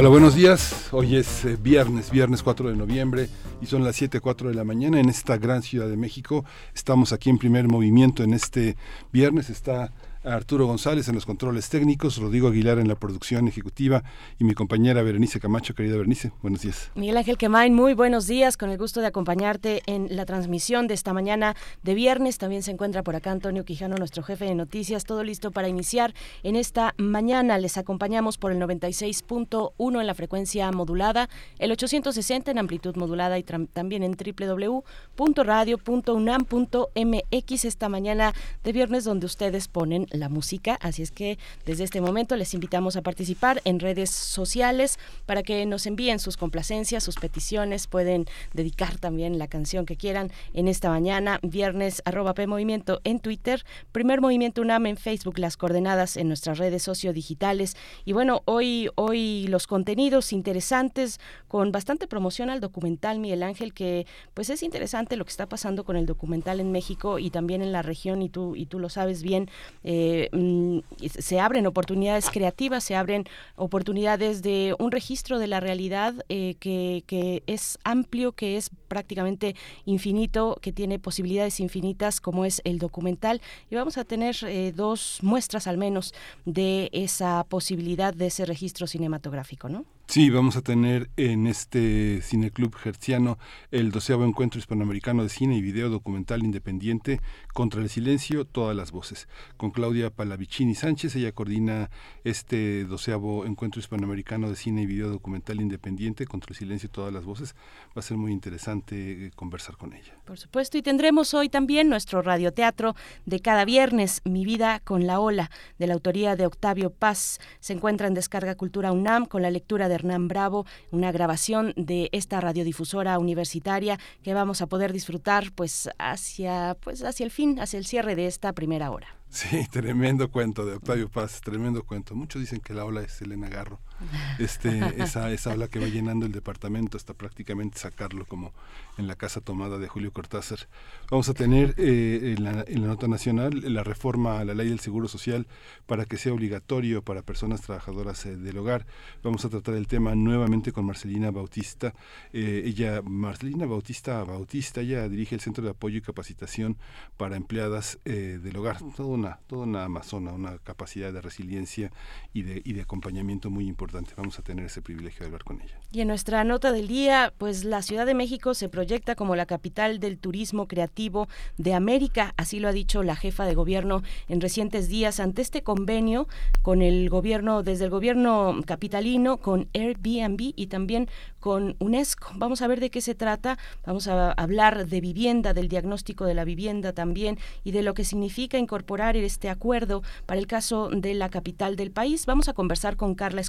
Hola, buenos días. Hoy es eh, viernes, viernes 4 de noviembre y son las 7.04 de la mañana en esta gran ciudad de México. Estamos aquí en primer movimiento en este viernes. Está Arturo González en los controles técnicos, Rodrigo Aguilar en la producción ejecutiva y mi compañera Berenice Camacho. Querida Berenice, buenos días. Miguel Ángel Quemain, muy buenos días, con el gusto de acompañarte en la transmisión de esta mañana de viernes. También se encuentra por acá Antonio Quijano, nuestro jefe de noticias, todo listo para iniciar en esta mañana. Les acompañamos por el 96.1 en la frecuencia modulada, el 860 en amplitud modulada y también en www.radio.unam.mx esta mañana de viernes donde ustedes ponen la música. Así es que desde este momento les invitamos a participar en redes sociales para que nos envíen sus complacencias, sus peticiones. Pueden dedicar también la canción que quieran en esta mañana, viernes arroba P Movimiento en Twitter, Primer Movimiento UNAM en Facebook, las coordenadas en nuestras redes sociodigitales. Y bueno, hoy, hoy los contenidos interesantes con bastante promoción al documental Miguel Ángel, que pues es interesante lo que está pasando con el documental en México y también en la región y tú, y tú lo sabes bien. Eh, mm, se abren oportunidades creativas, se abren oportunidades de un registro de la realidad eh, que, que, es amplio, que es prácticamente infinito, que tiene posibilidades infinitas como es el documental. Y vamos a tener eh, dos muestras al menos de esa posibilidad de ese registro cinematográfico, ¿no? Sí, vamos a tener en este Cineclub Hertziano el doceavo encuentro hispanoamericano de cine y video documental independiente contra el silencio, todas las voces, con Claudia Palavicini Sánchez. Ella coordina este doceavo encuentro hispanoamericano de cine y video documental independiente contra el silencio, todas las voces. Va a ser muy interesante eh, conversar con ella. Por supuesto, y tendremos hoy también nuestro radioteatro de cada viernes, Mi vida con la ola, de la autoría de Octavio Paz. Se encuentra en Descarga Cultura UNAM con la lectura de Hernán Bravo, una grabación de esta radiodifusora universitaria que vamos a poder disfrutar pues hacia pues hacia el fin, hacia el cierre de esta primera hora. Sí, tremendo cuento de Octavio Paz, tremendo cuento. Muchos dicen que la ola es Elena Garro. Este, esa, esa ola que va llenando el departamento hasta prácticamente sacarlo como en la casa tomada de Julio Cortázar. Vamos a tener eh, en, la, nota nacional la reforma a la ley del Seguro Social para que sea obligatorio para personas trabajadoras eh, del hogar. Vamos a tratar el tema nuevamente con Marcelina Bautista. Eh, ella, Marcelina Bautista Bautista, ella dirige el Centro de Apoyo y Capacitación para Empleadas del Hogar. Toda una, toda una amazona, una capacidad de resiliencia y de, y de acompañamiento muy importante. Vamos a tener ese privilegio de hablar con ella. Y en nuestra nota del día, pues la Ciudad de México se proyecta como la capital del turismo creativo de América, así lo ha dicho la jefa de gobierno en recientes días ante este convenio con el gobierno, desde el gobierno capitalino, con Airbnb y también con UNESCO. Vamos a ver de qué se trata, vamos a hablar de vivienda, del diagnóstico de la vivienda también y de lo que significa incorporar este acuerdo para el caso de la capital del país. Vamos a conversar con Carla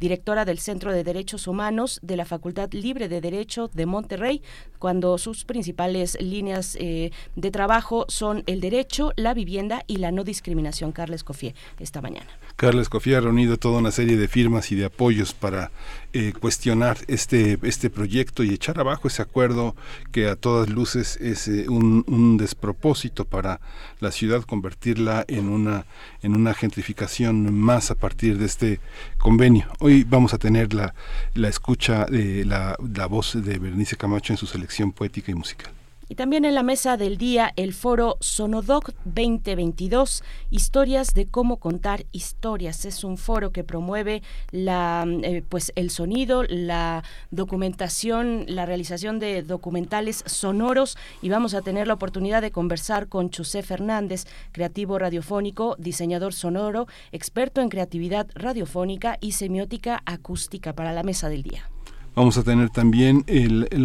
Directora del Centro de Derechos Humanos de la Facultad Libre de Derecho de Monterrey, cuando sus principales líneas eh, de trabajo son el derecho, la vivienda y la no discriminación. Carla Escofié, esta mañana. Carla Escofié ha reunido toda una serie de firmas y de apoyos para eh, cuestionar este, este proyecto y echar abajo ese acuerdo que a todas luces es eh, un, un, despropósito para la ciudad, convertirla en una, en una gentrificación más a partir de este convenio. Hoy vamos a tener la, la escucha de la, la voz de Bernice Camacho en su selección poética y musical. Y también en la mesa del día el foro Sonodoc 2022, historias de cómo contar historias. Es un foro que promueve la, eh, pues el sonido, la documentación, la realización de documentales sonoros y vamos a tener la oportunidad de conversar con José Fernández, creativo radiofónico, diseñador sonoro, experto en creatividad radiofónica y semiótica acústica para la mesa del día. Vamos a tener también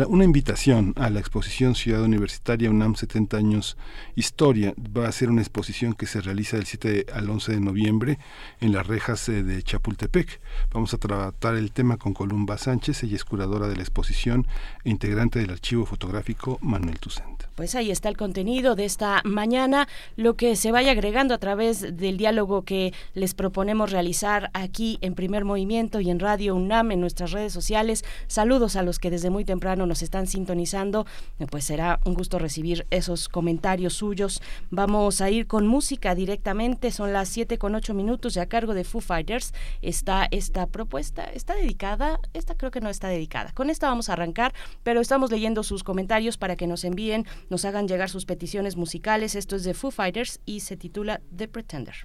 una invitación a la exposición Ciudad Universitaria UNAM 70 años Historia. Va a ser una exposición que se realiza del 7 al 11 de noviembre en las rejas eh, de Chapultepec. Vamos a tratar el tema con Columba Sánchez, ella es curadora de la exposición e integrante del archivo fotográfico Manuel Tucent. Pues ahí está el contenido de esta mañana, lo que se vaya agregando a través del diálogo que les proponemos realizar aquí en Primer Movimiento y en Radio UNAM en nuestras redes sociales. Saludos a los que desde muy temprano nos están sintonizando. Pues será un gusto recibir esos comentarios suyos. Vamos a ir con música directamente. Son las 7 con 8 minutos y a cargo de Foo Fighters está esta propuesta. ¿Está dedicada? Esta creo que no está dedicada. Con esta vamos a arrancar, pero estamos leyendo sus comentarios para que nos envíen nos hagan llegar sus peticiones musicales. Esto es de Foo Fighters y se titula The Pretender.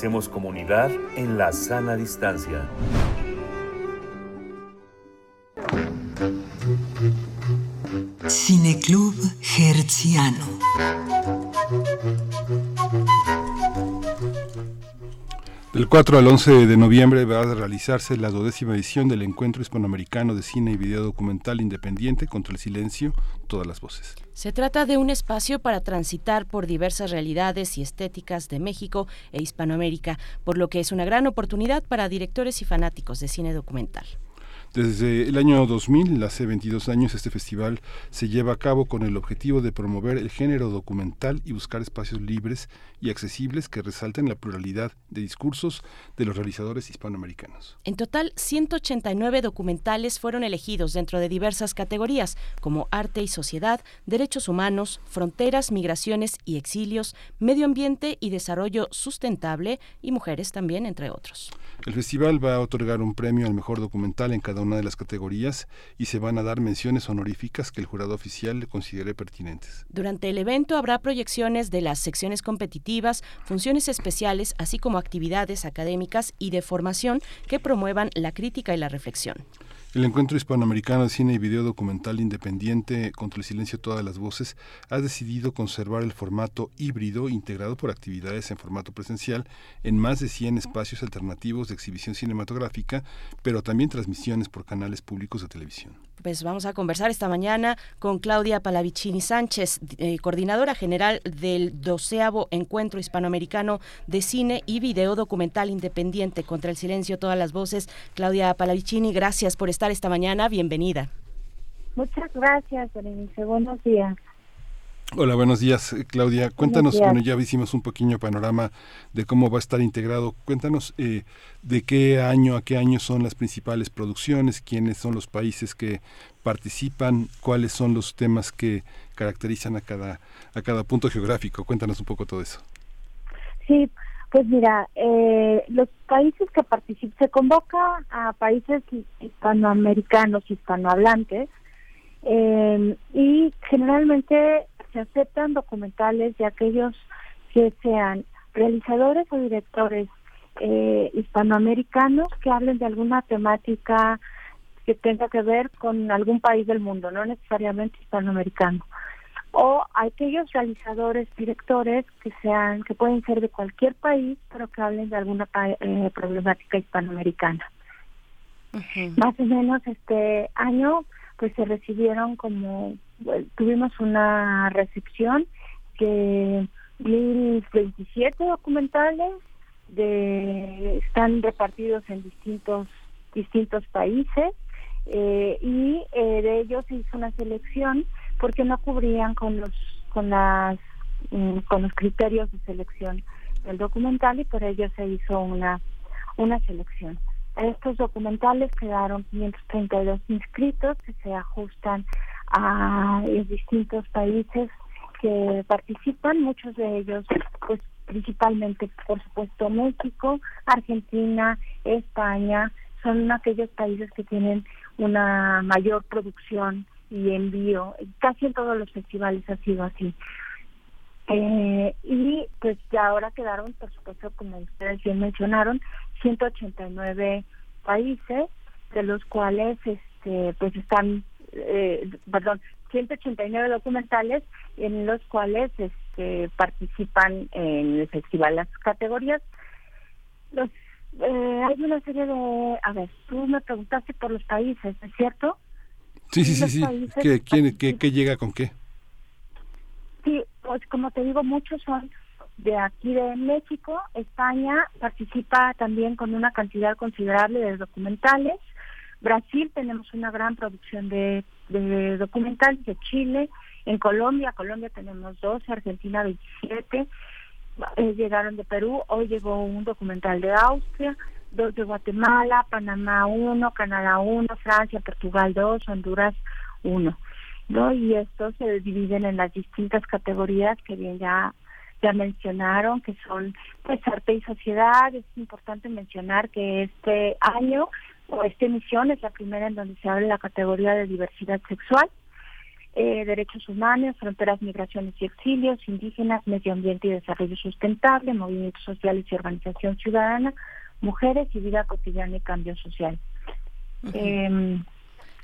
Hacemos comunidad en la sana distancia. Cineclub Herziano. Del 4 al 11 de noviembre va a realizarse la duodécima edición del Encuentro Hispanoamericano de Cine y Video Documental Independiente contra el Silencio, todas las voces. Se trata de un espacio para transitar por diversas realidades y estéticas de México e Hispanoamérica, por lo que es una gran oportunidad para directores y fanáticos de cine documental. Desde el año 2000, hace 22 años, este festival se lleva a cabo con el objetivo de promover el género documental y buscar espacios libres y accesibles que resalten la pluralidad de discursos de los realizadores hispanoamericanos. En total, 189 documentales fueron elegidos dentro de diversas categorías, como arte y sociedad, derechos humanos, fronteras, migraciones y exilios, medio ambiente y desarrollo sustentable y mujeres también, entre otros. El festival va a otorgar un premio al mejor documental en cada una de las categorías y se van a dar menciones honoríficas que el jurado oficial le considere pertinentes. Durante el evento habrá proyecciones de las secciones competitivas, funciones especiales, así como actividades académicas y de formación que promuevan la crítica y la reflexión. El Encuentro Hispanoamericano de Cine y Video Documental Independiente contra el Silencio de Todas las Voces ha decidido conservar el formato híbrido integrado por actividades en formato presencial en más de 100 espacios alternativos de exhibición cinematográfica, pero también transmisiones por canales públicos de televisión pues vamos a conversar esta mañana con Claudia Palavicini Sánchez, eh, coordinadora general del doceavo Encuentro Hispanoamericano de Cine y Video Documental Independiente contra el Silencio Todas las Voces. Claudia Palavicini, gracias por estar esta mañana. Bienvenida. Muchas gracias. Buenos días. Hola, buenos días, eh, Claudia. Cuéntanos, bueno, ya hicimos un pequeño panorama de cómo va a estar integrado. Cuéntanos eh, de qué año a qué año son las principales producciones, quiénes son los países que participan, cuáles son los temas que caracterizan a cada, a cada punto geográfico. Cuéntanos un poco todo eso. Sí, pues mira, eh, los países que participan, se convoca a países hispanoamericanos, hispanohablantes, y generalmente se aceptan documentales de aquellos que sean realizadores o directores eh, hispanoamericanos que hablen de alguna temática que tenga que ver con algún país del mundo, no necesariamente hispanoamericano. O aquellos realizadores, directores que sean, que pueden ser de cualquier país, pero que hablen de alguna eh, problemática hispanoamericana. Más o menos este año, pues se recibieron como tuvimos una recepción que 27 documentales de están repartidos en distintos distintos países eh, y eh, de ellos se hizo una selección porque no cubrían con los con las mm, con los criterios de selección del documental y por ello se hizo una una selección. Estos documentales quedaron 532 inscritos que se ajustan a los distintos países que participan, muchos de ellos, pues principalmente, por supuesto, México, Argentina, España, son aquellos países que tienen una mayor producción y envío. Casi en todos los festivales ha sido así. Eh, y pues ya ahora quedaron, por supuesto, como ustedes bien mencionaron, 189 países, de los cuales este pues están eh, perdón, 189 documentales en los cuales este, participan en el festival las categorías. Los, eh, hay una serie de, a ver, tú me preguntaste por los países, ¿es cierto? Sí, sí, sí, sí. ¿Qué, quién, qué, ¿Qué llega con qué? Sí, pues como te digo, muchos son de aquí de México, España participa también con una cantidad considerable de documentales, Brasil tenemos una gran producción de, de documentales de Chile, en Colombia, Colombia tenemos 12, Argentina 27, eh, llegaron de Perú, hoy llegó un documental de Austria, dos de Guatemala, Panamá 1, Canadá 1, Francia, Portugal 2, Honduras 1. ¿no? Y estos se dividen en las distintas categorías que bien ya ya mencionaron que son pues arte y sociedad es importante mencionar que este año esta emisión es la primera en donde se abre la categoría de diversidad sexual eh, derechos humanos, fronteras, migraciones y exilios, indígenas, medio ambiente y desarrollo sustentable, movimientos sociales y organización ciudadana, mujeres y vida cotidiana y cambio social.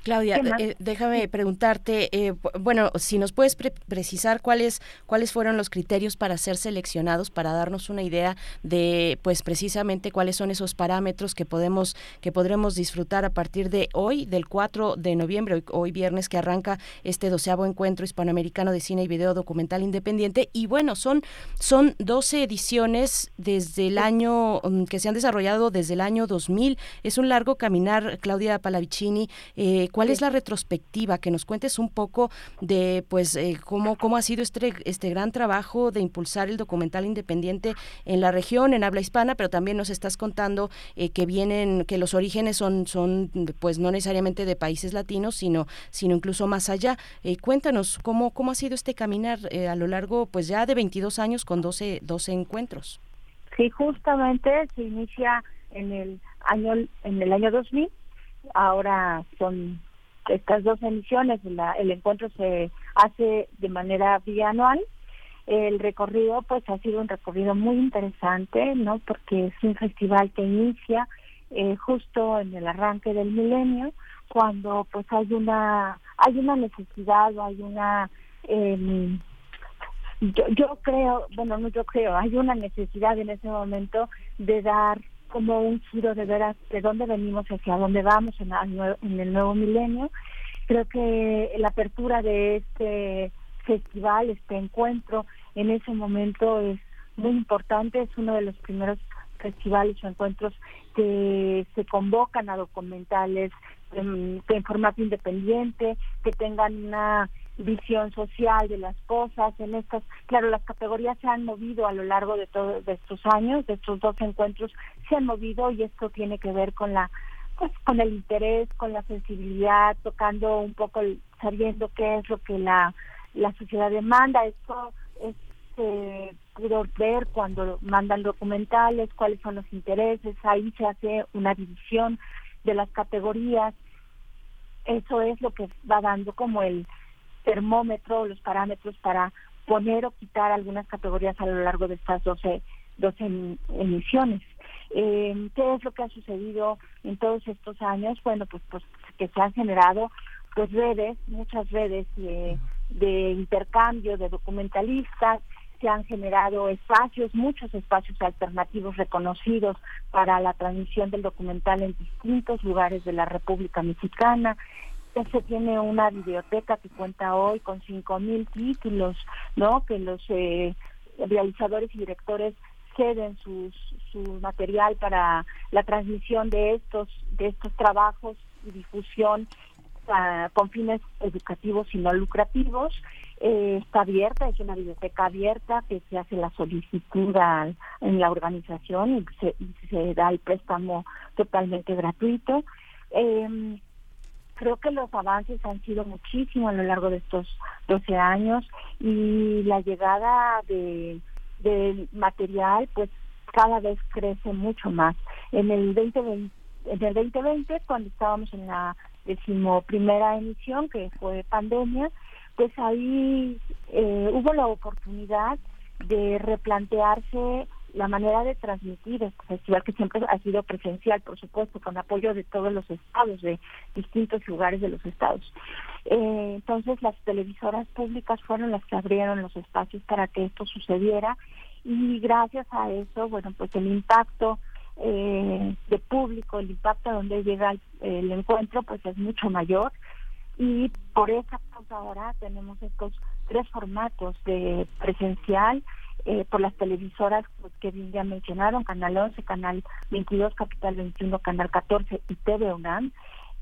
Claudia, eh, déjame preguntarte, eh, bueno, si nos puedes precisar cuáles cuáles fueron los criterios para ser seleccionados, para darnos una idea de, pues, precisamente cuáles son esos parámetros que podemos que podremos disfrutar a partir de hoy, del 4 de noviembre, hoy, viernes que arranca este doceavo encuentro hispanoamericano de cine y video documental independiente. Y bueno, son son 12 ediciones desde el año mm, que se han desarrollado desde el año 2000. Es un largo caminar, Claudia Palavicini. Eh, ¿Cuál es la retrospectiva? Que nos cuentes un poco de pues eh, cómo, cómo ha sido este, este gran trabajo de impulsar el documental independiente en la región, en habla hispana, pero también nos estás contando eh, que vienen, que los orígenes son, son pues no necesariamente de países latinos, sino, sino incluso más allá. Eh, cuéntanos cómo, cómo ha sido este caminar a lo largo pues ya de 22 años con 12, 12 encuentros. Sí, justamente se inicia en el año en el año 2000 ahora son estas dos emisiones, el encuentro se hace de manera bianual. El recorrido pues ha sido un recorrido muy interesante, ¿no? Porque es un festival que inicia eh, justo en el arranque del milenio, cuando pues hay una hay una necesidad o hay una eh, yo, yo creo, bueno, no yo creo, hay una necesidad en ese momento de dar como un giro de veras de dónde venimos hacia dónde vamos en, el nuevo milenio. Creo que la apertura de este festival, este encuentro, en ese momento es muy importante, es uno de los primeros festivales o encuentros que se convocan a documentales en, en formato independiente, que tengan una visión social de las cosas, en estas, claro, las categorías se han movido a lo largo de todos estos años, de estos dos encuentros se han movido y esto tiene que ver con la pues con el interés, con la sensibilidad, tocando un poco, sabiendo qué es lo que la, la sociedad demanda. Esto es eh, pudo ver cuando mandan documentales, cuáles son los intereses, ahí se hace una división de las categorías. Eso es lo que va dando como el termómetro, los parámetros para poner o quitar algunas categorías a lo largo de estas 12, 12 emisiones. Eh, ¿Qué es lo que ha sucedido en todos estos años? Bueno, pues, pues que se han generado pues redes, muchas redes de, de intercambio de documentalistas, se han generado espacios, muchos espacios alternativos reconocidos para la transmisión del documental en distintos lugares de la República Mexicana se tiene una biblioteca que cuenta hoy con cinco mil títulos, ¿no? Que los eh, realizadores y directores ceden sus, su material para la transmisión de estos de estos trabajos y difusión uh, con fines educativos y no lucrativos. Eh, está abierta, es una biblioteca abierta que se hace la solicitud en la organización y se, y se da el préstamo totalmente gratuito. Eh, creo que los avances han sido muchísimos a lo largo de estos 12 años y la llegada de del material pues cada vez crece mucho más. En el 2020, en el 2020 cuando estábamos en la decimoprimera emisión que fue pandemia, pues ahí eh, hubo la oportunidad de replantearse la manera de transmitir este festival que siempre ha sido presencial, por supuesto, con apoyo de todos los estados, de distintos lugares de los estados. Eh, entonces las televisoras públicas fueron las que abrieron los espacios para que esto sucediera y gracias a eso, bueno, pues el impacto eh, de público, el impacto donde llega el, el encuentro, pues es mucho mayor y por esa causa ahora tenemos estos tres formatos de presencial, eh, por las televisoras pues, que ya mencionaron, Canal 11, Canal 22, Capital 21, Canal 14 y TV UNAM.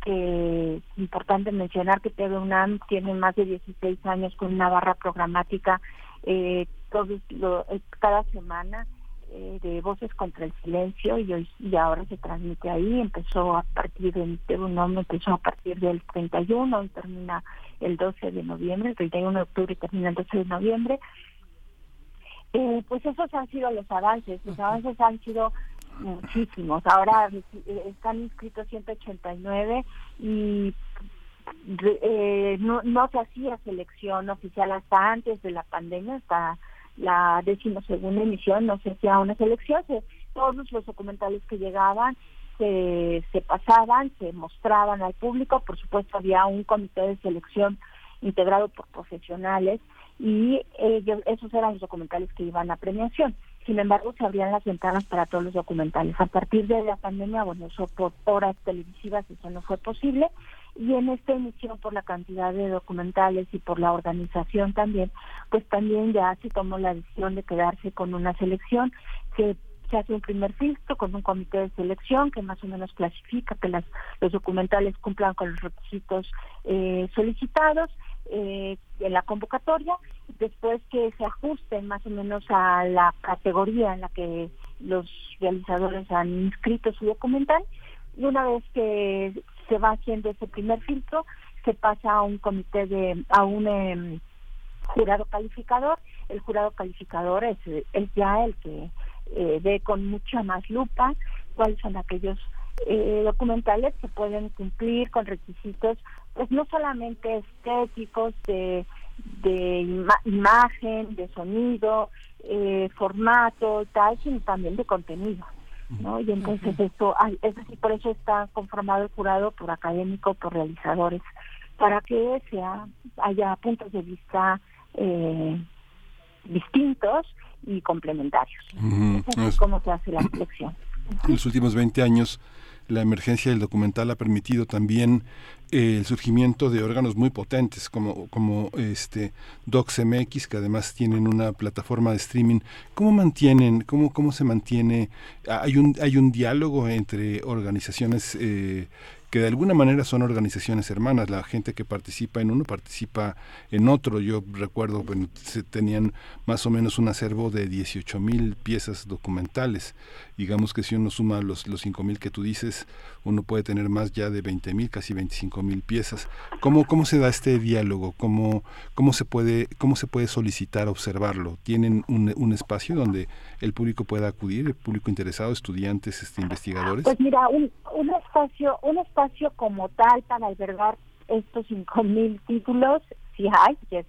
es importante mencionar que TV UNAM tiene más de 16 años con una barra programática eh, todos eh, cada semana eh, de Voces contra el Silencio y, hoy, y ahora se transmite ahí. Empezó a partir del UNAM, empezó a partir del 31 y termina el 12 de noviembre, el 31 de octubre y termina el 12 de noviembre. Eh, pues esos han sido los avances, los avances han sido muchísimos. Ahora eh, están inscritos 189 y eh, no, no se hacía selección oficial hasta antes de la pandemia, hasta la decimosegunda emisión no se hacía una selección, todos los documentales que llegaban se, se pasaban, se mostraban al público, por supuesto había un comité de selección integrado por profesionales y ellos, esos eran los documentales que iban a premiación. Sin embargo, se abrían las ventanas para todos los documentales. A partir de la pandemia, bueno, eso por horas televisivas eso no fue posible. Y en esta emisión, por la cantidad de documentales y por la organización también, pues también ya se tomó la decisión de quedarse con una selección que se hace un primer filtro con un comité de selección que más o menos clasifica que las, los documentales cumplan con los requisitos eh, solicitados eh, en la convocatoria, después que se ajusten más o menos a la categoría en la que los realizadores han inscrito su documental y una vez que se va haciendo ese primer filtro se pasa a un comité de a un em, jurado calificador. El jurado calificador es, es ya el que eh, ve con mucha más lupa cuáles son aquellos eh, documentales que pueden cumplir con requisitos pues no solamente estéticos de, de imagen, de sonido, eh, formato y tal, sino también de contenido. ¿no? Y entonces esto, es así, por eso está conformado el jurado por académicos, por realizadores, para que sea haya puntos de vista eh, distintos y complementarios. es como se hace la selección. En los últimos 20 años la emergencia del documental ha permitido también eh, el surgimiento de órganos muy potentes como, como este DocsMX, que además tienen una plataforma de streaming. ¿Cómo mantienen, cómo, cómo se mantiene? ¿Hay un, hay un diálogo entre organizaciones eh, que de alguna manera son organizaciones hermanas. La gente que participa en uno participa en otro. Yo recuerdo, bueno, se tenían más o menos un acervo de 18 mil piezas documentales. Digamos que si uno suma los, los 5 mil que tú dices, uno puede tener más ya de 20 mil, casi 25 mil piezas. ¿Cómo, ¿Cómo se da este diálogo? ¿Cómo, cómo, se puede, ¿Cómo se puede solicitar observarlo? ¿Tienen un, un espacio donde el público pueda acudir, el público interesado, estudiantes, este, investigadores? Pues mira, un, un espacio, un espacio como tal para albergar estos 5.000 títulos, si hay, es,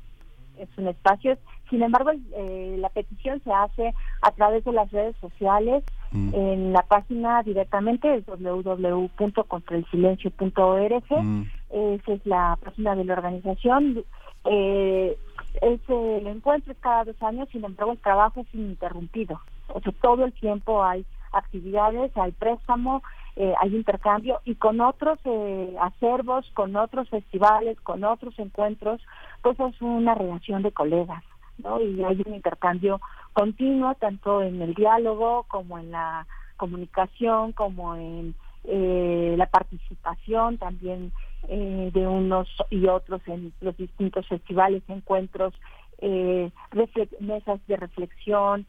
es un espacio. Sin embargo, eh, la petición se hace a través de las redes sociales, mm. en la página directamente www.contraelsilencio.org. Mm. Esa es la página de la organización. Eh, ese, el encuentro es cada dos años, sin embargo, el trabajo es ininterrumpido. O sea, todo el tiempo hay actividades, hay préstamo, eh, hay intercambio y con otros eh, acervos, con otros festivales, con otros encuentros, pues es una relación de colegas, ¿no? Y hay un intercambio continuo, tanto en el diálogo como en la comunicación, como en eh, la participación también de unos y otros en los distintos festivales, encuentros, mesas de reflexión,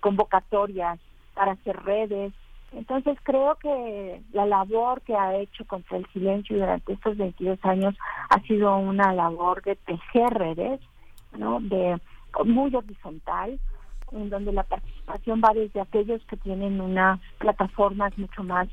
convocatorias para hacer redes, entonces creo que la labor que ha hecho contra el silencio durante estos 22 años ha sido una labor de tejer redes, ¿no? De muy horizontal, en donde la participación va desde aquellos que tienen unas plataformas mucho más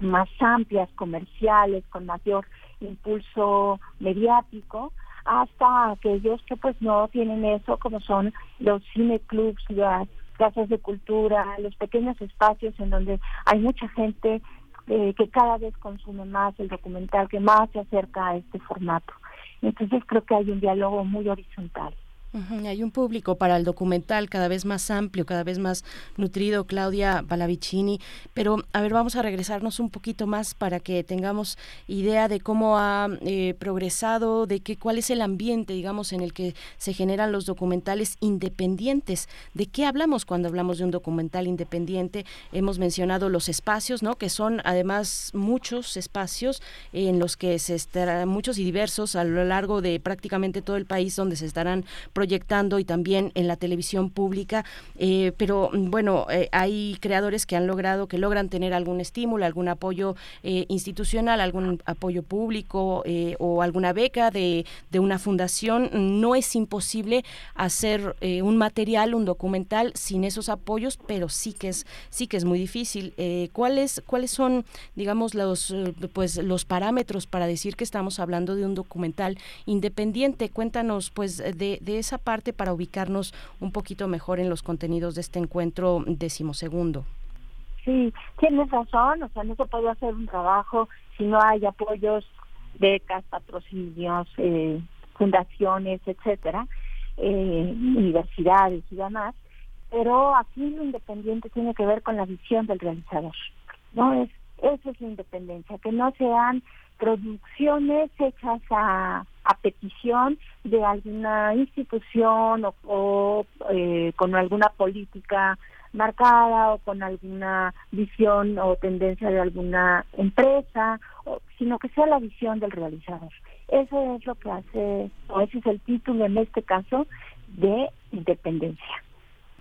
más amplias, comerciales, con mayor impulso mediático, hasta aquellos que pues no tienen eso, como son los cineclubs, las casas de cultura, los pequeños espacios en donde hay mucha gente eh, que cada vez consume más el documental, que más se acerca a este formato. Entonces creo que hay un diálogo muy horizontal. Hay un público para el documental cada vez más amplio, cada vez más nutrido, Claudia Balavicini. Pero, a ver, vamos a regresarnos un poquito más para que tengamos idea de cómo ha eh, progresado, de qué, cuál es el ambiente, digamos, en el que se generan los documentales independientes. ¿De qué hablamos cuando hablamos de un documental independiente? Hemos mencionado los espacios, ¿no? Que son además muchos espacios en los que se estarán, muchos y diversos a lo largo de prácticamente todo el país donde se estarán proyectando y también en la televisión pública, eh, pero mm, bueno, eh, hay creadores que han logrado, que logran tener algún estímulo, algún apoyo eh, institucional, algún apoyo público o alguna beca de, de, una fundación. No es imposible hacer un material, un documental sin esos apoyos, pero sí que es, sí que es muy difícil. ¿cuáles, ¿Cuáles son, digamos, los, pues, los parámetros para decir que estamos hablando de un documental independiente? Cuéntanos, pues, de, de esa parte para ubicarnos un poquito mejor en los contenidos de este encuentro decimosegundo. Sí, tienes razón, o sea, no se puede hacer un trabajo si no hay apoyos, becas, patrocinios, eh, fundaciones, etcétera, eh, universidades y demás. Pero aquí lo independiente tiene que ver con la visión del realizador, ¿no? Es, esa es la independencia, que no sean producciones hechas a, a petición de alguna institución o, eh, con alguna política marcada o con alguna visión o tendencia de alguna empresa, sino que sea la visión del realizador. Eso es lo que hace, o ese es el título en este caso, de independencia.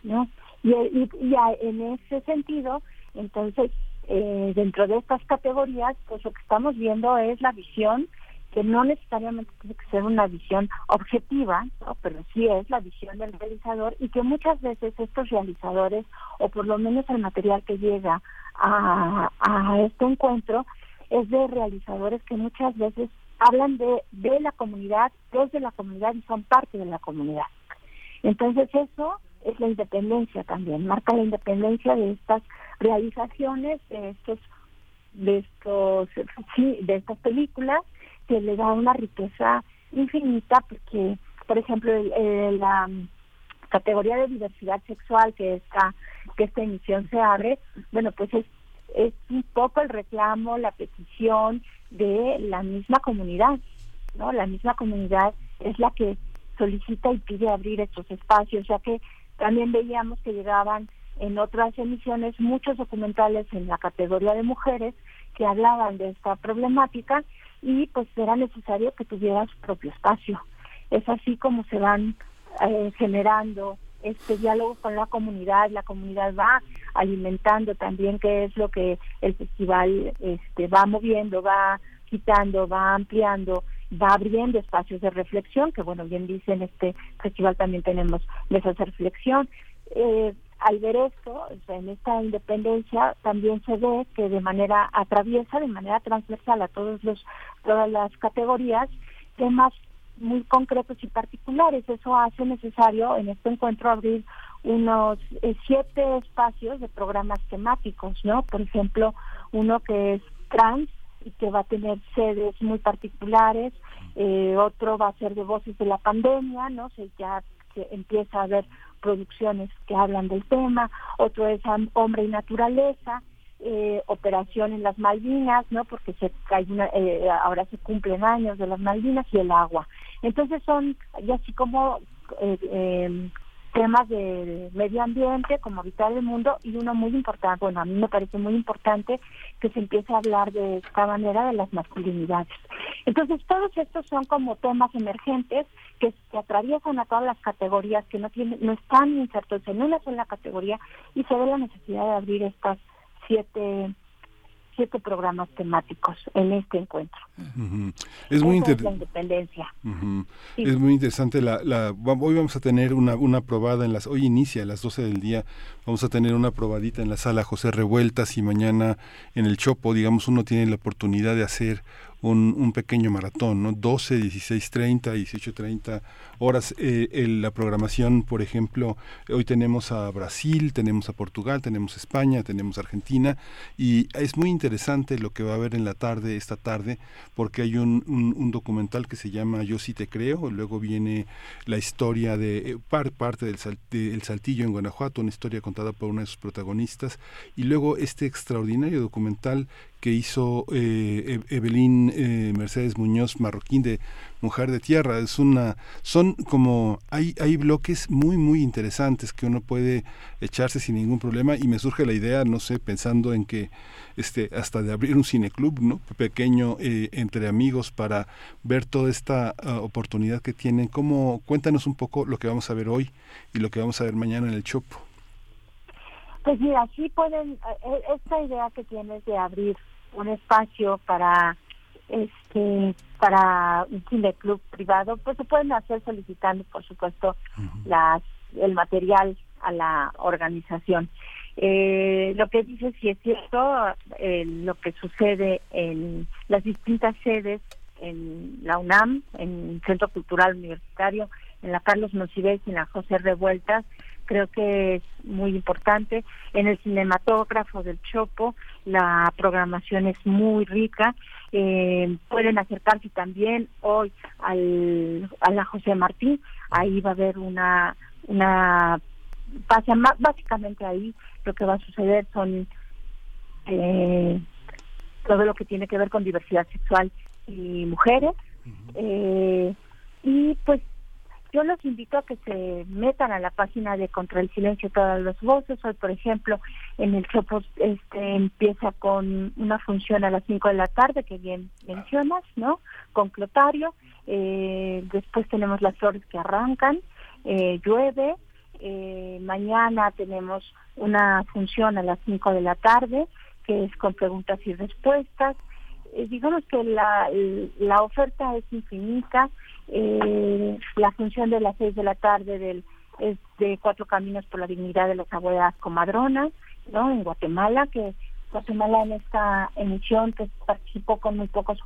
¿no? Y, y, y en ese sentido, entonces, eh, dentro de estas categorías, pues lo que estamos viendo es la visión que no necesariamente tiene que ser una visión objetiva, pero sí es la visión del realizador y que muchas veces estos realizadores, o por lo menos el material que llega a, a este encuentro, es de realizadores que muchas veces hablan de, de la comunidad, desde la comunidad y son parte de la comunidad. Entonces eso es la independencia también, marca la independencia de estas realizaciones, de estos, de estos, sí, de estas películas, que le da una riqueza infinita, porque, por ejemplo, la mm, categoría de diversidad sexual que esta, que esta emisión se abre, bueno, pues es, es un poco el reclamo, la petición de la misma comunidad, ¿no? La misma comunidad es la que solicita y pide abrir estos espacios, ya que también veíamos que llegaban en otras emisiones muchos documentales en la categoría de mujeres que hablaban de esta problemática y pues era necesario que tuviera su propio espacio. Es así como se van eh, generando este diálogo con la comunidad, la comunidad va alimentando también qué es lo que el festival este va moviendo, va quitando, va ampliando va abriendo espacios de reflexión, que bueno, bien dice en este festival también tenemos mesas de reflexión. Eh, al ver esto, en esta independencia, también se ve que de manera atraviesa, de manera transversal a todos los, todas las categorías, temas muy concretos y particulares. Eso hace necesario en este encuentro abrir unos eh, siete espacios de programas temáticos, ¿no? Por ejemplo, uno que es trans, y que va a tener sedes muy particulares, eh, otro va a ser de voces de la pandemia, ¿no? Se ya se empieza a ver producciones que hablan del tema, otro es Hombre y Naturaleza, eh, operación en las Malvinas, ¿no? Porque se hay una, eh, ahora se cumplen años de las Malvinas y el agua. Entonces son, y así como eh, eh, temas de medio ambiente, como habitar el mundo, y uno muy importante, bueno, a mí me parece muy importante que se empiece a hablar de esta manera de las masculinidades. Entonces, todos estos son como temas emergentes que, se atraviesan a todas las categorías, que no tienen, no están insertos en una sola categoría, y se ve la necesidad de abrir estas siete siete programas temáticos en este encuentro. Es muy independencia. Es muy interesante. La, la, hoy vamos a tener una, una probada en las, hoy inicia a las 12 del día, vamos a tener una probadita en la sala José Revueltas y mañana en el Chopo, digamos, uno tiene la oportunidad de hacer un, un pequeño maratón, ¿no? 12, 16, 30, 18, 30 horas. Eh, la programación, por ejemplo, hoy tenemos a Brasil, tenemos a Portugal, tenemos España, tenemos Argentina y es muy interesante lo que va a haber en la tarde, esta tarde, porque hay un, documental que se llama Yo sí te creo, luego viene la historia de eh, parte del el Saltillo en Guanajuato, una historia contada por una de sus protagonistas, y luego este extraordinario documental que hizo eh, Evelyn eh, Mercedes Muñoz Marroquín de Mujer de Tierra. Es una, son como, hay, hay bloques muy, muy interesantes que uno puede echarse sin ningún problema y me surge la idea, no sé, pensando en que este, hasta de abrir un cineclub, ¿no? Pequeño eh, entre amigos para ver toda esta ah, oportunidad que tienen. ¿Cómo, cuéntanos un poco lo que vamos a ver hoy y lo que vamos a ver mañana en el Chopo. Pues mira, sí pueden, eh, esta idea que tienes de abrir un espacio para este para un cine club privado, pues se pueden hacer solicitando, por supuesto, las el material a la organización. Eh, lo que dice sí es cierto, eh, lo que sucede en las distintas sedes en la UNAM, en el Centro Cultural Universitario, en la Carlos Monsiváis y en la José Revueltas, creo que es muy importante. En el cinematógrafo del Chopo la programación es muy rica. Eh, pueden acercarse también hoy al, a la José Martín. Ahí va a haber una, una pasa básicamente ahí lo que va a suceder son eh, todo lo que tiene que ver con diversidad sexual y mujeres. eh, y pues yo los invito a que se metan a la página de Contra el Silencio Todas las Voces. Hoy, por ejemplo, en el Chopo este, empieza con una función a las 5 de la tarde, que bien mencionas, ¿no? Con Clotario. Eh, después tenemos las flores que arrancan, eh, llueve. Eh, mañana tenemos una función a las 5 de la tarde, que es con preguntas y respuestas. Eh, digamos que la, la oferta es infinita. Eh, la función de las seis de la tarde del es de Cuatro Caminos por la Dignidad de las Abuelas Comadronas, ¿no? En Guatemala, que Guatemala en esta emisión pues, participó con muy pocos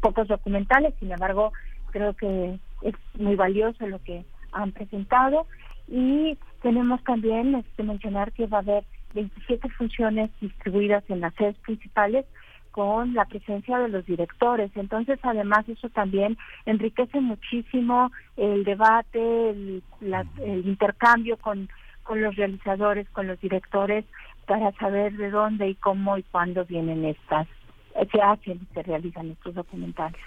pocos documentales, sin embargo, creo que es muy valioso lo que han presentado y tenemos también este, mencionar que va a haber 27 funciones distribuidas en las sedes principales con la presencia de los directores. Entonces, además, eso también enriquece muchísimo el debate, el, el intercambio con, con los realizadores, con los directores, para saber de dónde y cómo y cuándo vienen estas, se hacen y se realizan estos documentales.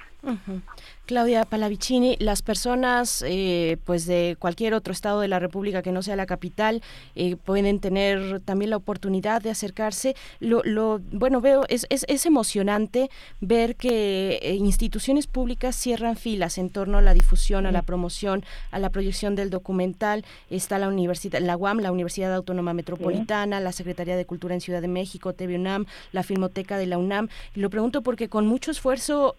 Claudia Palavicini, las personas eh, pues de cualquier otro estado de la República que no sea la capital eh, pueden tener también la oportunidad de acercarse. Lo, lo bueno veo es, es, es emocionante ver que eh, instituciones públicas cierran filas en torno a la difusión, a la promoción, a la proyección del documental. Está la universidad, la UAM, la Universidad Autónoma Metropolitana, la Secretaría de Cultura en Ciudad de México, TV UNAM, la Filmoteca de la UNAM. Y lo pregunto porque con mucho esfuerzo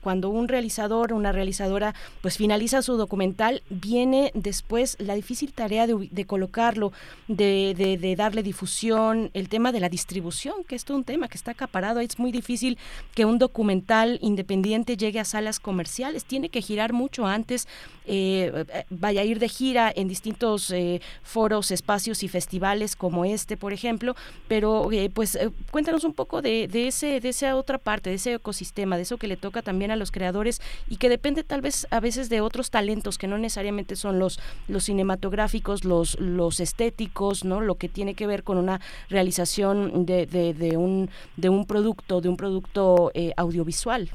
cuando un realizador, una realizadora, pues finaliza su documental, viene después la difícil tarea de, colocarlo, de, darle difusión, el tema de la distribución, que es todo un tema que está acaparado. Es muy difícil que un documental independiente llegue a salas comerciales, tiene que girar mucho antes, eh, vaya a ir de gira en distintos eh, foros, espacios y festivales como este, por ejemplo, pero eh, pues cuéntanos un poco de, ese, de esa otra parte, de ese ecosistema, de eso que le toca también a los creadores y que depende tal vez a veces de otros talentos que no necesariamente son los los cinematográficos, los los estéticos, ¿no? Lo que tiene que ver con una realización de, de, un de un producto, de un producto eh, audiovisual.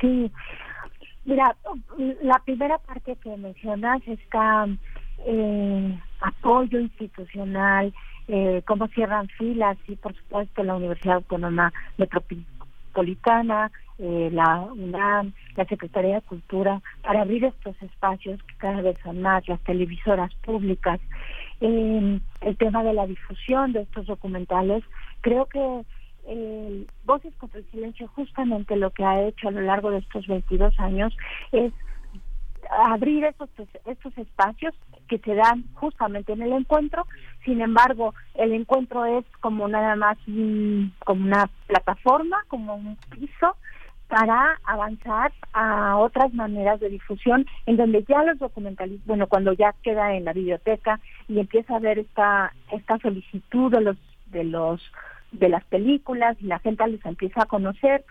Sí. Mira, la primera parte que mencionas está eh, apoyo institucional, eh, cómo cierran filas y por supuesto la Universidad Autónoma Metropolitana, eh, la UNAM, la Secretaría de Cultura, para abrir estos espacios que cada vez son más, las televisoras públicas, eh, el tema de la difusión de estos documentales. Creo que eh, Voces contra el Silencio justamente lo que ha hecho a lo largo de estos 22 años es abrir estos, estos espacios que se dan justamente en el encuentro. Sin embargo, el encuentro es como nada más como una plataforma, como un piso para avanzar a otras maneras de difusión en donde ya los documentalistas, bueno, cuando ya queda en la biblioteca y empieza a ver esta esta solicitud de los de los de las películas y la gente les empieza a conocer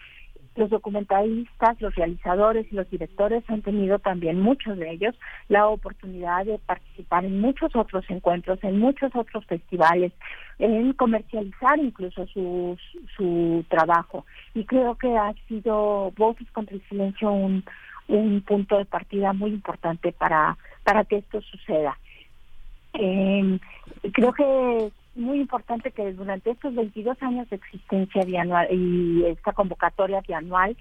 los documentalistas, los realizadores y los directores han tenido también, muchos de ellos, la oportunidad de participar en muchos otros encuentros, en muchos otros festivales, en comercializar incluso su, su trabajo. Y creo que ha sido Voces contra el Silencio un, un punto de partida muy importante para, para que esto suceda. Eh, creo que muy importante que durante estos 22 años de existencia bianual y esta convocatoria bianual,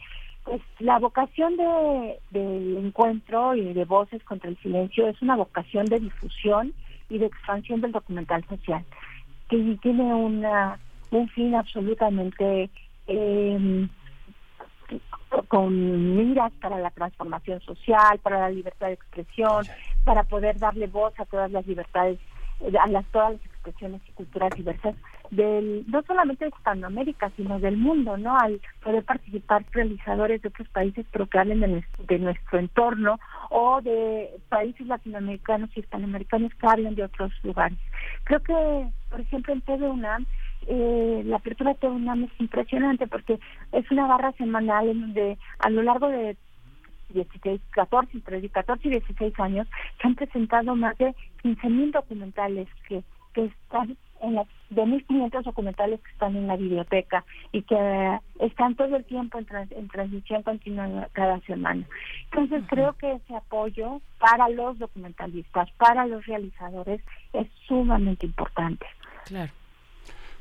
pues la vocación de, del encuentro y de Voces contra el Silencio es una vocación de difusión y de expansión del documental social, que tiene una, un fin absolutamente eh, con miras para la transformación social, para la libertad de expresión, para poder darle voz a todas las libertades, a las, todas las expresiones y culturas diversas del no solamente de Hispanoamérica, sino del mundo, ¿no? Al poder participar realizadores de otros países, pero que hablen de, nuestro entorno o de países latinoamericanos y hispanoamericanos que hablen de otros lugares. Creo que, por ejemplo, en TV UNAM eh, la apertura de UNAM es impresionante porque es una barra semanal en donde a lo largo de 16, 14, entre 14 y 16 años se han presentado más de 15.000 documentales que, que están en las de 1.500 documentales que están en la biblioteca y que están todo el tiempo en, en transmisión continua cada semana. Entonces creo que ese apoyo para los documentalistas, para los realizadores, es sumamente importante. Claro.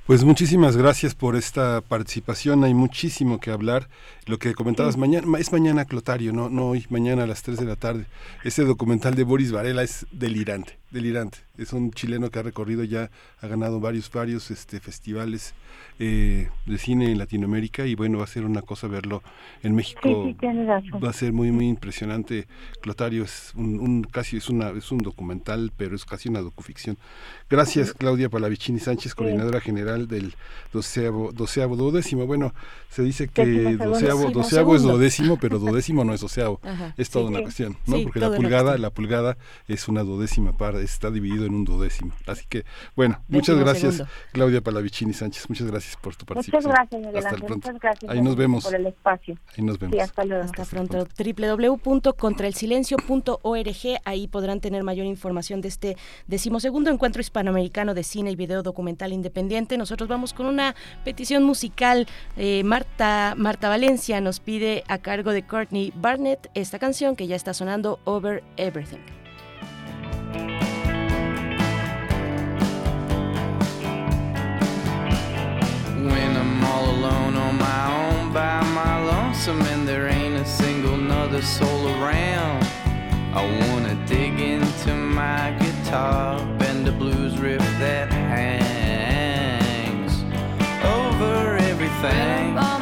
Pues muchísimas gracias por esta participación. Hay muchísimo que hablar. Lo que comentabas mañana es mañana Clotario, no no hoy, mañana a las 3 de la tarde. Ese documental de Boris Varela es delirante, delirante. Es un chileno que ha recorrido ya, ha ganado varios varios este festivales eh, de cine en Latinoamérica y bueno, va a ser una cosa verlo en México. va a ser muy muy impresionante. Clotario es un, casi es una es un documental, pero es casi una docuficción. Gracias Claudia Palavicini Sánchez, coordinadora general del doceavo, doceavo duodécimo. Bueno, se dice que doceavo, doceavo es duodécimo, pero duodécimo no es doceavo. es toda una cuestión, ¿no? Porque la pulgada, la pulgada es una duodécima parte, está dividido en un duodécimo. Así que, bueno, muchas gracias Claudia Palavicini Sánchez, muchas gracias por tu participación. Muchas gracias, Miguel Ángel. Muchas gracias. Ahí nos vemos. Por el espacio. Ahí nos vemos. Sí, hasta luego. Hasta, pronto. www.contraelsilencio.org. Ahí podrán tener mayor información de este decimosegundo encuentro hispanoamericano de cine y video documental independiente. Nosotros vamos con una petición musical. Eh, Marta, Marta Valencia nos pide a cargo de Courtney Barnett esta canción que ya está sonando Over Everything. When I'm all alone on my own by my lonesome and there ain't a single nother soul around. I wanna dig into my guitar, bend a blues riff that hangs over everything.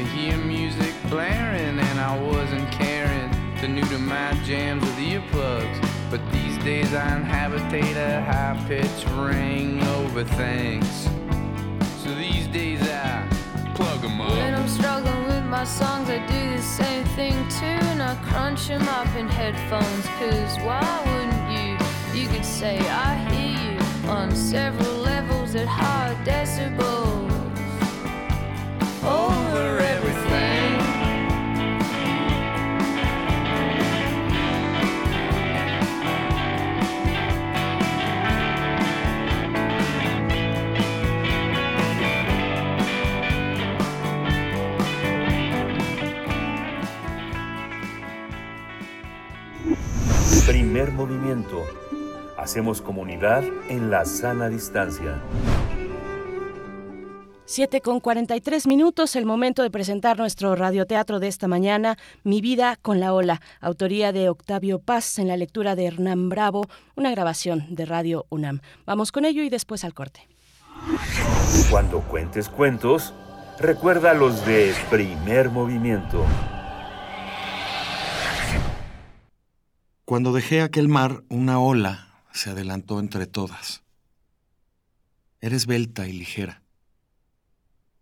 To hear music blaring, and I wasn't caring to new to my jams with earplugs. But these days I inhabitate a high pitched ring over things. So these days I plug 'em When up. I'm struggling with my songs, I do the same thing too. And I crunch them up in headphones. Cause why wouldn't you? You could say, I hear you on several levels at high decibels. Over Primer movimiento. Hacemos comunidad en la sana distancia. 7 con 43 minutos, el momento de presentar nuestro radioteatro de esta mañana, Mi vida con la ola, autoría de Octavio Paz en la lectura de Hernán Bravo, una grabación de Radio UNAM. Vamos con ello y después al corte. Cuando cuentes cuentos, recuerda los de primer movimiento. Cuando dejé aquel mar, una ola se adelantó entre todas. Era esbelta y ligera.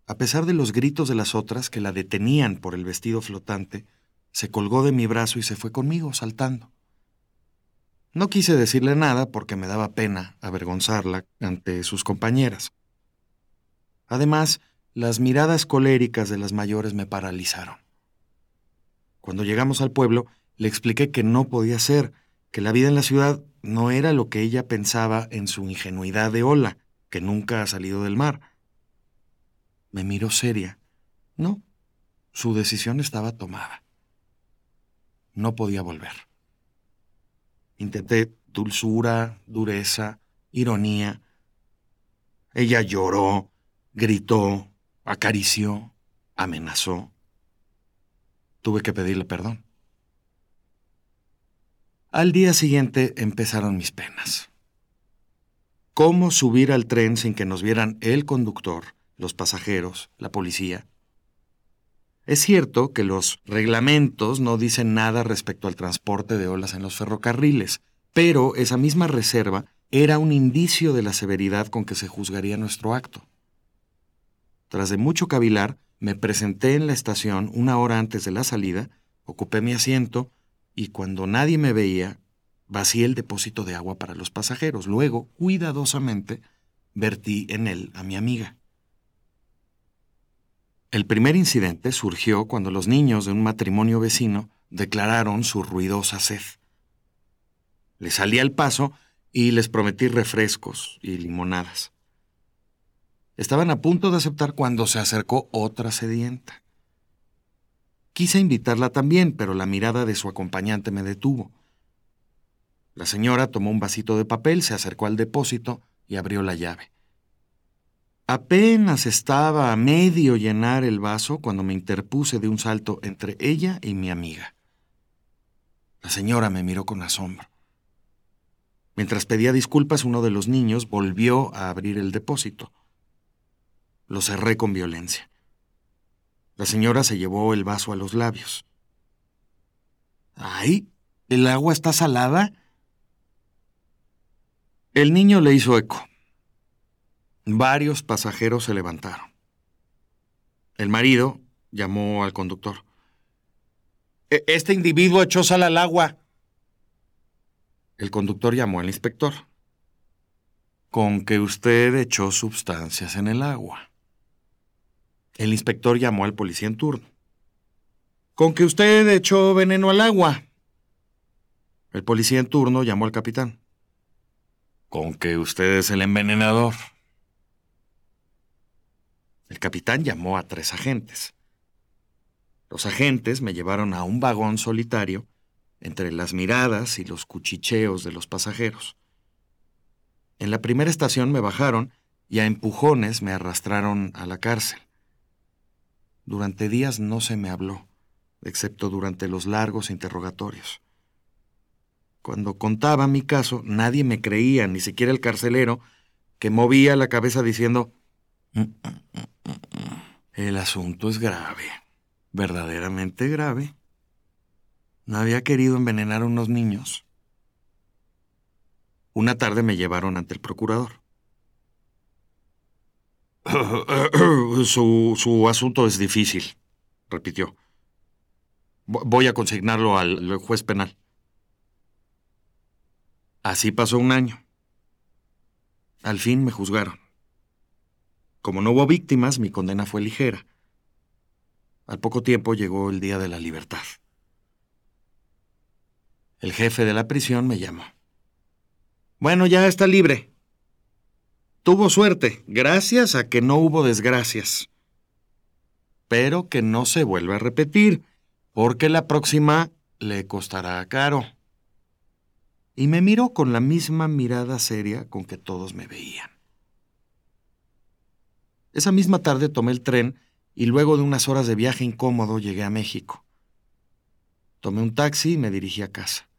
A pesar de los gritos de las otras que la detenían por el vestido flotante, se colgó de mi brazo y se fue conmigo, saltando. No quise decirle nada porque me daba pena avergonzarla ante sus compañeras. Además, las miradas coléricas de las mayores me paralizaron. Cuando llegamos al pueblo, le expliqué que no podía ser, que la vida en la ciudad no era lo que ella pensaba en su ingenuidad de ola, que nunca ha salido del mar. Me miró seria. No, su decisión estaba tomada. No podía volver. Intenté dulzura, dureza, ironía. Ella lloró, gritó, acarició, amenazó. Tuve que pedirle perdón. Al día siguiente empezaron mis penas. ¿Cómo subir al tren sin que nos vieran el conductor, los pasajeros, la policía? Es cierto que los reglamentos no dicen nada respecto al transporte de olas en los ferrocarriles, pero esa misma reserva era un indicio de la severidad con que se juzgaría nuestro acto. Tras de mucho cavilar, me presenté en la estación una hora antes de la salida, ocupé mi asiento y cuando nadie me veía, vacié el depósito de agua para los pasajeros. Luego, cuidadosamente, vertí en él a mi amiga. El primer incidente surgió cuando los niños de un matrimonio vecino declararon su ruidosa sed. Les salí al paso y les prometí refrescos y limonadas. Estaban a punto de aceptar cuando se acercó otra sedienta. Quise invitarla también, pero la mirada de su acompañante me detuvo. La señora tomó un vasito de papel, se acercó al depósito y abrió la llave. Apenas estaba a medio llenar el vaso cuando me interpuse de un salto entre ella y mi amiga. La señora me miró con asombro. Mientras pedía disculpas, uno de los niños volvió a abrir el depósito. Lo cerré con violencia. La señora se llevó el vaso a los labios. ¡Ay! ¿El agua está salada? El niño le hizo eco. Varios pasajeros se levantaron. El marido llamó al conductor. "E- Este individuo echó sal al agua. El conductor llamó al inspector. Con que usted echó sustancias en el agua. El inspector llamó al policía en turno. Con que usted echó veneno al agua. El policía en turno llamó al capitán. Con que usted es el envenenador. El capitán llamó a tres agentes. Los agentes me llevaron a un vagón solitario entre las miradas y los cuchicheos de los pasajeros. En la primera estación me bajaron y a empujones me arrastraron a la cárcel. Durante días no se me habló, excepto durante los largos interrogatorios. Cuando contaba mi caso, nadie me creía, ni siquiera el carcelero, que movía la cabeza diciendo, "Mm, mm, mm, el asunto es grave, verdaderamente grave. No había querido envenenar a unos niños. Una tarde me llevaron ante el procurador. Su, su asunto es difícil, repitió. Vo- Voy a consignarlo al juez penal. Así pasó un año. Al fin me juzgaron. Como no hubo víctimas, mi condena fue ligera. Al poco tiempo llegó el día de la libertad. El jefe de la prisión me llamó. Bueno, ya está libre. Tuvo suerte, gracias a que no hubo desgracias. Pero que no se vuelva a repetir, porque la próxima le costará caro. Y me miró con la misma mirada seria con que todos me veían. Esa misma tarde tomé el tren y luego de unas horas de viaje incómodo llegué a México. Tomé un taxi y me dirigí a casa.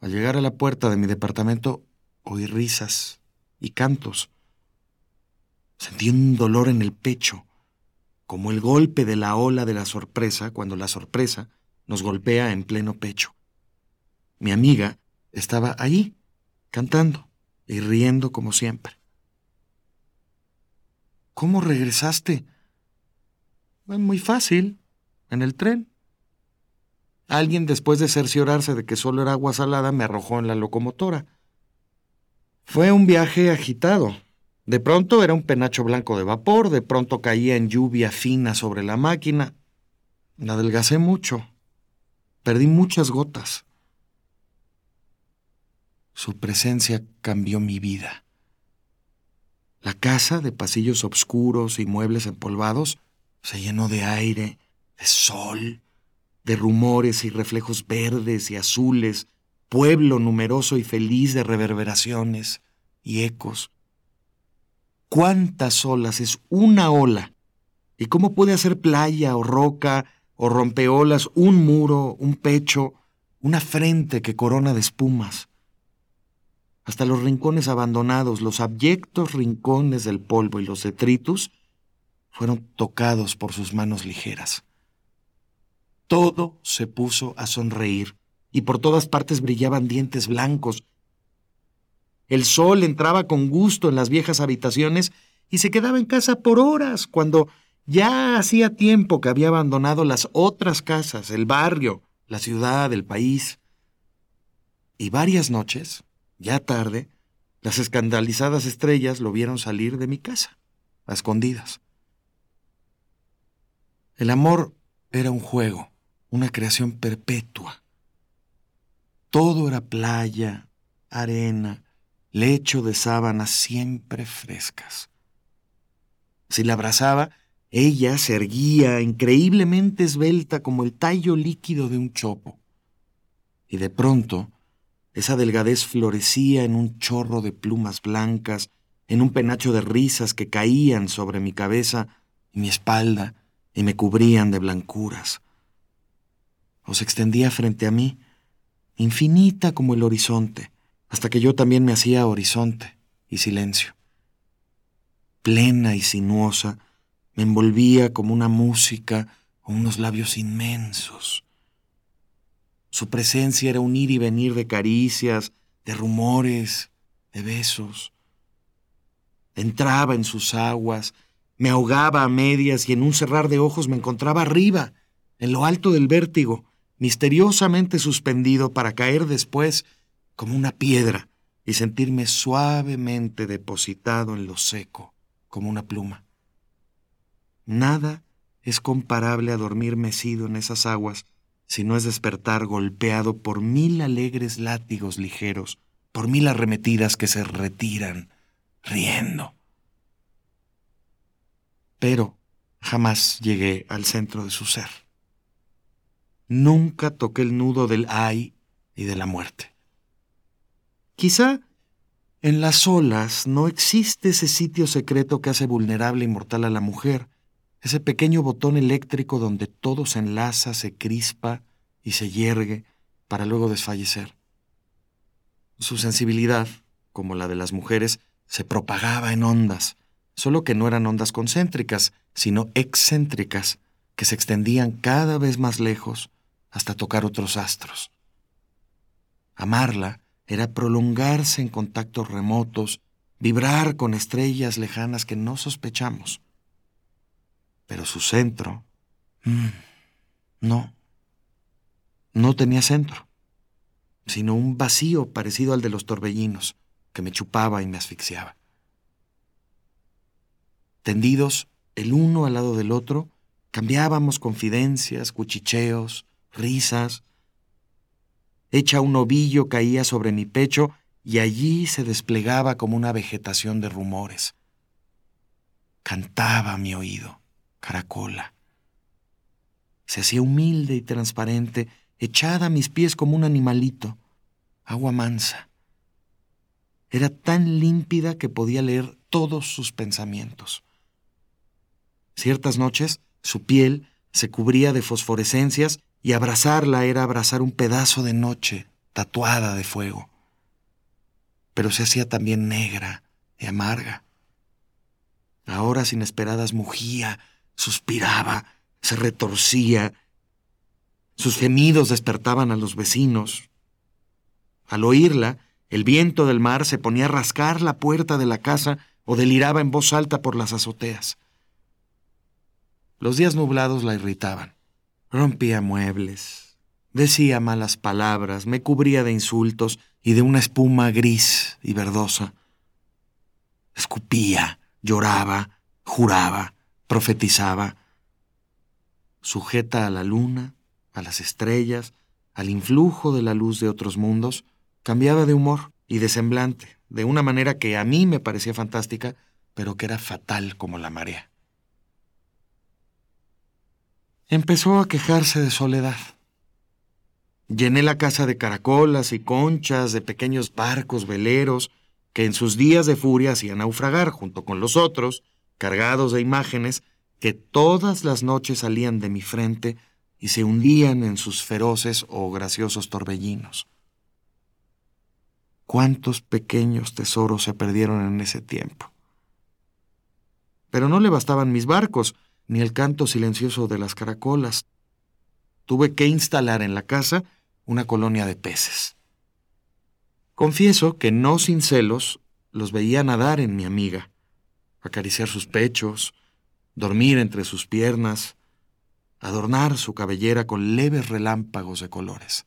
Al llegar a la puerta de mi departamento oí risas y cantos. Sentí un dolor en el pecho, como el golpe de la ola de la sorpresa cuando la sorpresa nos golpea en pleno pecho. Mi amiga estaba allí, cantando y riendo como siempre. ¿Cómo regresaste? "Bueno, Muy fácil, en el tren. Alguien, después de cerciorarse de que solo era agua salada, me arrojó en la locomotora. Fue un viaje agitado. De pronto era un penacho blanco de vapor, de pronto caía en lluvia fina sobre la máquina. La adelgacé mucho. Perdí muchas gotas. Su presencia cambió mi vida. La casa, de pasillos oscuros y muebles empolvados, se llenó de aire, de sol, de rumores y reflejos verdes y azules, pueblo numeroso y feliz de reverberaciones y ecos. ¿Cuántas olas es una ola? ¿Y cómo puede hacer playa o roca o rompeolas un muro, un pecho, una frente que corona de espumas? Hasta los rincones abandonados, los abyectos rincones del polvo y los detritus fueron tocados por sus manos ligeras. Todo se puso a sonreír y por todas partes brillaban dientes blancos. El sol entraba con gusto en las viejas habitaciones y se quedaba en casa por horas, cuando ya hacía tiempo que había abandonado las otras casas, el barrio, la ciudad, el país. Y varias noches, ya tarde, las escandalizadas estrellas lo vieron salir de mi casa, a escondidas. El amor era un juego, una creación perpetua. Todo era playa, arena, lecho de sábanas siempre frescas. Si la abrazaba, ella se erguía increíblemente esbelta como el tallo líquido de un chopo. Y de pronto, esa delgadez florecía en un chorro de plumas blancas, en un penacho de risas que caían sobre mi cabeza y mi espalda y me cubrían de blancuras. O se extendía frente a mí, infinita como el horizonte, hasta que yo también me hacía horizonte y silencio. Plena y sinuosa, me envolvía como una música o unos labios inmensos. Su presencia era un ir y venir de caricias, de rumores, de besos. Entraba en sus aguas, me ahogaba a medias y en un cerrar de ojos me encontraba arriba, en lo alto del vértigo, misteriosamente suspendido para caer después como una piedra y sentirme suavemente depositado en lo seco, como una pluma. Nada es comparable a dormir mecido en esas aguas si no es despertar golpeado por mil alegres látigos ligeros, por mil arremetidas que se retiran, riendo. Pero jamás llegué al centro de su ser. Nunca toqué el nudo del ay y de la muerte. Quizá en las olas no existe ese sitio secreto que hace vulnerable y mortal a la mujer, ese pequeño botón eléctrico donde todo se enlaza, se crispa y se yergue para luego desfallecer. Su sensibilidad, como la de las mujeres, se propagaba en ondas, solo que no eran ondas concéntricas, sino excéntricas, que se extendían cada vez más lejos hasta tocar otros astros. Amarla era prolongarse en contactos remotos, vibrar con estrellas lejanas que no sospechamos. Pero su centro... mm, no. No tenía centro, sino un vacío parecido al de los torbellinos, que me chupaba y me asfixiaba. Tendidos el uno al lado del otro, cambiábamos confidencias, cuchicheos, risas. Hecha un ovillo caía sobre mi pecho y allí se desplegaba como una vegetación de rumores. Cantaba a mi oído, caracola. Se hacía humilde y transparente, echada a mis pies como un animalito, agua mansa. Era tan límpida que podía leer todos sus pensamientos. Ciertas noches su piel se cubría de fosforescencias y abrazarla era abrazar un pedazo de noche tatuada de fuego. Pero se hacía también negra y amarga. A horas inesperadas mugía, suspiraba, se retorcía. Sus gemidos despertaban a los vecinos. Al oírla, el viento del mar se ponía a rascar la puerta de la casa o deliraba en voz alta por las azoteas. Los días nublados la irritaban. Rompía muebles, decía malas palabras, me cubría de insultos y de una espuma gris y verdosa. Escupía, lloraba, juraba, profetizaba. Sujeta a la luna, a las estrellas, al influjo de la luz de otros mundos, cambiaba de humor y de semblante, de una manera que a mí me parecía fantástica, pero que era fatal como la marea empezó a quejarse de soledad. Llené la casa de caracolas y conchas, de pequeños barcos veleros, que en sus días de furia hacían naufragar junto con los otros, cargados de imágenes que todas las noches salían de mi frente y se hundían en sus feroces o graciosos torbellinos. Cuántos pequeños tesoros se perdieron en ese tiempo. Pero no le bastaban mis barcos, ni el canto silencioso de las caracolas. Tuve que instalar en la casa una colonia de peces. Confieso que no sin celos los veía nadar en mi amiga, acariciar sus pechos, dormir entre sus piernas, adornar su cabellera con leves relámpagos de colores.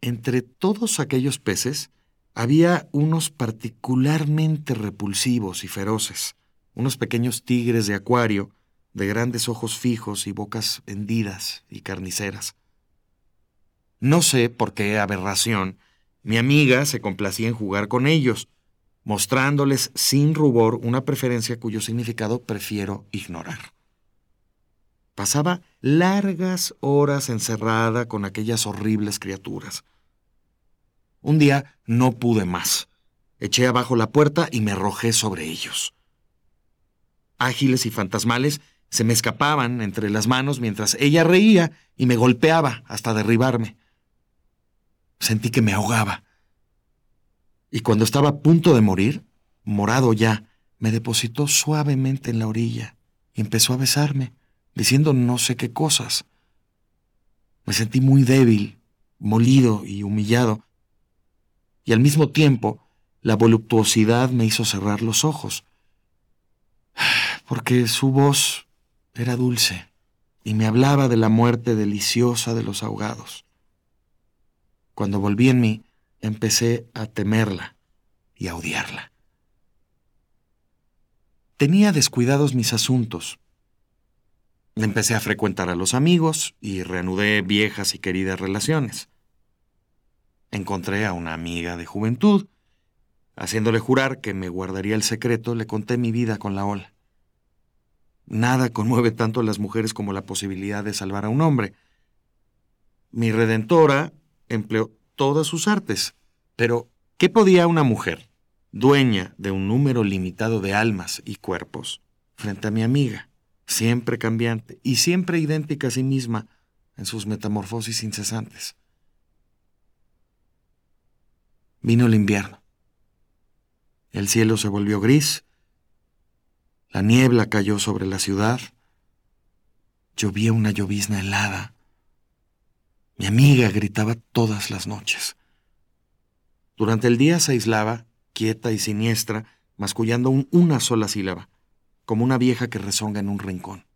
Entre todos aquellos peces había unos particularmente repulsivos y feroces, unos pequeños tigres de acuario, de grandes ojos fijos y bocas hendidas y carniceras. No sé por qué aberración, mi amiga se complacía en jugar con ellos, mostrándoles sin rubor una preferencia cuyo significado prefiero ignorar. Pasaba largas horas encerrada con aquellas horribles criaturas. Un día no pude más. Eché abajo la puerta y me arrojé sobre ellos ágiles y fantasmales, se me escapaban entre las manos mientras ella reía y me golpeaba hasta derribarme. Sentí que me ahogaba. Y cuando estaba a punto de morir, morado ya, me depositó suavemente en la orilla y empezó a besarme, diciendo no sé qué cosas. Me sentí muy débil, molido y humillado, y al mismo tiempo la voluptuosidad me hizo cerrar los ojos porque su voz era dulce y me hablaba de la muerte deliciosa de los ahogados. Cuando volví en mí, empecé a temerla y a odiarla. Tenía descuidados mis asuntos. Empecé a frecuentar a los amigos y reanudé viejas y queridas relaciones. Encontré a una amiga de juventud. Haciéndole jurar que me guardaría el secreto, le conté mi vida con la ola. Nada conmueve tanto a las mujeres como la posibilidad de salvar a un hombre. Mi redentora empleó todas sus artes, pero ¿qué podía una mujer, dueña de un número limitado de almas y cuerpos, frente a mi amiga, siempre cambiante y siempre idéntica a sí misma en sus metamorfosis incesantes? Vino el invierno. El cielo se volvió gris la niebla cayó sobre la ciudad. Llovía una llovizna helada. Mi amiga gritaba todas las noches. Durante el día se aislaba, quieta y siniestra, mascullando una sola sílaba, como una vieja que rezonga en un rincón.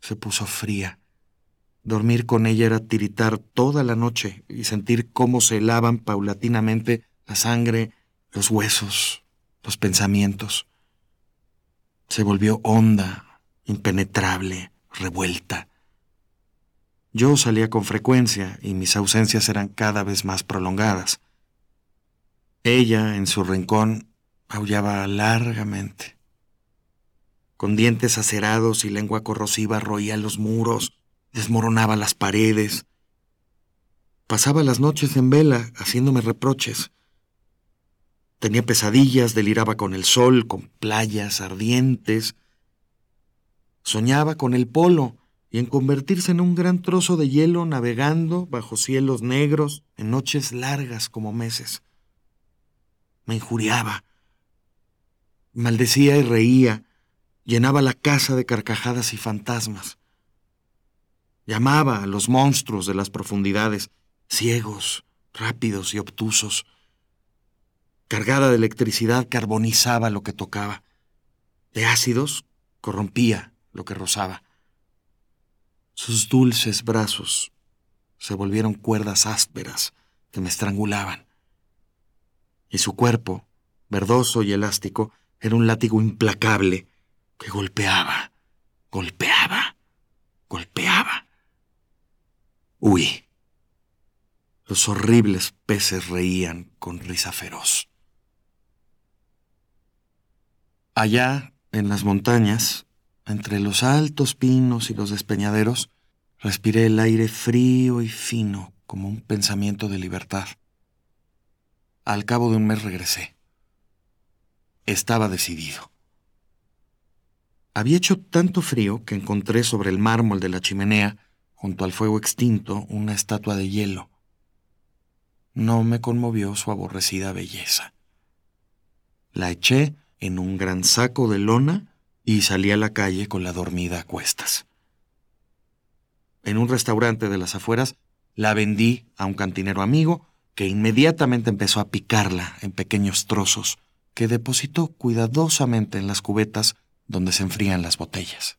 Se puso fría. Dormir con ella era tiritar toda la noche y sentir cómo se helaban paulatinamente la sangre, los huesos, los pensamientos. Se volvió honda, impenetrable, revuelta. Yo salía con frecuencia y mis ausencias eran cada vez más prolongadas. Ella, en su rincón, aullaba largamente. Con dientes acerados y lengua corrosiva roía los muros, desmoronaba las paredes. Pasaba las noches en vela, haciéndome reproches. Tenía pesadillas, deliraba con el sol, con playas ardientes. Soñaba con el polo, y en convertirse en un gran trozo de hielo navegando bajo cielos negros en noches largas como meses. Me injuriaba, maldecía y reía, llenaba la casa de carcajadas y fantasmas. Llamaba a los monstruos de las profundidades, ciegos, rápidos y obtusos. Cargada de electricidad carbonizaba lo que tocaba. De ácidos corrompía lo que rozaba. Sus dulces brazos se volvieron cuerdas ásperas que me estrangulaban. Y su cuerpo, verdoso y elástico, era un látigo implacable que golpeaba, golpeaba, golpeaba. Huí. Los horribles peces reían con risa feroz. Allá, en las montañas, entre los altos pinos y los despeñaderos, respiré el aire frío y fino como un pensamiento de libertad. Al cabo de un mes regresé. Estaba decidido. Había hecho tanto frío que encontré sobre el mármol de la chimenea, junto al fuego extinto, una estatua de hielo. No me conmovió su aborrecida belleza. La eché en un gran saco de lona y salí a la calle con la dormida a cuestas. En un restaurante de las afueras la vendí a un cantinero amigo que inmediatamente empezó a picarla en pequeños trozos que depositó cuidadosamente en las cubetas donde se enfrían las botellas.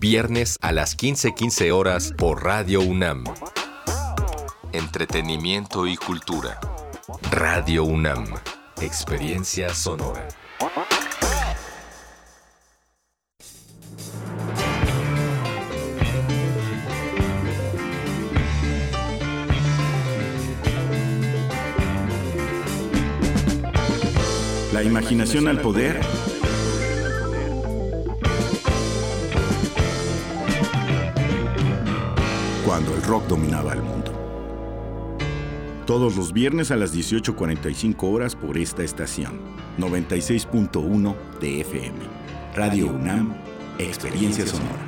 Viernes a las 15:15 horas por Radio UNAM. Entretenimiento y cultura. Radio UNAM. Experiencia sonora. La imaginación al poder. Cuando el rock dominaba el mundo. Todos los viernes a las 18.45 horas por esta estación. 96.1 de FM. Radio UNAM, Experiencia Sonora.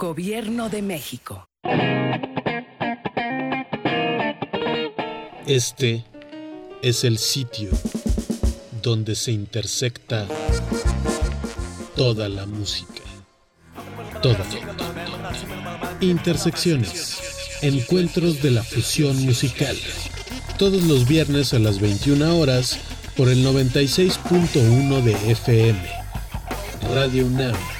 Gobierno de México. Este es el sitio donde se intersecta toda la música. Toda. Intersecciones. Encuentros de la fusión musical. Todos los viernes a las 21 horas por el 96.1 de FM. Radio UNAM.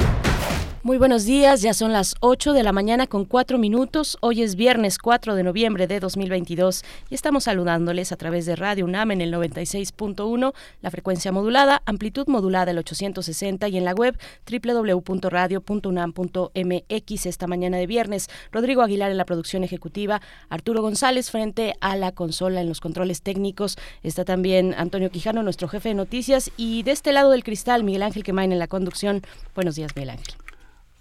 Muy buenos días, ya son las 8 de la mañana con 4 minutos. Hoy es viernes 4 de noviembre de 2022 y estamos saludándoles a través de Radio UNAM en el 96.1, la frecuencia modulada, amplitud modulada el 860 y en la web www.radio.unam.mx esta mañana de viernes. Rodrigo Aguilar en la producción ejecutiva, Arturo González frente a la consola en los controles técnicos. Está también Antonio Quijano, nuestro jefe de noticias y de este lado del cristal, Miguel Ángel Quemain en la conducción. Buenos días, Miguel Ángel.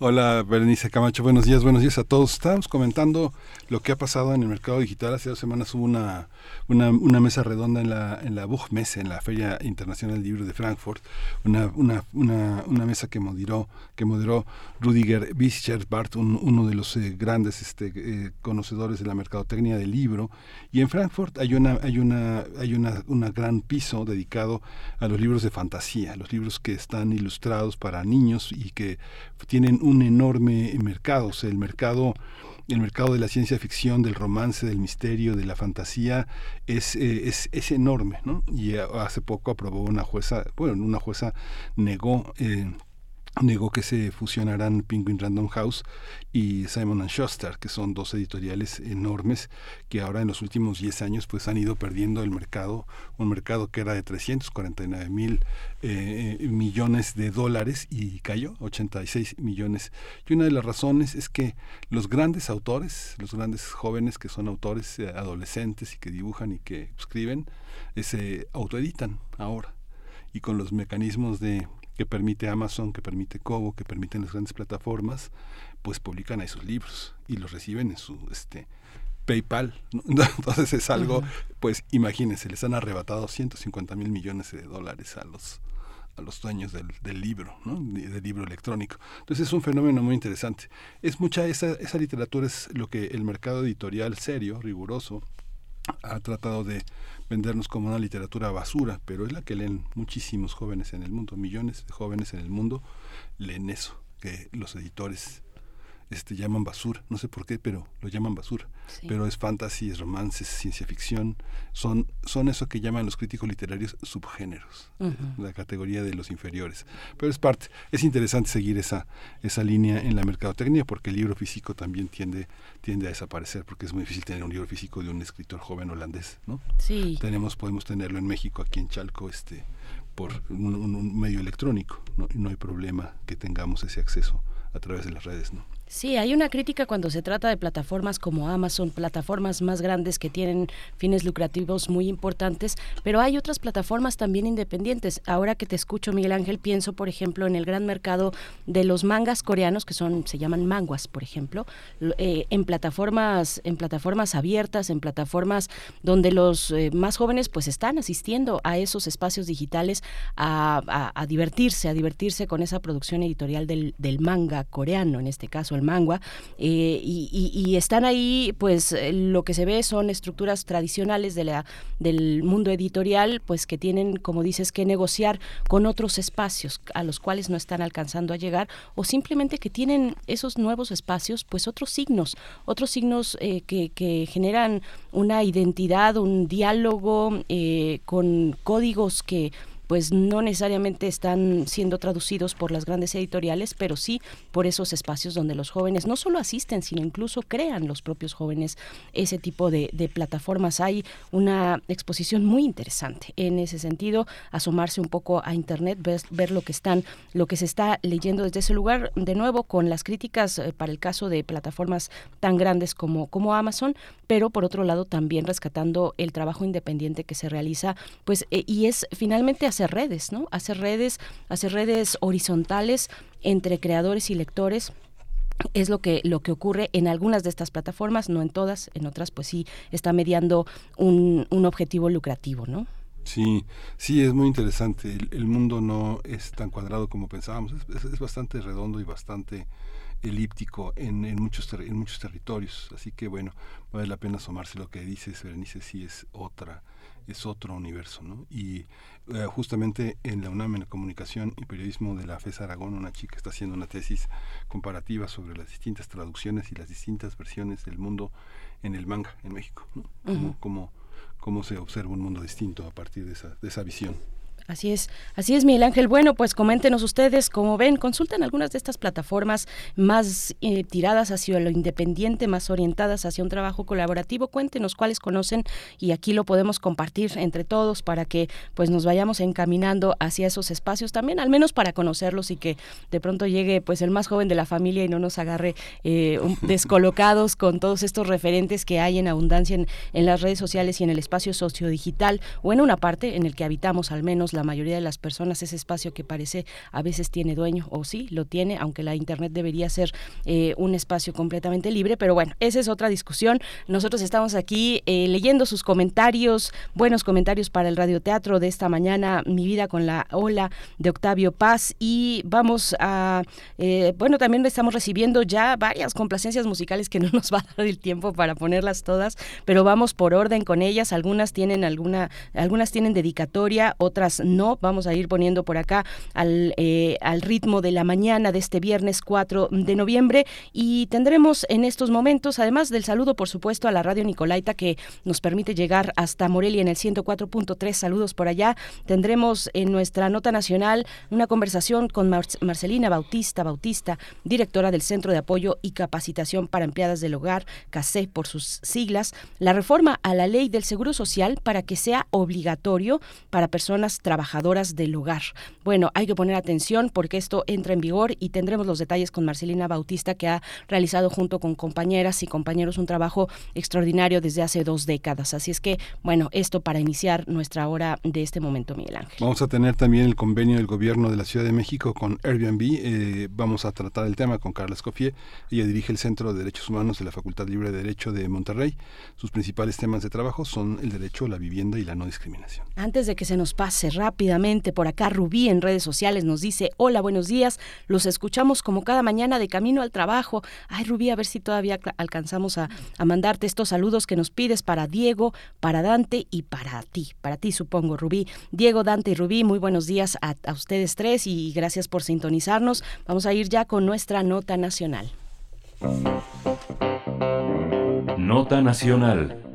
Hola Berenice Camacho, buenos días, buenos días a todos. Estábamos comentando lo que ha pasado en el mercado digital. Hace dos semanas hubo una, una, una mesa redonda en la, en la Buchmesse, en la Feria Internacional del Libro de Frankfurt, una, una, una, mesa que moderó, que moderó Rudiger Bischerbart, un, uno de los eh, grandes este, eh, conocedores de la mercadotecnia del libro. Y en Frankfurt hay una, hay una, hay una, una gran piso dedicado a los libros de fantasía, los libros que están ilustrados para niños y que tienen un enorme mercado, o sea, el mercado el mercado de la ciencia ficción, del romance, del misterio, de la fantasía es, eh, es, enorme, ¿no? Y hace poco aprobó una jueza, bueno, una jueza negó eh, negó que se fusionarán Penguin Random House y Simon Schuster, que son dos editoriales enormes que ahora en los últimos 10 años pues han ido perdiendo el mercado, un mercado que era de 349 mil eh, millones de dólares y cayó 86 millones. Y una de las razones es que los grandes autores, los grandes jóvenes que son autores eh, adolescentes y que dibujan y que escriben, eh, se autoeditan ahora y con los mecanismos de que permite Amazon, que permite Kobo, que permiten las grandes plataformas, pues publican ahí sus libros y los reciben en su este PayPal. Entonces es algo, pues imagínense, les han arrebatado 150 mil millones de dólares a los a los dueños del, del libro, ¿no? del libro electrónico. Entonces es un fenómeno muy interesante. Es mucha esa, esa literatura es lo que el mercado editorial serio, riguroso, ha tratado de vendernos como una literatura basura, pero es la que leen muchísimos jóvenes en el mundo, millones de jóvenes en el mundo leen eso, que los editores este, llaman basura, no sé por qué, pero lo llaman basura. Sí. Pero es fantasy, es romance, es ciencia ficción, son, son eso que llaman los críticos literarios subgéneros, uh -huh. la categoría de los inferiores. Pero es parte, es interesante seguir esa, esa línea en la mercadotecnia porque el libro físico también tiende, tiende a desaparecer porque es muy difícil tener un libro físico de un escritor joven holandés, ¿no? Sí. Tenemos, podemos tenerlo en México, aquí en Chalco, este por un, medio electrónico, ¿no? no hay problema que tengamos ese acceso a través de las redes, ¿no? Sí, hay una crítica cuando se trata de plataformas como Amazon, plataformas más grandes que tienen fines lucrativos muy importantes, pero hay otras plataformas también independientes. Ahora que te escucho, Miguel Ángel, pienso, por ejemplo, en el gran mercado de los mangas coreanos, que son, se llaman manguas, por ejemplo, eh, en plataformas, en plataformas abiertas, en plataformas donde los eh, más jóvenes pues están asistiendo a esos espacios digitales a, divertirse, a divertirse con esa producción editorial del, del manga coreano, en este caso, Colmangua, eh, y, están ahí, pues lo que se ve son estructuras tradicionales de la, del mundo editorial, pues que tienen, como dices, que negociar con otros espacios a los cuales no están alcanzando a llegar, o simplemente que tienen esos nuevos espacios, pues otros signos, otros signos eh, que, que, generan una identidad, un diálogo eh, con códigos que pues no necesariamente están siendo traducidos por las grandes editoriales, pero sí por esos espacios donde los jóvenes no solo asisten, sino incluso crean los propios jóvenes ese tipo de, plataformas. Hay una exposición muy interesante en ese sentido, asomarse un poco a internet, ver, lo que están, lo que se está leyendo desde ese lugar, de nuevo con las críticas eh, para el caso de plataformas tan grandes como, como Amazon, pero por otro lado también rescatando el trabajo independiente que se realiza, pues, eh, y es finalmente hacer redes, ¿no? Hacer redes, hacer redes horizontales entre creadores y lectores es lo que lo que ocurre en algunas de estas plataformas, no en todas, en otras pues sí está mediando un, un objetivo lucrativo, ¿no? Sí, sí, es muy interesante. El, mundo no es tan cuadrado como pensábamos, es, es, bastante redondo y bastante elíptico en, en, muchos en muchos territorios. Así que bueno, vale la pena asomarse lo que dices, Berenice, sí es otra es otro universo, ¿no? Y eh, justamente en la UNAM en Comunicación y Periodismo de la FES Aragón, una chica está haciendo una tesis comparativa sobre las distintas traducciones y las distintas versiones del mundo en el manga en México, ¿no? Cómo, cómo, se observa un mundo distinto a partir de esa, de esa visión. Así es, así es, Miguel Ángel. Bueno, pues coméntenos ustedes, como ven, consultan algunas de estas plataformas más eh, tiradas hacia lo independiente, más orientadas hacia un trabajo colaborativo. Cuéntenos cuáles conocen y aquí lo podemos compartir entre todos para que pues nos vayamos encaminando hacia esos espacios también, al menos para conocerlos y que de pronto llegue pues el más joven de la familia y no nos agarre eh, descolocados con todos estos referentes que hay en abundancia en, en las redes sociales y en el espacio sociodigital o en una parte en el que habitamos al menos la la mayoría de las personas ese espacio que parece a veces tiene dueño o sí, lo tiene, aunque la Internet debería ser eh, un espacio completamente libre, pero bueno, esa es otra discusión. Nosotros estamos aquí eh, leyendo sus comentarios, buenos comentarios para el radioteatro de esta mañana, Mi vida con la ola de Octavio Paz y vamos a, eh, bueno, también estamos recibiendo ya varias complacencias musicales que no nos va a dar el tiempo para ponerlas todas, pero vamos por orden con ellas, algunas tienen alguna, algunas tienen dedicatoria, otras no. Vamos a ir poniendo por acá al, eh, al ritmo de la mañana de este viernes 4 de noviembre y tendremos en estos momentos, además del saludo, por supuesto, a la radio Nicolaita que nos permite llegar hasta Morelia en el 104.3. Saludos por allá. Tendremos en nuestra nota nacional una conversación con Marcelina Bautista, Bautista, directora del Centro de Apoyo y Capacitación para Empleadas del Hogar, CACE por sus siglas, la reforma a la ley del Seguro Social para que sea obligatorio para personas trabajadoras del hogar. Bueno, hay que poner atención porque esto entra en vigor y tendremos los detalles con Marcelina Bautista que ha realizado junto con compañeras y compañeros un trabajo extraordinario desde hace dos décadas. Así es que, bueno, esto para iniciar nuestra hora de este momento, Miguel Ángel. Vamos a tener también el convenio del gobierno de la Ciudad de México con Airbnb. Eh, vamos a tratar el tema con Carla Escofié. Ella dirige el Centro de Derechos Humanos de la Facultad Libre de Derecho de Monterrey. Sus principales temas de trabajo son el derecho, la vivienda y la no discriminación. Antes de que se nos pase rápidamente por acá. Rubí en redes sociales nos dice, hola, buenos días, los escuchamos como cada mañana de camino al trabajo. Ay, Rubí, a ver si todavía alcanzamos a, mandarte estos saludos que nos pides para Diego, para Dante y para ti, para ti supongo, Rubí. Diego, Dante y Rubí, muy buenos días a, ustedes tres y gracias por sintonizarnos. Vamos a ir ya con nuestra nota nacional. Nota nacional.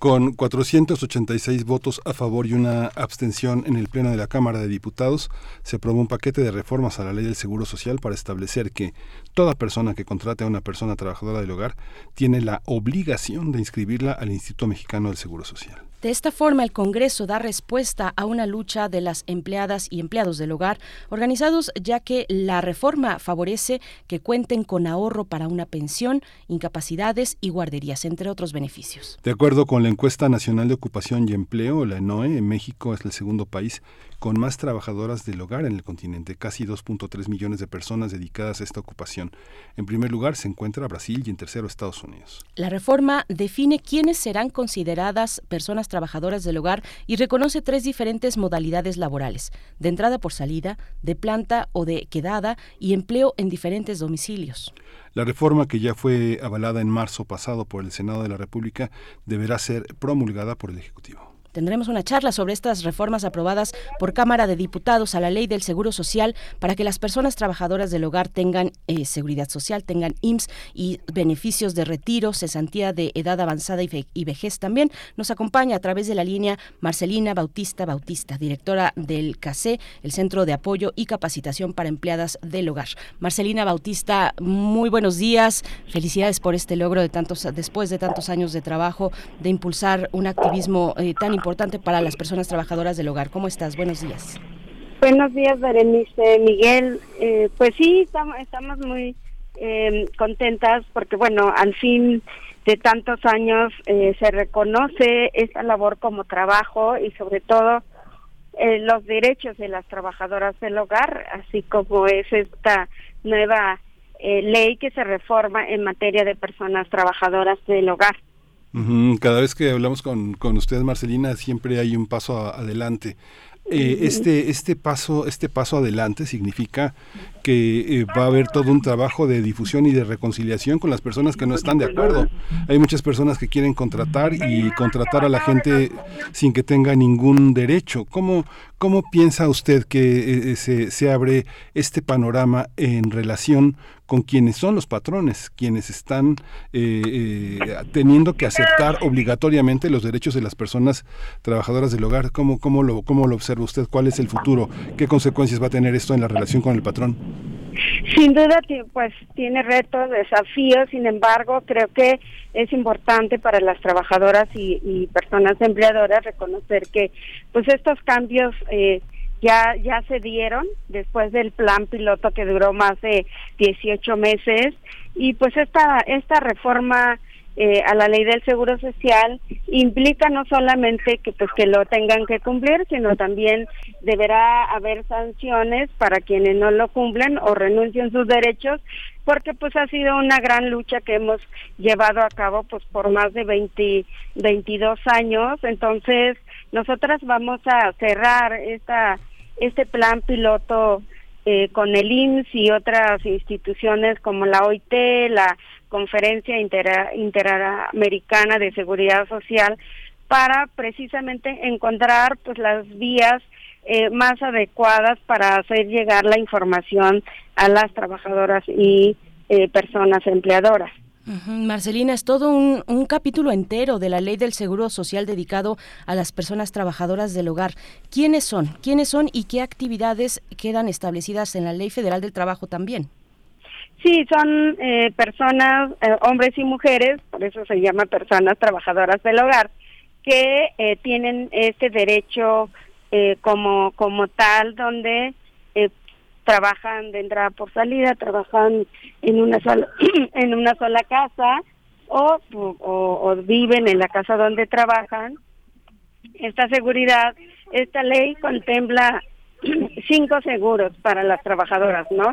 Con 486 votos a favor y una abstención en el Pleno de la Cámara de Diputados, se aprobó un paquete de reformas a la ley del Seguro Social para establecer que toda persona que contrate a una persona trabajadora del hogar tiene la obligación de inscribirla al Instituto Mexicano del Seguro Social. De esta forma, el Congreso da respuesta a una lucha de las empleadas y empleados del hogar organizados, ya que la reforma favorece que cuenten con ahorro para una pensión, incapacidades y guarderías, entre otros beneficios. De acuerdo con la encuesta nacional de ocupación y empleo, la ENOE, México es el segundo país con más trabajadoras del hogar en el continente, casi 2.3 millones de personas dedicadas a esta ocupación. En primer lugar se encuentra Brasil y en tercero Estados Unidos. La reforma define quiénes serán consideradas personas trabajadoras del hogar y reconoce tres diferentes modalidades laborales, de entrada por salida, de planta o de quedada y empleo en diferentes domicilios. La reforma que ya fue avalada en marzo pasado por el Senado de la República deberá ser promulgada por el Ejecutivo. Tendremos una charla sobre estas reformas aprobadas por Cámara de Diputados a la Ley del Seguro Social para que las personas trabajadoras del hogar tengan eh, seguridad social, tengan IMSS y beneficios de retiro, cesantía de edad avanzada y, vejez también. Nos acompaña a través de la línea Marcelina Bautista Bautista, directora del CACE, el Centro de Apoyo y Capacitación para Empleadas del Hogar. Marcelina Bautista, muy buenos días. Felicidades por este logro de tantos, después de tantos años de trabajo, de impulsar un activismo eh, tan importante importante para las personas trabajadoras del hogar. ¿Cómo estás? Buenos días. Buenos días, Berenice, Miguel. Eh, pues sí, estamos, estamos muy eh, contentas porque, bueno, al fin de tantos años eh, se reconoce esta labor como trabajo y sobre todo los derechos de las trabajadoras del hogar, así como es esta nueva ley que se reforma en materia de personas trabajadoras del hogar. Cada vez que hablamos con, con usted, Marcelina, siempre hay un paso adelante. Eh, este, este, paso, este paso adelante significa que eh, va a haber todo un trabajo de difusión y de reconciliación con las personas que no están de acuerdo. Hay muchas personas que quieren contratar y contratar a la gente sin que tenga ningún derecho. ¿Cómo, cómo piensa usted que eh, se, se abre este panorama en relación con quienes son los patrones, quienes están eh, teniendo que aceptar obligatoriamente los derechos de las personas trabajadoras del hogar. ¿Cómo, cómo, lo, ¿Cómo lo observa usted? ¿Cuál es el futuro? ¿Qué consecuencias va a tener esto en la relación con el patrón? Sin duda, pues tiene retos, desafíos, sin embargo, creo que es importante para las trabajadoras y, personas empleadoras reconocer que pues estos cambios eh, ya ya se dieron después del plan piloto que duró más de 18 meses y pues esta esta reforma eh, a la ley del seguro social implica no solamente que pues que lo tengan que cumplir sino también deberá haber sanciones para quienes no lo cumplen o renuncien sus derechos porque pues ha sido una gran lucha que hemos llevado a cabo pues por más de 20 22 años. Entonces nosotras vamos a cerrar esta este plan piloto eh, con el IMSS y otras instituciones como la OIT, la Conferencia Interamericana de Seguridad Social para precisamente encontrar pues las vías eh, más adecuadas para hacer llegar la información a las trabajadoras y eh, personas empleadoras. Marcelina, es todo un, un, capítulo entero de la ley del Seguro Social dedicado a las personas trabajadoras del hogar. ¿Quiénes son? ¿Quiénes son y qué actividades quedan establecidas en la Ley Federal del Trabajo también? Sí, son eh, personas, eh, hombres y mujeres, por eso se llama personas trabajadoras del hogar, que eh, tienen este derecho como como tal, donde trabajan de entrada por salida, trabajan en una sola en una sola casa o, o viven en la casa donde trabajan. Esta seguridad, esta ley contempla cinco seguros para las trabajadoras, ¿no?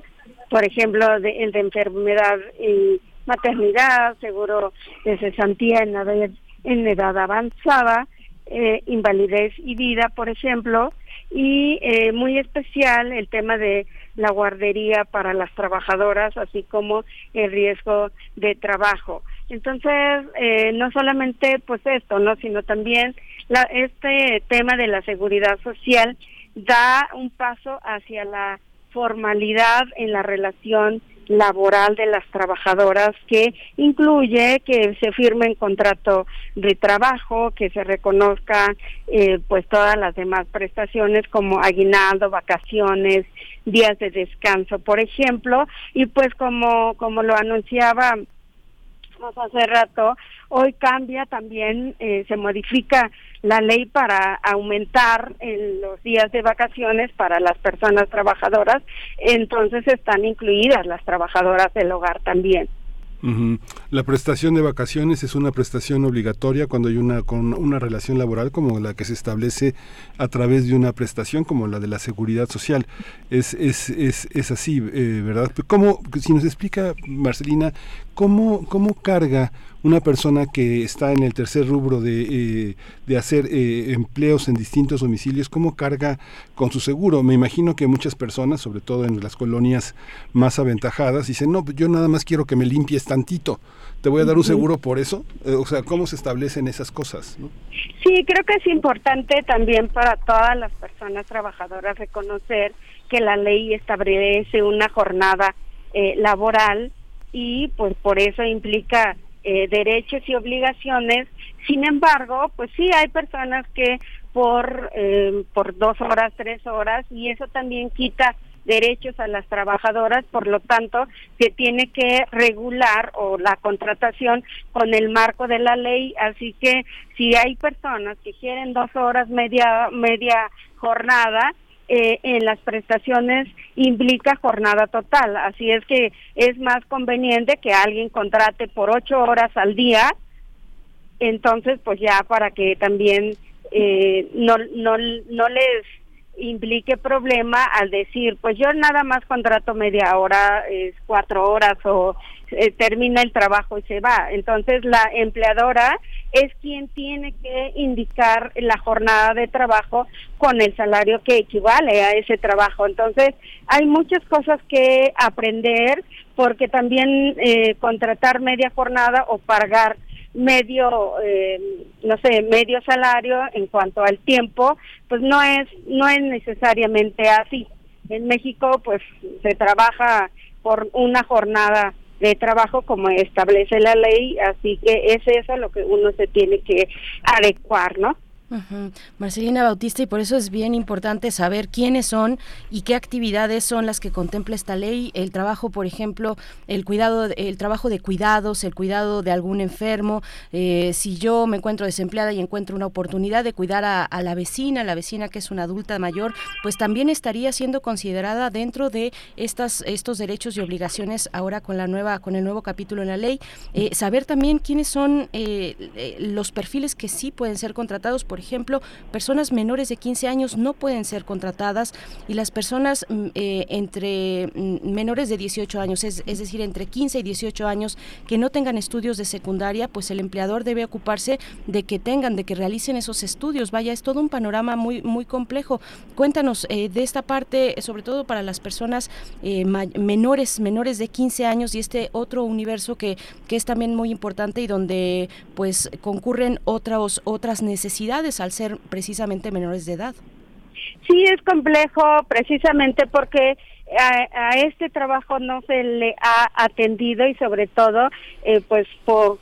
Por ejemplo, de, el de enfermedad y maternidad, seguro de cesantía en edad, en edad avanzada, eh, invalidez y vida, por ejemplo, y eh, muy especial el tema de la guardería para las trabajadoras, así como el riesgo de trabajo. Entonces, eh, no solamente pues esto, no, sino también la, este tema de la seguridad social da un paso hacia la formalidad en la relación laboral de las trabajadoras que incluye que se firme contrato de trabajo, que se reconozca eh, pues todas las demás prestaciones como aguinaldo, vacaciones, días de descanso, por ejemplo, y pues como como lo anunciaba hace rato, hoy cambia también, eh, se modifica la ley para aumentar en los días de vacaciones para las personas trabajadoras, entonces están incluidas las trabajadoras del hogar también. La prestación de vacaciones es una prestación obligatoria cuando hay una, con una relación laboral como la que se establece a través de una prestación como la de la seguridad social. Es, es, es, es así, eh, ¿verdad? ¿Cómo, si nos explica, Marcelina, cómo, cómo carga una persona que está en el tercer rubro de, eh, de hacer eh, empleos en distintos domicilios, cómo carga con su seguro. Me imagino que muchas personas, sobre todo en las colonias más aventajadas, dicen, no, yo nada más quiero que me limpies tantito, te voy a dar un seguro por eso. Eh, o sea, ¿cómo se establecen esas cosas? no? Sí, creo que es importante también para todas las personas trabajadoras reconocer que la ley establece una jornada eh, laboral y pues por eso implica eh, derechos y obligaciones. Sin embargo, pues sí hay personas que por eh, por dos horas, tres horas y eso también quita derechos a las trabajadoras, por lo tanto, se tiene que regular o la contratación con el marco de la ley, así que si hay personas que quieren dos horas, media, media jornada, eh, en las prestaciones implica jornada total, así es que es más conveniente que alguien contrate por ocho horas al día, entonces pues ya para que también eh, no, no, no les implique problema al decir, pues yo nada más contrato media hora, es cuatro horas o eh, termina el trabajo y se va. Entonces la empleadora es quien tiene que indicar la jornada de trabajo con el salario que equivale a ese trabajo. Entonces hay muchas cosas que aprender porque también eh, contratar media jornada o pagar medio eh, no sé medio salario en cuanto al tiempo pues no es no es necesariamente así en México pues se trabaja por una jornada de trabajo como establece la ley así que es eso lo que uno se tiene que adecuar no Marcelina Bautista, y por eso es bien importante saber quiénes son y qué actividades son las que contempla esta ley. El trabajo, por ejemplo, el cuidado, el trabajo de cuidados, el cuidado de algún enfermo. Eh, si yo me encuentro desempleada y encuentro una oportunidad de cuidar a, a la vecina, la vecina que es una adulta mayor, pues también estaría siendo considerada dentro de estas estos derechos y obligaciones ahora con la nueva con el nuevo capítulo en la ley. Eh, saber también quiénes son eh, eh, los perfiles que sí pueden ser contratados. Por ejemplo, personas menores de 15 años no pueden ser contratadas y las personas mm, eh, entre mm, menores de 18 años, es, decir, entre 15 y 18 años que no tengan estudios de secundaria, pues el empleador debe ocuparse de que tengan, de que realicen esos estudios. Vaya, es todo un panorama muy muy complejo. Cuéntanos eh, de esta parte, sobre todo para las personas eh, menores menores de 15 años y este otro universo que, que es también muy importante y donde pues concurren otras otras necesidades al ser precisamente menores de edad. Sí, es complejo precisamente porque a, a este trabajo no se le ha atendido y sobre todo, eh, pues por,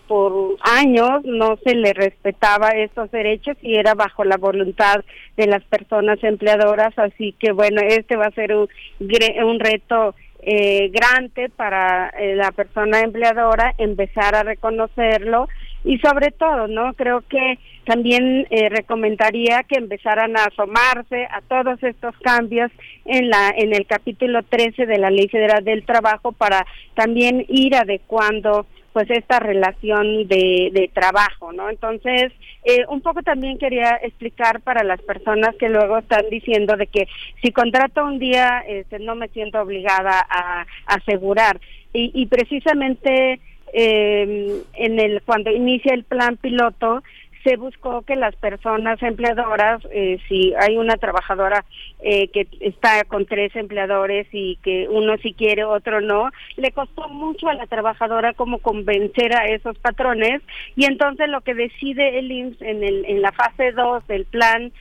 años no se le respetaba estos derechos y era bajo la voluntad de las personas empleadoras. Así que bueno, este va a ser un, un reto eh, grande para eh, la persona empleadora empezar a reconocerlo y sobre todo, ¿no? Creo que también eh, recomendaría que empezaran a asomarse a todos estos cambios en la en el capítulo 13 de la Ley Federal del Trabajo para también ir adecuando pues esta relación de, de trabajo, ¿no? Entonces, eh, un poco también quería explicar para las personas que luego están diciendo de que si contrato un día, este, no me siento obligada a, asegurar. Y, y precisamente eh, en el cuando inicia el plan piloto se buscó que las personas empleadoras, eh, si hay una trabajadora eh, que está con tres empleadores y que uno sí quiere, otro no, le costó mucho a la trabajadora como convencer a esos patrones. Y entonces lo que decide el IMSS en, el, en la fase 2 del plan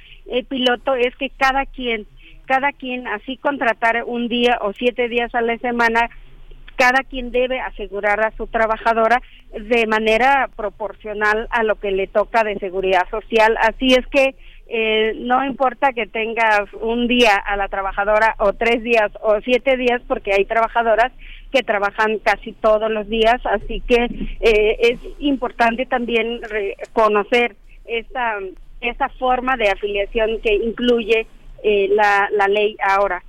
piloto es que cada quien, cada quien así contratar un día o siete días a la semana cada quien debe asegurar a su trabajadora de manera proporcional a lo que le toca de seguridad social. Así es que eh, no importa que tengas un día a la trabajadora o tres días o siete días, porque hay trabajadoras que trabajan casi todos los días, así que eh, es importante también conocer esta, esta forma de afiliación que incluye eh, la, la ley ahora.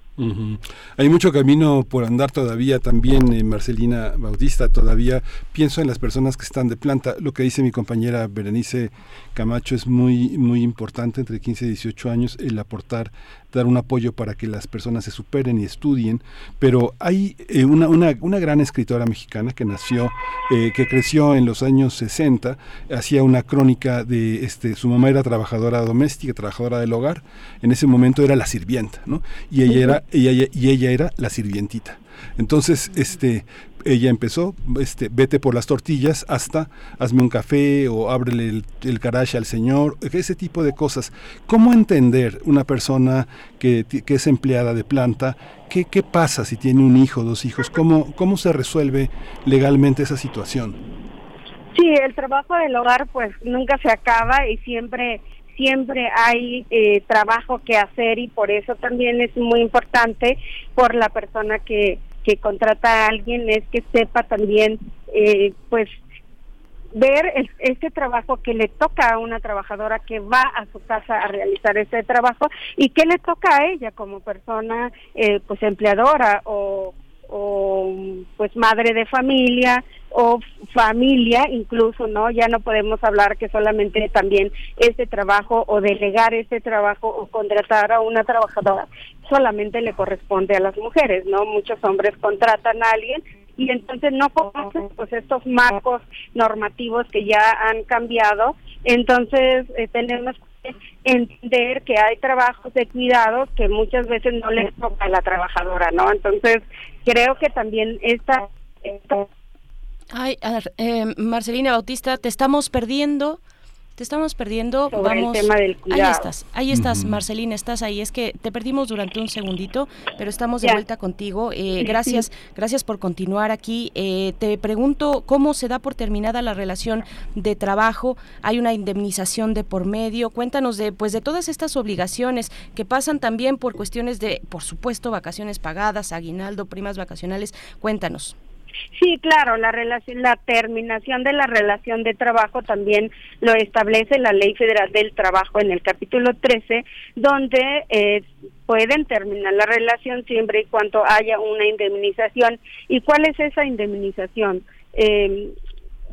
Hay mucho camino por andar todavía también, eh, Marcelina Bautista, todavía pienso en las personas que están de planta. Lo que dice mi compañera Berenice Camacho es muy, muy importante entre 15 y 18 años el aportar, dar un apoyo para que las personas se superen y estudien. Pero hay eh, una, una, una gran escritora mexicana que nació, eh, que creció en los años 60, hacía una crónica de, este, su mamá era trabajadora doméstica, trabajadora del hogar, en ese momento era la sirvienta, ¿no? Y ella era, ella, ella- y ella era la sirvientita. Entonces, este, ella empezó, este, vete por las tortillas hasta hazme un café o ábrele el, el al señor, ese tipo de cosas. ¿Cómo entender una persona que, que es empleada de planta? ¿Qué, ¿Qué pasa si tiene un hijo, dos hijos? ¿Cómo, ¿Cómo se resuelve legalmente esa situación? Sí, el trabajo del hogar pues nunca se acaba y siempre siempre hay eh, trabajo que hacer y por eso también es muy importante por la persona que, que contrata a alguien es que sepa también eh, pues ver el- este trabajo que le toca a una trabajadora que va a su casa a realizar ese trabajo y que le toca a ella como persona eh, pues empleadora o, o pues madre de familia o familia incluso no ya no podemos hablar que solamente también este trabajo o delegar este trabajo o contratar a una trabajadora solamente le corresponde a las mujeres no muchos hombres contratan a alguien y entonces no conocen pues estos marcos normativos que ya han cambiado. Entonces eh, tenemos que entender que hay trabajos de cuidados que muchas veces no les toca a la trabajadora no entonces creo que también esta, esta Ay, a ver, eh, Marcelina Bautista, te estamos perdiendo. Te estamos perdiendo. Sobre el Vamos. tema del Ahí estás, ahí estás. Marcelina, estás ahí. Es que te perdimos durante un segundito, pero estamos de Ya. vuelta contigo. Eh, Sí, gracias, sí. gracias por continuar aquí. Eh, te pregunto cómo se da por terminada la relación de trabajo. Hay una indemnización de por medio. Cuéntanos de, pues, de todas estas obligaciones que pasan también por cuestiones de, por supuesto, vacaciones pagadas, aguinaldo, primas vacacionales. Cuéntanos. Sí, claro, la relación, la terminación de la relación de trabajo también lo establece la Ley Federal del Trabajo en el capítulo 13, donde eh, pueden terminar la relación siempre y cuando haya una indemnización. ¿Y cuál es esa indemnización? Eh,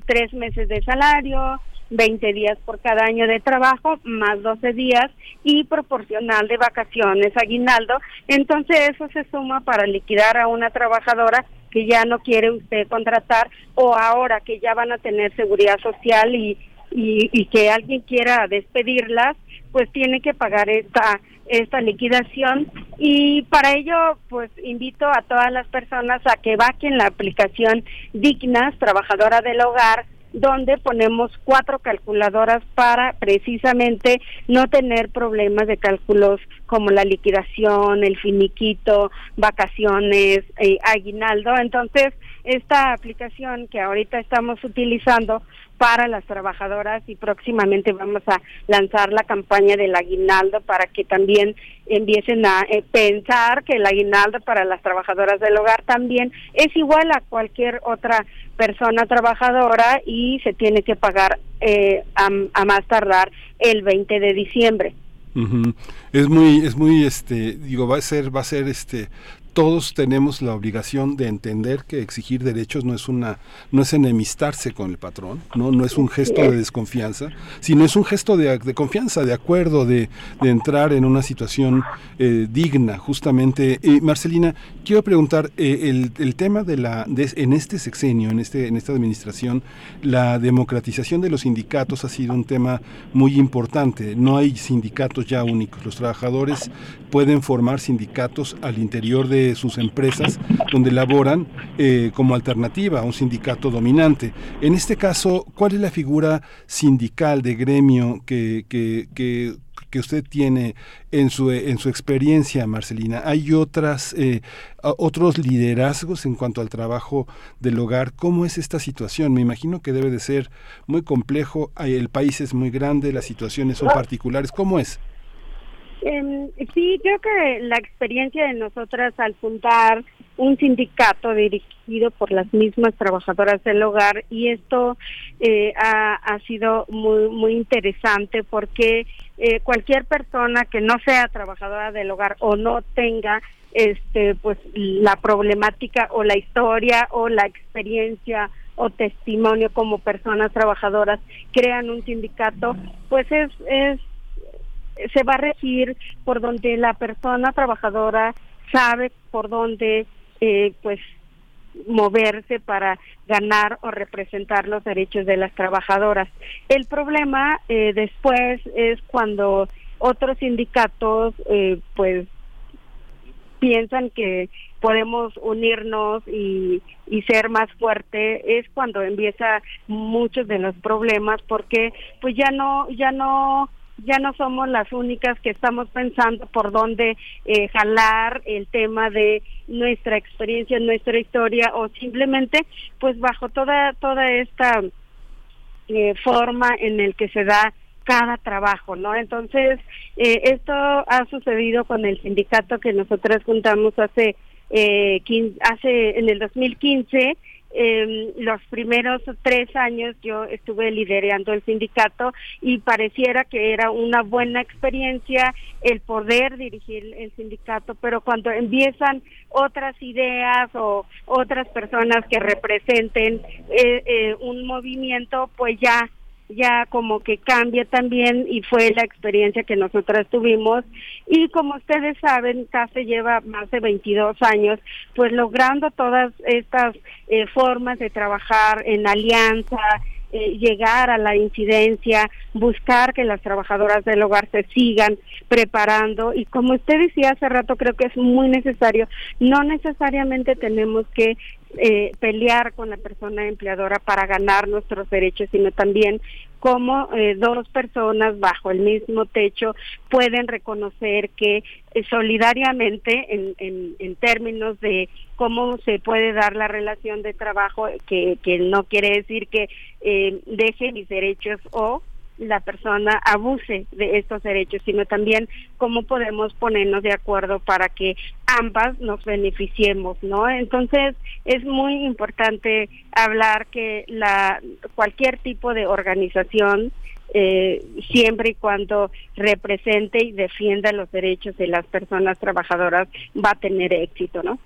tres meses de salario, 20 días por cada año de trabajo, más 12 días y proporcional de vacaciones, aguinaldo. Entonces eso se suma para liquidar a una trabajadora que ya no quiere usted contratar o ahora que ya van a tener seguridad social y, y, y que alguien quiera despedirlas, pues tiene que pagar esta esta liquidación. Y para ello pues invito a todas las personas a que vaquen la aplicación Dignas Trabajadora del Hogar donde ponemos cuatro calculadoras para precisamente no tener problemas de cálculos como la liquidación, el finiquito, vacaciones, eh, aguinaldo. Entonces, esta aplicación que ahorita estamos utilizando para las trabajadoras y próximamente vamos a lanzar la campaña del aguinaldo para que también empiecen a eh, pensar que el aguinaldo para las trabajadoras del hogar también es igual a cualquier otra persona trabajadora y se tiene que pagar eh, a, a más tardar el 20 de diciembre. Es muy, es muy, este, digo, va a ser, va a ser, este, todos tenemos la obligación de entender que exigir derechos no es una, no es enemistarse con el patrón, no, no es un gesto de desconfianza, sino es un gesto de, de confianza, de acuerdo, de, de entrar en una situación eh, digna, justamente. Eh, Marcelina, quiero preguntar eh, el, el tema de la, de, en este sexenio, en este, en esta administración, la democratización de los sindicatos ha sido un tema muy importante. No hay sindicatos ya únicos. Los trabajadores pueden formar sindicatos al interior de sus empresas donde laboran eh, como alternativa a un sindicato dominante. En este caso, ¿cuál es la figura sindical de gremio que, que, que que usted tiene en su en su experiencia, Marcelina. Hay otras eh, otros liderazgos en cuanto al trabajo del hogar. ¿Cómo es esta situación? Me imagino que debe de ser muy complejo. El país es muy grande, las situaciones son particulares. ¿Cómo es? Eh, sí, creo que la experiencia de nosotras al juntar un sindicato dirigido por las mismas trabajadoras del hogar y esto eh, ha, ha, sido muy muy interesante porque eh, cualquier persona que no sea trabajadora del hogar o no tenga este pues la problemática o la historia o la experiencia o testimonio como personas trabajadoras crean un sindicato pues es es se va a regir por donde la persona trabajadora sabe por dónde eh, pues moverse para ganar o representar los derechos de las trabajadoras. El problema eh, después es cuando otros sindicatos eh, pues piensan que podemos unirnos y, y ser más fuerte es cuando empieza muchos de los problemas porque pues ya no ya no ya no somos las únicas que estamos pensando por dónde eh, jalar el tema de nuestra experiencia, nuestra historia o simplemente pues bajo toda toda esta eh, forma en el que se da cada trabajo, ¿no? Entonces, eh, esto ha sucedido con el sindicato que nosotros juntamos hace, eh, hace en el 2015, eh, los primeros tres años yo estuve liderando el sindicato y pareciera que era una buena experiencia el poder dirigir el sindicato, pero cuando empiezan otras ideas o otras personas que representen eh, eh, un movimiento, pues ya ya como que cambia también y fue la experiencia que nosotras tuvimos. Y como ustedes saben CAFE lleva más de 22 años pues logrando todas estas eh, formas de trabajar en alianza eh, llegar a la incidencia, buscar que las trabajadoras del hogar se sigan preparando. Y como usted decía hace rato creo que es muy necesario, no necesariamente tenemos que eh, pelear con la persona empleadora para ganar nuestros derechos, sino también cómo eh, dos personas bajo el mismo techo pueden reconocer que eh, solidariamente en, en, en, términos de cómo se puede dar la relación de trabajo, que, que no quiere decir que eh, deje mis derechos o la persona abuse de estos derechos, sino también cómo podemos ponernos de acuerdo para que ambas nos beneficiemos, ¿no? Entonces es muy importante hablar que la cualquier tipo de organización eh, siempre y cuando represente y defienda los derechos de las personas trabajadoras va a tener éxito, ¿no?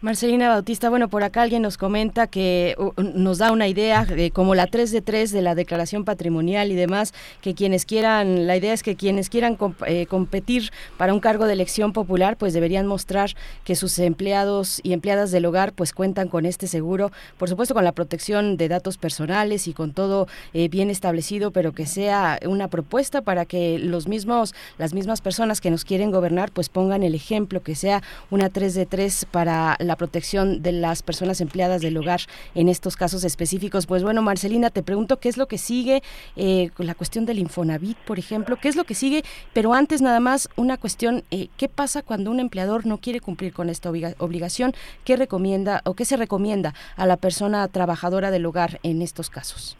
Marcelina Bautista, bueno, por acá alguien nos comenta que nos da una idea de como la 3 de 3 de la declaración patrimonial y demás, que quienes quieran, la idea es que quienes quieran eh, competir para un cargo de elección popular, pues deberían mostrar que sus empleados y empleadas del hogar pues cuentan con este seguro, por supuesto con la protección de datos personales y con todo eh, bien establecido, pero que sea una propuesta para que los mismos, las mismas personas que nos quieren gobernar pues pongan el ejemplo, que sea una 3 de 3 para la protección de las personas empleadas del hogar en estos casos específicos. Pues bueno, Marcelina, te pregunto qué es lo que sigue eh, la cuestión del Infonavit, por ejemplo, qué es lo que sigue, pero antes nada más una cuestión, eh, ¿qué pasa cuando un empleador no quiere cumplir con esta obligación? ¿Qué recomienda o qué se recomienda a la persona trabajadora del hogar en estos casos?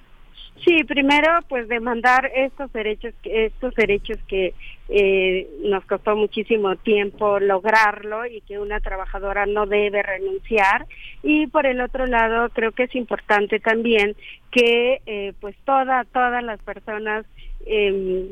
Sí, primero pues demandar estos derechos, estos derechos que eh, nos costó muchísimo tiempo lograrlo y que una trabajadora no debe renunciar. Y por el otro lado creo que es importante también que eh, pues toda todas las personas eh,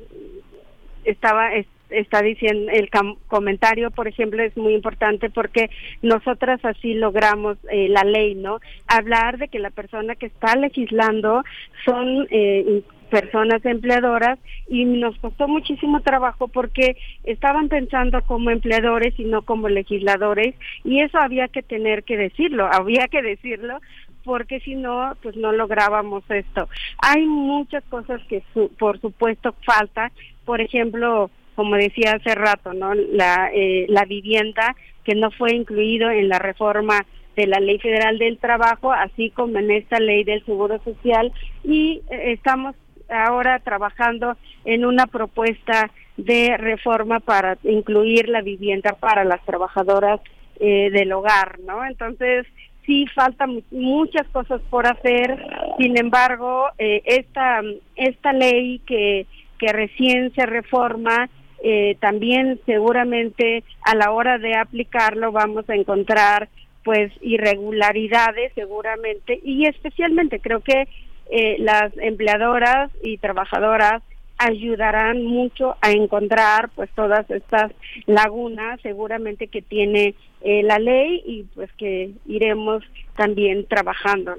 estaba está diciendo el comentario, por ejemplo, es muy importante porque nosotras así logramos eh, la ley, ¿no? Hablar de que la persona que está legislando son eh, personas empleadoras y nos costó muchísimo trabajo porque estaban pensando como empleadores y no como legisladores y eso había que tener que decirlo, había que decirlo porque si no, pues no lográbamos esto. Hay muchas cosas que por supuesto falta, por ejemplo, como decía hace rato, ¿no? La, eh, la vivienda que no fue incluido en la reforma de la Ley Federal del Trabajo, así como en esta Ley del Seguro Social, y eh, estamos ahora trabajando en una propuesta de reforma para incluir la vivienda para las trabajadoras eh, del hogar, ¿no? Entonces, sí faltan muchas cosas por hacer, sin embargo, esta, esta ley que, que recién se reforma eh, también seguramente a la hora de aplicarlo vamos a encontrar pues irregularidades seguramente y especialmente creo que eh, las empleadoras y trabajadoras ayudarán mucho a encontrar pues todas estas lagunas seguramente que tiene eh, la ley y pues que iremos también trabajando.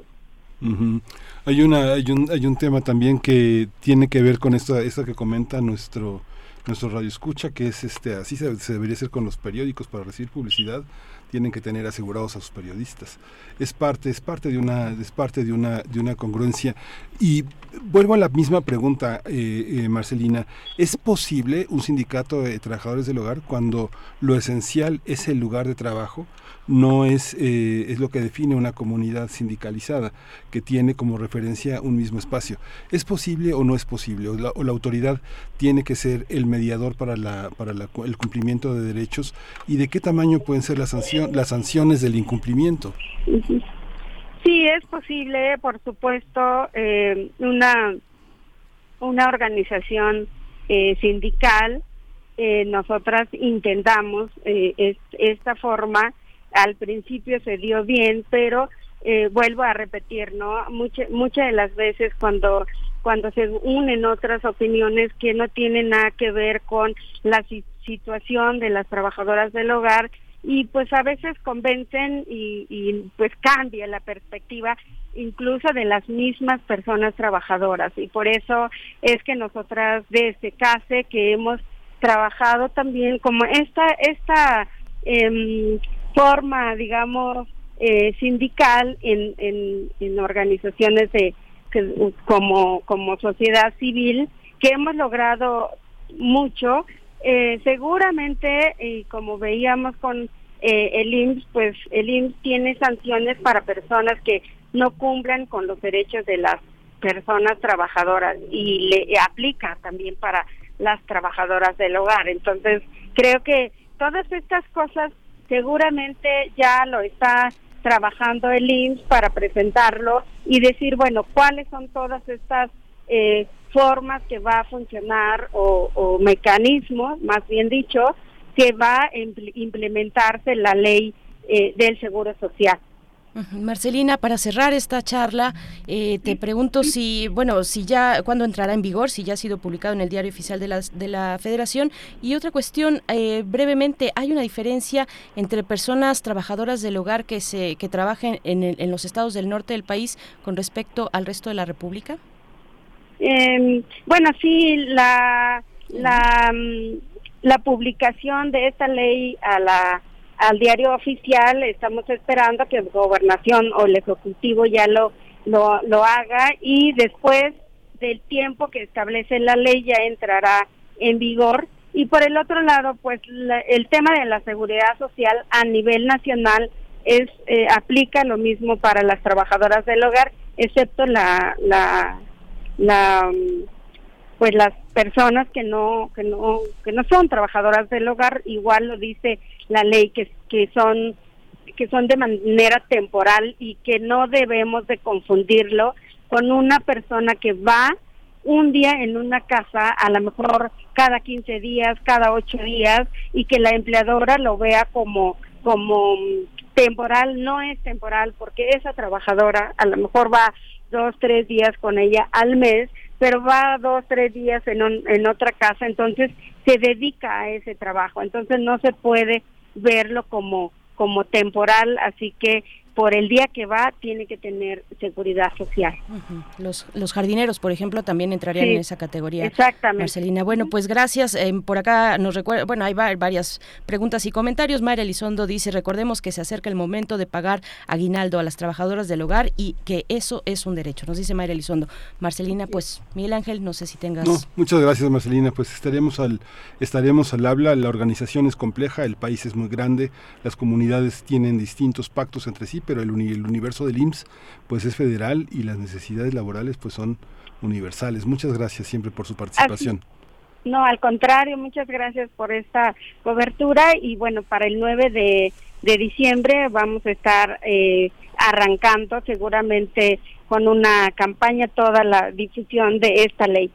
Hay una hay un hay un tema también que tiene que ver con esto esto que comenta nuestro nuestro radio escucha que es este así se, se debería hacer con los periódicos para recibir publicidad tienen que tener asegurados a sus periodistas. Es parte, es parte de una, es parte de una, de una congruencia. Y vuelvo a la misma pregunta, eh, eh, Marcelina. ¿Es posible un sindicato de trabajadores del hogar cuando lo esencial es el lugar de trabajo? no es, eh, es lo que define una comunidad sindicalizada, que tiene como referencia un mismo espacio. ¿Es posible o no es posible? ¿O la, o la autoridad tiene que ser el mediador para, la, para la, el cumplimiento de derechos? ¿Y de qué tamaño pueden ser las, las sanciones del incumplimiento? Sí, es posible, por supuesto, eh, una, una organización eh, sindical. Eh, nosotras intentamos eh, es, esta forma al principio se dio bien, pero eh, vuelvo a repetir, ¿no? Muchas muchas de las veces cuando cuando se unen otras opiniones que no tienen nada que ver con la situación de las trabajadoras del hogar y pues a veces convencen y, y pues cambia la perspectiva incluso de las mismas personas trabajadoras y por eso es que nosotras desde CASE que hemos trabajado también como esta esta eh, forma, digamos, eh, sindical en, en, en, organizaciones de que, como, como sociedad civil, que hemos logrado mucho. Eh, seguramente, y como veíamos con eh, el IMSS, pues el IMSS tiene sanciones para personas que no cumplan con los derechos de las personas trabajadoras y le aplica también para las trabajadoras del hogar. Entonces, creo que todas estas cosas seguramente ya lo está trabajando el IMSS para presentarlo y decir, bueno, cuáles son todas estas eh, formas que va a funcionar o, o, mecanismos, más bien dicho, que va a implementarse la ley eh, del Seguro Social. Marcelina, para cerrar esta charla, eh, te pregunto si, bueno, si ya, cuándo entrará en vigor, si ya ha sido publicado en el diario oficial de la, de la Federación. Y otra cuestión, eh, brevemente, ¿hay una diferencia entre personas trabajadoras del hogar que se que trabajen en, el, en los estados del norte del país con respecto al resto de la República? Eh, bueno, sí, la, la, la publicación de esta ley a la al diario oficial, estamos esperando que gobernación o el ejecutivo ya lo, lo, lo haga y después del tiempo que establece la ley ya entrará en vigor. Y por el otro lado, pues la, el tema de la seguridad social a nivel nacional es eh, aplica lo mismo para las trabajadoras del hogar, excepto la, la, la pues las personas que no que no que no son trabajadoras del hogar igual lo dice la ley que que son que son de manera temporal y que no debemos de confundirlo con una persona que va un día en una casa, a lo mejor cada 15 días, cada 8 días, y que la empleadora lo vea como, como temporal, no es temporal, porque esa trabajadora a lo mejor va dos, tres días con ella al mes, pero va dos, tres días en, un, en otra casa, entonces se dedica a ese trabajo, entonces no se puede verlo como como temporal, así que por el día que va tiene que tener seguridad social. Uh -huh. Los, los jardineros, por ejemplo, también entrarían sí, en esa categoría. Exactamente. Marcelina, bueno, pues gracias. Eh, por acá nos recuerda, bueno, hay varias preguntas y comentarios. Mayra Elizondo dice, recordemos que se acerca el momento de pagar aguinaldo a las trabajadoras del hogar y que eso es un derecho. Nos dice Mayra Elizondo. Marcelina, pues Miguel Ángel, no sé si tengas... No, muchas gracias Marcelina, pues estaremos al, estaremos al habla, la organización es compleja, el país es muy grande, las comunidades tienen distintos pactos entre sí, pero el, uni el universo del IMSS pues es federal y las necesidades laborales pues son universales. Muchas gracias siempre por su participación. Así, no, al contrario, muchas gracias por esta cobertura y bueno, para el 9 de, de diciembre vamos a estar eh, arrancando seguramente con una campaña toda la difusión de esta ley.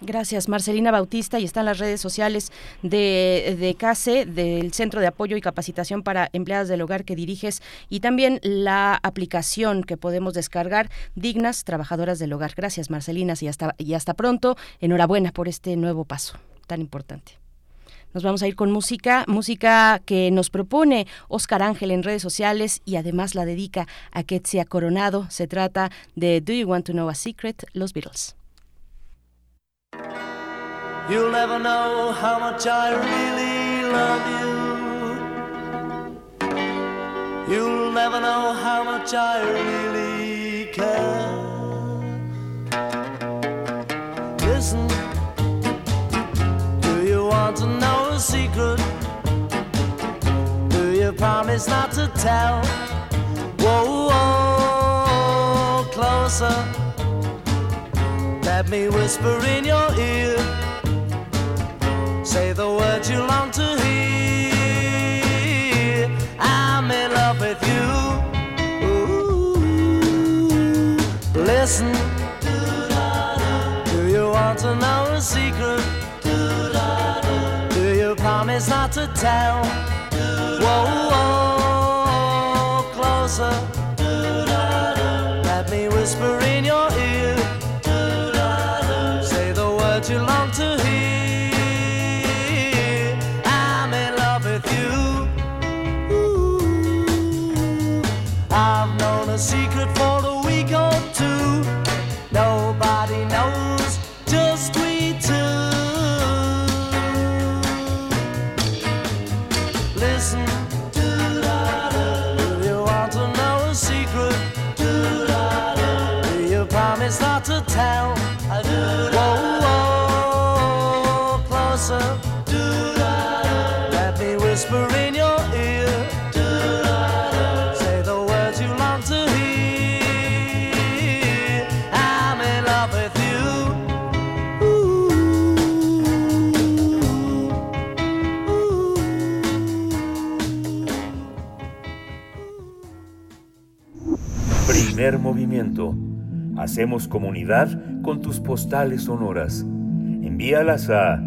Gracias, Marcelina Bautista, y están las redes sociales de, de CASE, del Centro de Apoyo y Capacitación para Empleadas del Hogar que diriges, y también la aplicación que podemos descargar, Dignas Trabajadoras del Hogar. Gracias, Marcelina, y hasta, y hasta pronto. Enhorabuena por este nuevo paso tan importante. Nos vamos a ir con música, música que nos propone Oscar Ángel en redes sociales y además la dedica a Ketsia Coronado. Se trata de Do You Want to Know a Secret? Los Beatles. You'll never know how much I really love you. You'll never know how much I really care. Listen, do you want to know a secret? Do you promise not to tell? Whoa, whoa closer. Let me whisper in your ear. Say the words you long to hear. I'm in love with you. Ooh. Listen. Do you want to know a secret? Do you promise not to tell? Whoa, whoa, closer. Let me whisper Hacemos comunidad con tus postales sonoras. Envíalas a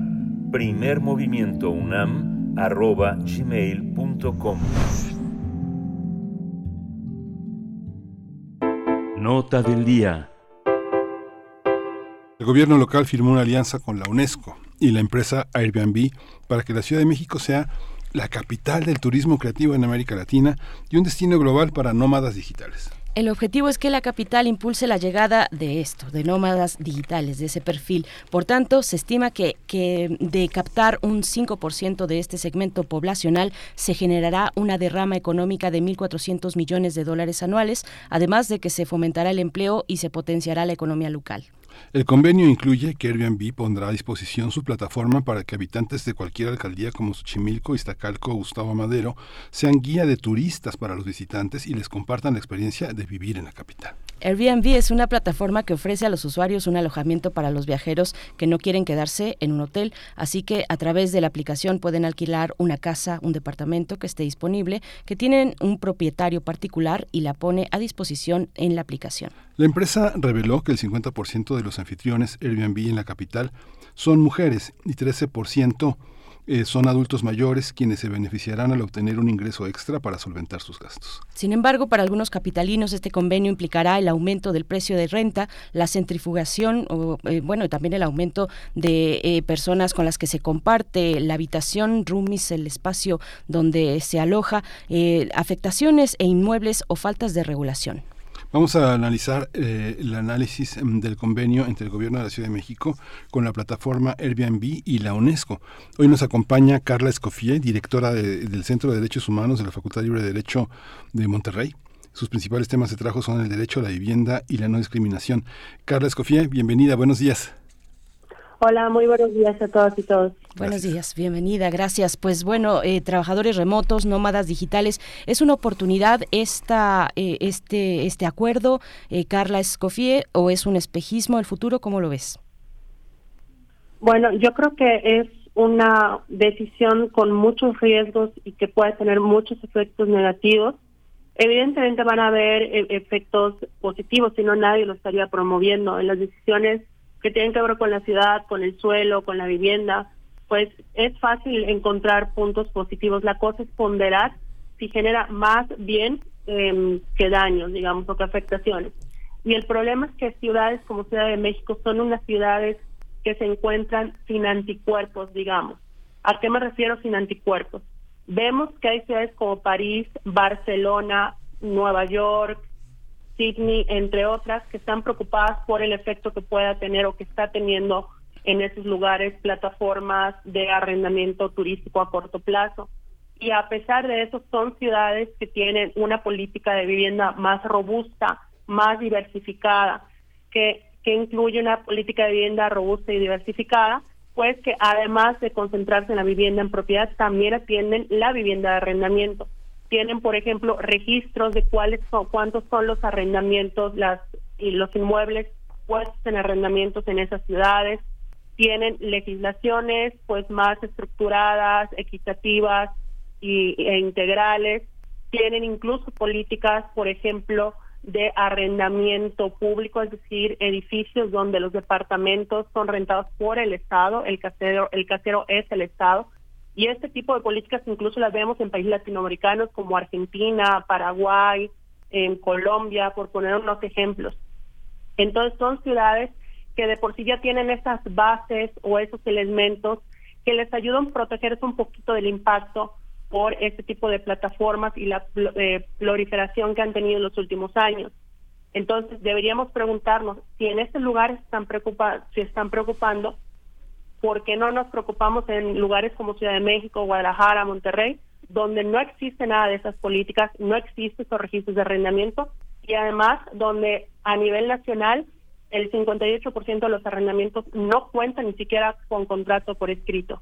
primermovimientounam.gmail.com Nota del día. El gobierno local firmó una alianza con la UNESCO y la empresa Airbnb para que la Ciudad de México sea la capital del turismo creativo en América Latina y un destino global para nómadas digitales. El objetivo es que la capital impulse la llegada de esto, de nómadas digitales, de ese perfil. Por tanto, se estima que, que de captar un 5% de este segmento poblacional se generará una derrama económica de 1.400 millones de dólares anuales, además de que se fomentará el empleo y se potenciará la economía local. El convenio incluye que Airbnb pondrá a disposición su plataforma para que habitantes de cualquier alcaldía como Xochimilco, Iztacalco o Gustavo Madero sean guía de turistas para los visitantes y les compartan la experiencia de vivir en la capital. Airbnb es una plataforma que ofrece a los usuarios un alojamiento para los viajeros que no quieren quedarse en un hotel, así que a través de la aplicación pueden alquilar una casa, un departamento que esté disponible, que tienen un propietario particular y la pone a disposición en la aplicación. La empresa reveló que el 50% de los anfitriones Airbnb en la capital son mujeres y 13% eh, son adultos mayores quienes se beneficiarán al obtener un ingreso extra para solventar sus gastos. Sin embargo, para algunos capitalinos este convenio implicará el aumento del precio de renta, la centrifugación, o, eh, bueno, también el aumento de eh, personas con las que se comparte la habitación, roomies, el espacio donde se aloja, afectaciones e inmuebles o faltas de regulación. Vamos a analizar eh, el análisis mm, del convenio entre el Gobierno de la Ciudad de México con la plataforma Airbnb y la UNESCO. Hoy nos acompaña Carla Escofié, directora de- del Centro de Derechos Humanos de la Facultad Libre de Derecho de Monterrey. Sus principales temas de trabajo son el derecho a la vivienda y la no discriminación. Carla Escofié, bienvenida, buenos días. Hola, muy buenos días a todas y todos. Buenos días, bienvenida, gracias. Pues bueno, eh, trabajadores remotos, nómadas digitales, es una oportunidad esta, eh, este, este acuerdo, eh, Carla Escofié, o es un espejismo el futuro, ¿cómo lo ves? Bueno, yo creo que es una decisión con muchos riesgos y que puede tener muchos efectos negativos. Evidentemente van a haber eh, efectos positivos, si no nadie lo estaría promoviendo. En las decisiones que tienen que ver con la ciudad, con el suelo, con la vivienda, pues es fácil encontrar puntos positivos. La cosa es ponderar si genera más bien em, que daños, digamos, o que afectaciones. Y el problema es que ciudades como Ciudad de México son unas ciudades que se encuentran sin anticuerpos, digamos. ¿A qué me refiero sin anticuerpos? Vemos que hay ciudades como París, Barcelona, Nueva York, Sydney, entre otras, que están preocupadas por el efecto que pueda tener o que está teniendo en esos lugares plataformas de arrendamiento turístico a corto plazo. Y a pesar de eso, son ciudades que tienen una política de vivienda más robusta, más diversificada, que, que incluye una política de vivienda robusta y diversificada, pues que además de concentrarse en la vivienda en propiedad, también atienden la vivienda de arrendamiento tienen, por ejemplo, registros de cuáles son, cuántos son los arrendamientos, las y los inmuebles puestos en arrendamientos en esas ciudades, tienen legislaciones pues más estructuradas, equitativas y, e integrales, tienen incluso políticas, por ejemplo, de arrendamiento público, es decir, edificios donde los departamentos son rentados por el Estado, el casero, el casero es el Estado, y este tipo de políticas incluso las vemos en países latinoamericanos como Argentina, Paraguay, en Colombia, por poner unos ejemplos. Entonces son ciudades que de por sí ya tienen esas bases o esos elementos que les ayudan a protegerse un poquito del impacto por este tipo de plataformas y la eh, proliferación que han tenido en los últimos años. Entonces deberíamos preguntarnos si en este lugar están preocupa si están preocupando ¿por qué no nos preocupamos en lugares como Ciudad de México, Guadalajara, Monterrey, donde no existe nada de esas políticas, no existen esos registros de arrendamiento y además donde a nivel nacional el 58% de los arrendamientos no cuentan ni siquiera con contrato por escrito?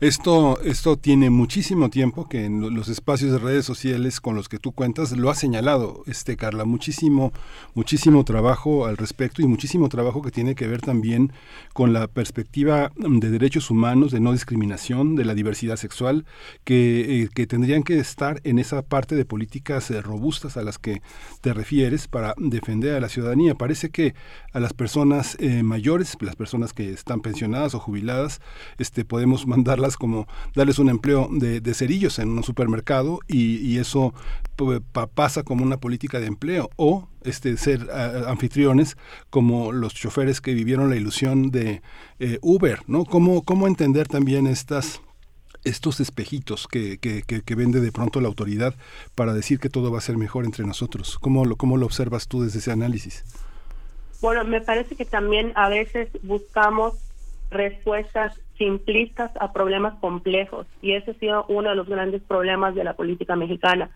Esto, esto tiene muchísimo tiempo que en los espacios de redes sociales con los que tú cuentas lo ha señalado, este Carla, muchísimo, muchísimo trabajo al respecto y muchísimo trabajo que tiene que ver también con la perspectiva de derechos humanos, de no discriminación, de la diversidad sexual, que, eh, que tendrían que estar en esa parte de políticas eh, robustas a las que te refieres para defender a la ciudadanía. Parece que a las personas eh, mayores, las personas que están pensionadas o jubiladas, este podemos mandarlas como darles un empleo de, cerillos en un supermercado y, eso pasa como una política de empleo o este ser anfitriones como los choferes que vivieron la ilusión de eh, Uber, ¿no? ¿Cómo, ¿Cómo entender también estas estos espejitos que, que, que, vende de pronto la autoridad para decir que todo va a ser mejor entre nosotros. ¿Cómo cómo lo observas tú desde ese análisis? Bueno, me parece que también a veces buscamos respuestas simplistas a problemas complejos y ese ha sido uno de los grandes problemas de la política mexicana.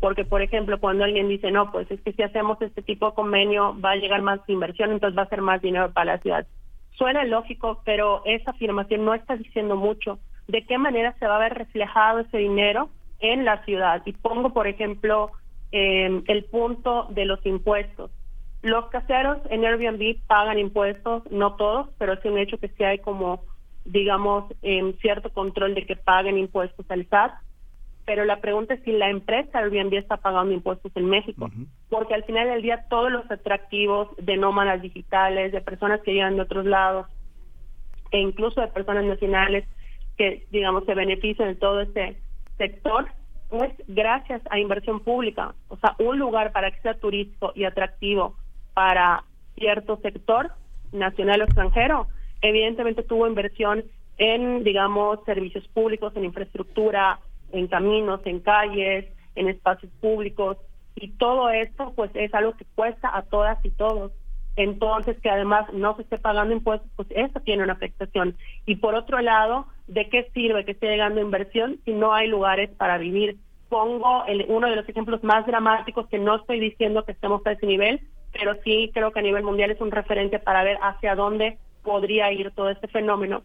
Porque, por ejemplo, cuando alguien dice, no, pues es que si hacemos este tipo de convenio va a llegar más inversión, entonces va a ser más dinero para la ciudad. Suena lógico, pero esa afirmación no está diciendo mucho de qué manera se va a ver reflejado ese dinero en la ciudad. Y pongo, por ejemplo, eh, el punto de los impuestos. Los caseros en Airbnb pagan impuestos, no todos, pero es un hecho que sí hay como, digamos, en cierto control de que paguen impuestos al SAT. Pero la pregunta es si la empresa Airbnb está pagando impuestos en México, porque al final del día todos los atractivos de nómadas digitales, de personas que llegan de otros lados, e incluso de personas nacionales que, digamos, se benefician de todo este sector, pues gracias a inversión pública. O sea, un lugar para que sea turístico y atractivo para cierto sector, nacional o extranjero, evidentemente tuvo inversión en, digamos, servicios públicos, en infraestructura, en caminos, en calles, en espacios públicos, y todo esto pues es algo que cuesta a todas y todos. Entonces, que además no se esté pagando impuestos, pues eso tiene una afectación. Y por otro lado, ¿de qué sirve que esté llegando inversión si no hay lugares para vivir? Pongo el, uno de los ejemplos más dramáticos que no estoy diciendo que estemos a ese nivel, pero sí creo que a nivel mundial es un referente para ver hacia dónde podría ir todo este fenómeno,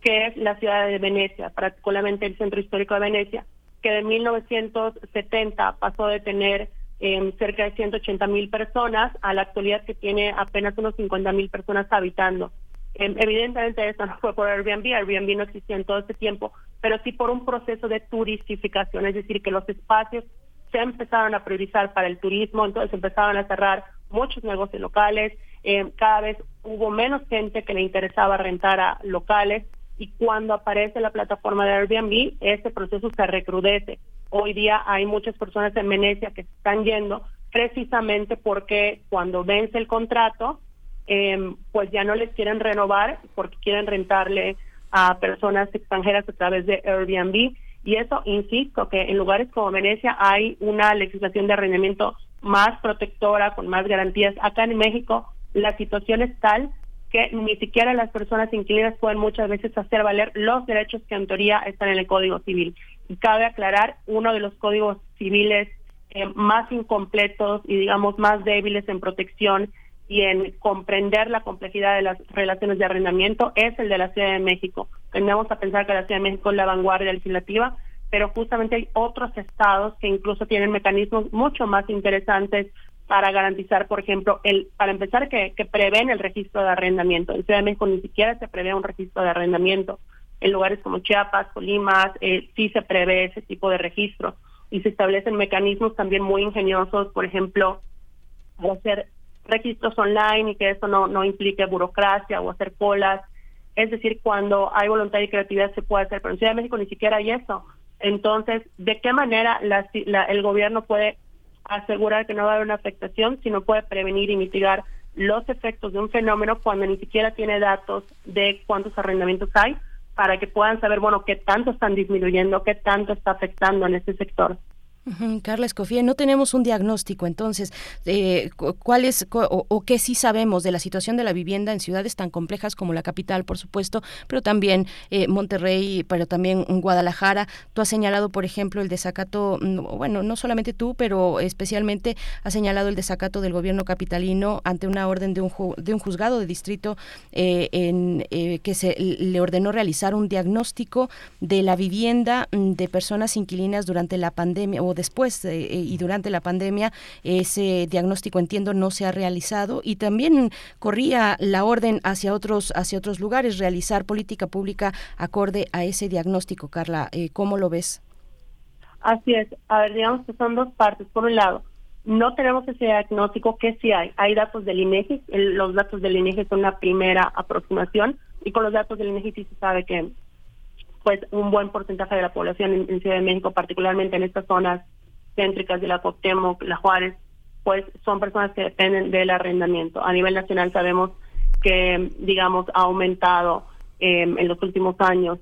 que es la ciudad de Venecia, particularmente el centro histórico de Venecia, que de 1970 pasó de tener em, cerca de 180 mil personas a la actualidad que tiene apenas unos 50 mil personas habitando. Em, evidentemente eso no fue por Airbnb, Airbnb no existía en todo ese tiempo, pero sí por un proceso de turistificación, es decir, que los espacios se empezaron a priorizar para el turismo, entonces empezaban a cerrar muchos negocios locales, eh, cada vez hubo menos gente que le interesaba rentar a locales y cuando aparece la plataforma de Airbnb, ese proceso se recrudece. Hoy día hay muchas personas en Venecia que se están yendo precisamente porque cuando vence el contrato, eh, pues ya no les quieren renovar porque quieren rentarle a personas extranjeras a través de Airbnb. Y eso, insisto, que en lugares como Venecia hay una legislación de arrendamiento más protectora, con más garantías. Acá en México la situación es tal que ni siquiera las personas inquilinas pueden muchas veces hacer valer los derechos que en teoría están en el Código Civil. Y cabe aclarar, uno de los códigos civiles eh, más incompletos y digamos más débiles en protección y en comprender la complejidad de las relaciones de arrendamiento es el de la Ciudad de México. Tendemos a pensar que la Ciudad de México es la vanguardia legislativa, pero justamente hay otros estados que incluso tienen mecanismos mucho más interesantes para garantizar, por ejemplo, el para empezar que, que prevén el registro de arrendamiento. En Ciudad de México ni siquiera se prevé un registro de arrendamiento. En lugares como Chiapas, Colima, eh, sí se prevé ese tipo de registro y se establecen mecanismos también muy ingeniosos, por ejemplo, hacer registros online y que eso no, no implique burocracia o hacer colas. Es decir, cuando hay voluntad y creatividad se puede hacer, pero en Ciudad de México ni siquiera hay eso. Entonces, ¿de qué manera la, el gobierno puede asegurar que no va a haber una afectación, sino puede prevenir y mitigar los efectos de un fenómeno cuando ni siquiera tiene datos de cuántos arrendamientos hay para que puedan saber, bueno, qué tanto están disminuyendo, qué tanto está afectando en este sector. Carla Escofía, no tenemos un diagnóstico entonces. Eh, ¿Cuál es o, qué sí sabemos de la situación de la vivienda en ciudades tan complejas como la capital, por supuesto, pero también eh, Monterrey, pero también Guadalajara? Tú has señalado, por ejemplo, el desacato, mm, bueno, no solamente tú, pero especialmente has señalado el desacato del gobierno capitalino ante una orden de un, de un juzgado de distrito eh, en, eh, que se le ordenó realizar un diagnóstico de la vivienda mm, de personas inquilinas durante la pandemia después eh, y durante la pandemia ese diagnóstico entiendo no se ha realizado. Y también corría la orden hacia otros hacia otros lugares realizar política pública acorde a ese diagnóstico. Carla eh, cómo lo ves así es. A ver digamos que son dos partes. Por un lado no tenemos ese diagnóstico que sí hay hay datos del INEGI los datos del INEGI son una primera aproximación y con los datos del INEGI sí se sabe que pues un buen porcentaje de la población en, Ciudad de México, particularmente en estas zonas céntricas de la Cuauhtémoc, la Juárez, pues son personas que dependen del arrendamiento. A nivel nacional sabemos que, digamos, ha aumentado eh, en los últimos años,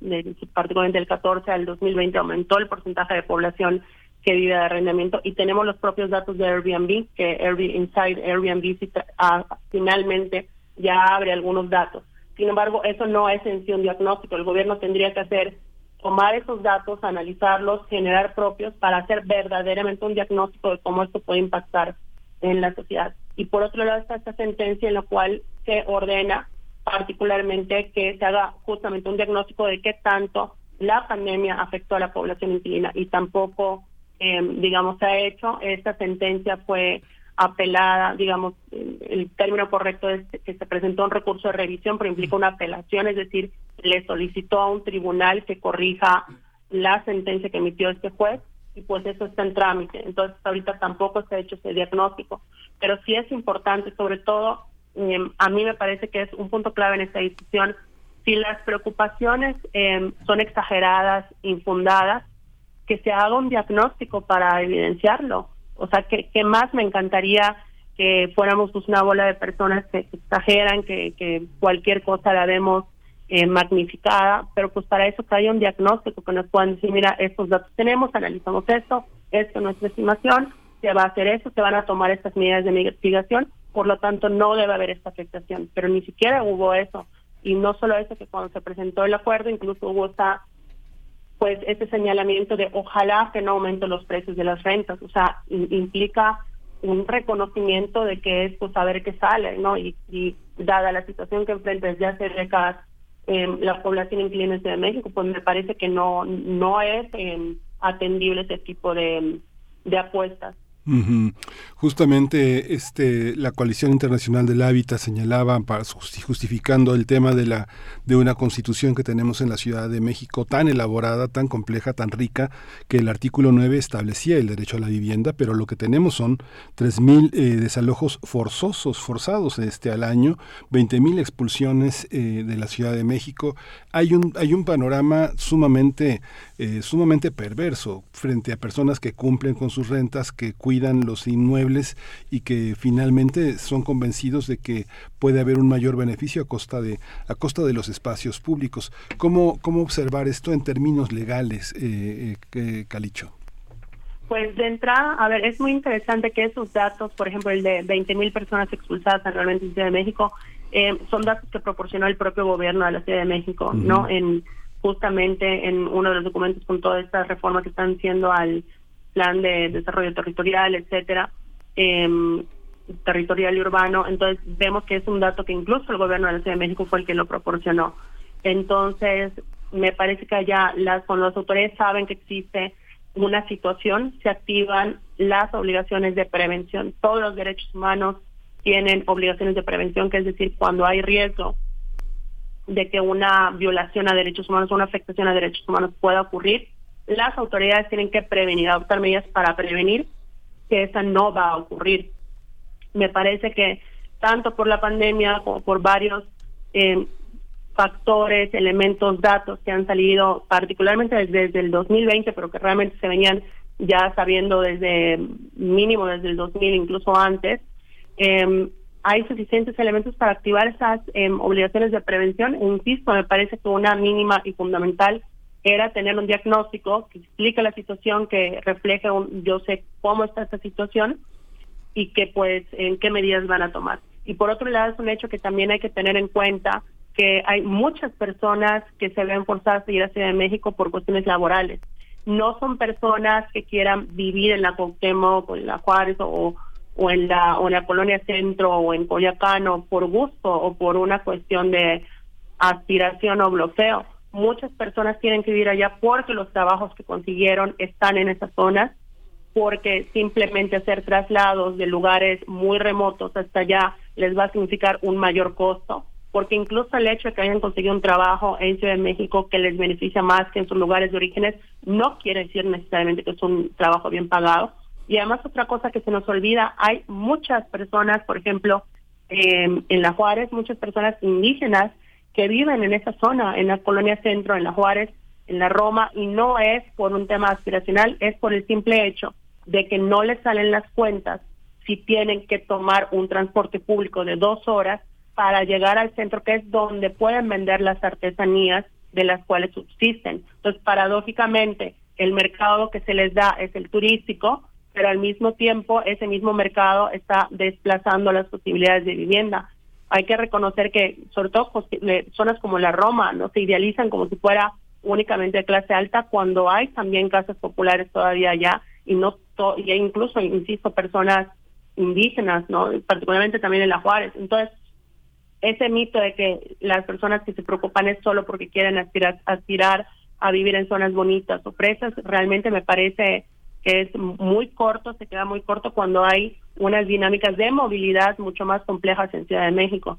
particularmente del 14 al 2020, aumentó el porcentaje de población que vive de arrendamiento y tenemos los propios datos de Airbnb, que Airbnb, Inside Airbnb ah, finalmente ya abre algunos datos. Sin embargo, eso no es en sí un diagnóstico. El gobierno tendría que hacer, tomar esos datos, analizarlos, generar propios para hacer verdaderamente un diagnóstico de cómo esto puede impactar en la sociedad. Y por otro lado está esta sentencia en la cual se ordena particularmente que se haga justamente un diagnóstico de qué tanto la pandemia afectó a la población inquilina y tampoco, eh, digamos, se ha hecho. Esta sentencia fue apelada, digamos, el término correcto es que se presentó un recurso de revisión, pero implica una apelación, es decir, le solicitó a un tribunal que corrija la sentencia que emitió este juez y pues eso está en trámite. Entonces ahorita tampoco se ha hecho ese diagnóstico, pero sí es importante, sobre todo, em, a mí me parece que es un punto clave en esta discusión, si las preocupaciones em, son exageradas, infundadas, que se haga un diagnóstico para evidenciarlo o sea, que, más me encantaría que fuéramos pues, una bola de personas que, exageran, que, que, cualquier cosa la vemos eh, magnificada, pero pues para eso que un diagnóstico que nos puedan decir, mira, estos datos tenemos, analizamos esto, esto es nuestra estimación, se va a hacer eso, se van a tomar estas medidas de mitigación, por lo tanto no debe haber esta afectación, pero ni siquiera hubo eso. Y no solo eso, que cuando se presentó el acuerdo, incluso hubo esta pues ese señalamiento de ojalá que no aumenten los precios de las rentas, o sea, implica un reconocimiento de que es pues saber qué sale, ¿no? Y, dada la situación que enfrenta desde hace décadas eh, la población inquilina de México, pues me parece que no no es em, atendible ese tipo de apuestas. Justamente este la coalición internacional del hábitat señalaba justificando el tema de la de una constitución que tenemos en la Ciudad de México tan elaborada, tan compleja, tan rica que el artículo 9 establecía el derecho a la vivienda, pero lo que tenemos son 3000 eh, desalojos forzosos, forzados este al año, 20000 expulsiones eh, de la Ciudad de México. Hay un hay un panorama sumamente eh, sumamente perverso frente a personas que cumplen con sus rentas, que cuidan los inmuebles y que finalmente son convencidos de que puede haber un mayor beneficio a costa de a costa de los espacios públicos. ¿Cómo cómo observar esto en términos legales, eh, eh, Calicho? Pues de entrada, a ver, es muy interesante que esos datos, por ejemplo, el de 20.000 personas expulsadas anualmente en Ciudad de México, eh, son datos que proporcionó el propio gobierno de la Ciudad de México. ¿no? En justamente en uno de los documentos con toda esta reforma que están haciendo al plan de desarrollo territorial, etcétera, em, territorial y urbano. Entonces vemos que es un dato que incluso el gobierno de la Ciudad de México fue el que lo proporcionó. Entonces me parece que allá las cuando las autoridades saben que existe una situación, se activan las obligaciones de prevención. Todos los derechos humanos tienen obligaciones de prevención, que es decir, cuando hay riesgo de que una violación a derechos humanos o una afectación a derechos humanos pueda ocurrir, las autoridades tienen que prevenir, adoptar medidas para prevenir que esa no va a ocurrir. Me parece que tanto por la pandemia como por varios eh, factores, elementos, datos que han salido particularmente desde, el 2020, pero que realmente se venían ya sabiendo desde mínimo desde el 2000, incluso antes, eh, hay suficientes elementos para activar esas eh, obligaciones de prevención. E insisto, me parece que una mínima y fundamental era tener un diagnóstico que explique la situación, que refleje un, yo sé cómo está esta situación y que pues en qué medidas van a tomar. Y por otro lado es un hecho que también hay que tener en cuenta que hay muchas personas que se ven forzadas a ir a Ciudad de México por cuestiones laborales. No son personas que quieran vivir en la Cuauhtémoc o en la Juárez o, o en la o en la colonia Centro o en Coyacán o por gusto o por una cuestión de aspiración o bloqueo. Muchas personas tienen que vivir allá porque los trabajos que consiguieron están en esas zonas, porque simplemente hacer traslados de lugares muy remotos hasta allá les va a significar un mayor costo, porque incluso el hecho de que hayan conseguido un trabajo en Ciudad de México que les beneficia más que en sus lugares de orígenes, no quiere decir necesariamente que es un trabajo bien pagado. Y además otra cosa que se nos olvida, hay muchas personas, por ejemplo, eh, en la Juárez, muchas personas indígenas que viven en esa zona, en la colonia centro, en la Juárez, en la Roma, y no es por un tema aspiracional, es por el simple hecho de que no les salen las cuentas si tienen que tomar un transporte público de dos horas para llegar al centro, que es donde pueden vender las artesanías de las cuales subsisten. Entonces, paradójicamente, el mercado que se les da es el turístico, pero al mismo tiempo ese mismo mercado está desplazando las posibilidades de vivienda. Hay que reconocer que, sobre todo pues, eh, zonas como la Roma, no se idealizan como si fuera únicamente de clase alta, cuando hay también casas populares todavía allá y no y incluso, insisto, personas indígenas, no, particularmente también en la Juárez. Entonces, ese mito de que las personas que se preocupan es solo porque quieren aspirar, aspirar a vivir en zonas bonitas o presas, realmente me parece que es muy corto, se queda muy corto cuando hay unas dinámicas de movilidad mucho más complejas en Ciudad de México.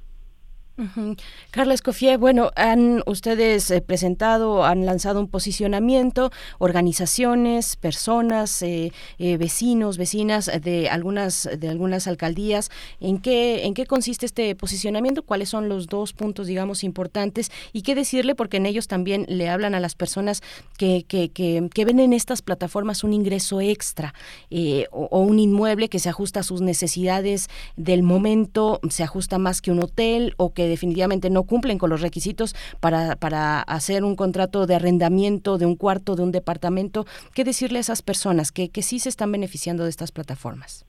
Ujú. Carla Escofié, bueno, han ustedes eh, presentado, han lanzado un posicionamiento, organizaciones, personas, eh, eh, vecinos, vecinas de algunas de algunas alcaldías. ¿En qué en qué consiste este posicionamiento? ¿Cuáles son los dos puntos, digamos, importantes y qué decirle? Porque en ellos también le hablan a las personas que que, que, que ven en estas plataformas un ingreso extra eh, o un inmueble que se ajusta a sus necesidades del momento, se ajusta más que un hotel o que definitivamente no cumplen con los requisitos para, para hacer un contrato de arrendamiento de un cuarto, de un departamento. ¿Qué decirle a esas personas que, que sí se están beneficiando de estas plataformas?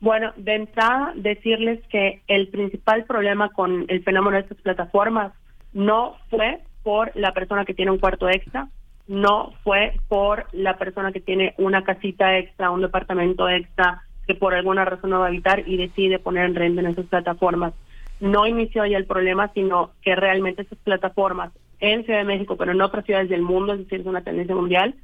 Bueno, de entrada decirles que el principal problema con el fenómeno de estas plataformas no fue por la persona que tiene un cuarto extra, no fue por la persona que tiene una casita extra, un departamento extra, que por alguna razón no va a habitar y decide poner en renta en esas plataformas. No inició ya el problema, sino que realmente esas plataformas en Ciudad de México, pero en otras ciudades del mundo, es decir, es una tendencia mundial,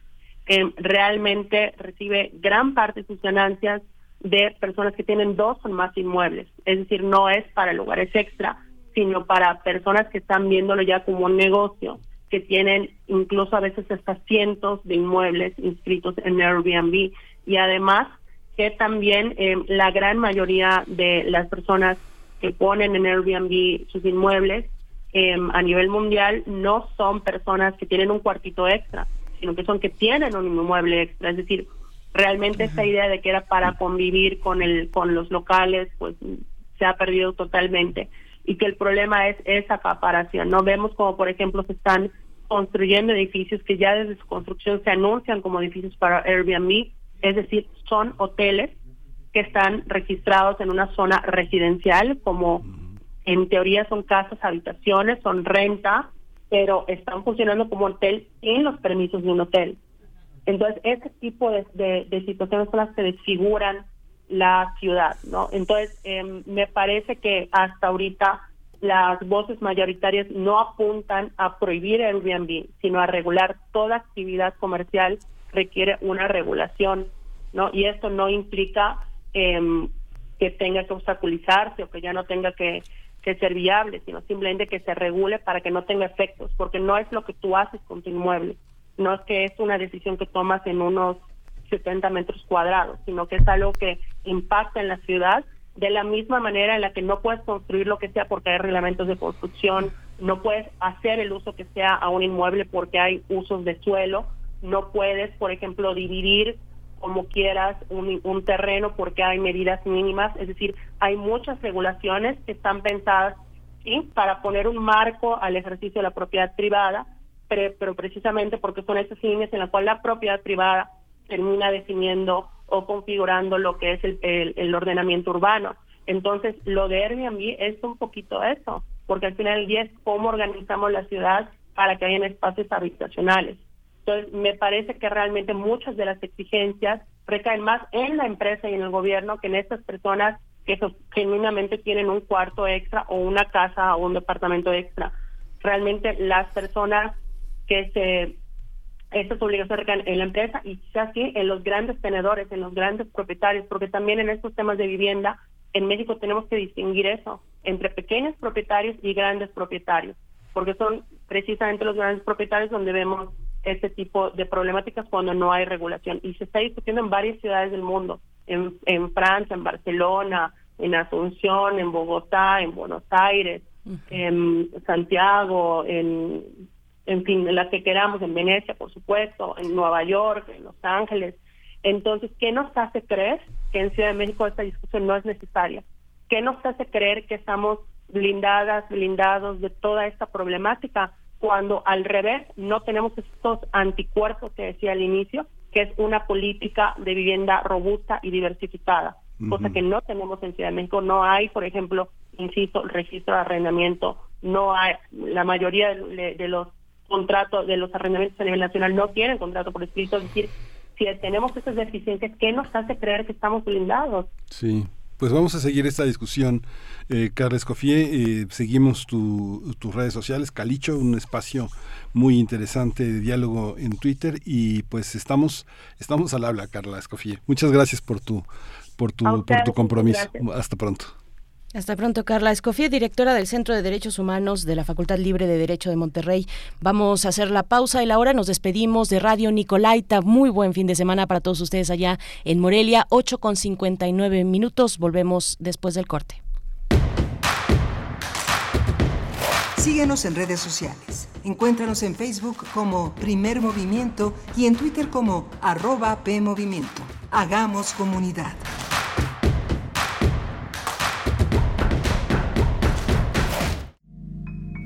realmente recibe gran parte de sus ganancias de personas que tienen dos o más inmuebles. Es decir, no es para lugares extra, sino para personas que están viéndolo ya como un negocio, que tienen incluso a veces hasta cientos de inmuebles inscritos en Airbnb. Y además que también eh, la gran mayoría de las personas que ponen en Airbnb sus inmuebles eh, a nivel mundial no son personas que tienen un cuartito extra, sino que son que tienen un inmueble extra. Es decir, realmente esa idea de que era para convivir con el con los locales pues se ha perdido totalmente. Y que el problema es esa acaparación no vemos como por ejemplo se están construyendo edificios que ya desde su construcción se anuncian como edificios para Airbnb es decir son hoteles que están registrados en una zona residencial como en teoría son casas habitaciones son renta pero están funcionando como hotel sin los permisos de un hotel entonces, ese tipo de, de, situaciones son las que desfiguran la ciudad, ¿no? Entonces, em, me parece que hasta ahorita las voces mayoritarias no apuntan a prohibir el Airbnb, sino a regular toda actividad comercial requiere una regulación, ¿no? Y esto no implica em, que tenga que obstaculizarse o que ya no tenga que, que ser viable, sino simplemente que se regule para que no tenga efectos, porque no es lo que tú haces con tu inmueble, no es que es una decisión que tomas en unos 70 metros cuadrados, sino que es algo que impacta en la ciudad de la misma manera en la que no puedes construir lo que sea porque hay reglamentos de construcción, no puedes hacer el uso que sea a un inmueble porque hay usos de suelo, no puedes, por ejemplo, dividir como quieras un, un terreno porque hay medidas mínimas, es decir, hay muchas regulaciones que están pensadas ¿sí? para poner un marco al ejercicio de la propiedad privada, pero, precisamente porque son esas líneas en las cuales la propiedad privada termina definiendo o configurando lo que es el, el, ordenamiento urbano. Entonces, lo de Airbnb es un poquito eso, porque al final del día es cómo organizamos la ciudad para que haya espacios habitacionales. Entonces, me parece que realmente muchas de las exigencias recaen más en la empresa y en el gobierno que en estas personas que genuinamente tienen un cuarto extra o una casa o un departamento extra. Realmente las personas que se estas obligaciones recaen en la empresa y quizás sí en los grandes tenedores, en los grandes propietarios, porque también en estos temas de vivienda en México tenemos que distinguir eso entre pequeños propietarios y grandes propietarios, porque son precisamente los grandes propietarios donde vemos este tipo de problemáticas cuando no hay regulación. Y se está discutiendo en varias ciudades del mundo, en, en Francia, en Barcelona, en Asunción, en Bogotá, en Buenos Aires, en Santiago, en en fin, en las que queramos, en Venecia, por supuesto, en Nueva York, en Los Ángeles. Entonces, ¿qué nos hace creer que en Ciudad de México esta discusión no es necesaria? ¿Qué nos hace creer que estamos blindadas, blindados de toda esta problemática cuando al revés no tenemos estos anticuerpos que decía al inicio, que es una política de vivienda robusta y diversificada, cosa que no tenemos en Ciudad de México. No hay, por ejemplo, insisto, registro de arrendamiento, no hay, la mayoría de los contrato de los arrendamientos a nivel nacional no tienen contrato por escrito, es decir, si tenemos esas deficiencias, ¿qué nos hace creer que estamos blindados? Sí. Pues vamos a seguir esta discusión. Eh, Carla Escofié, eh, seguimos tu, tus redes sociales, Calicho, un espacio muy interesante de diálogo en Twitter y pues estamos estamos al habla, Carla Escofié. Muchas gracias por tu por tu por tu compromiso. Hasta pronto. Hasta pronto, Carla Escofía, directora del Centro de Derechos Humanos de la Facultad Libre de Derecho de Monterrey. Vamos a hacer la pausa y la hora nos despedimos de Radio Nicolaita. Muy buen fin de semana para todos ustedes allá en Morelia, 8 con 59 minutos. Volvemos después del corte. Síguenos en redes sociales. Encuéntranos en Facebook como Primer Movimiento y en Twitter como arroba PMovimiento. Hagamos comunidad.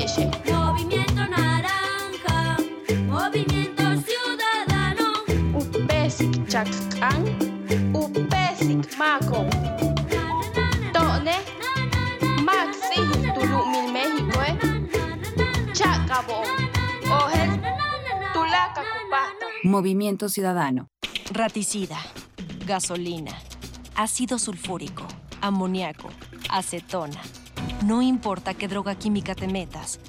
Movimiento naranja, movimiento ciudadano. Upesik chak'an upesik mako. Tone maxi tulumil México eh. Chacabo. Ojel tulaca cupata. Movimiento Ciudadano. Raticida, gasolina, ácido sulfúrico, amoníaco, acetona. No importa qué droga química te metas,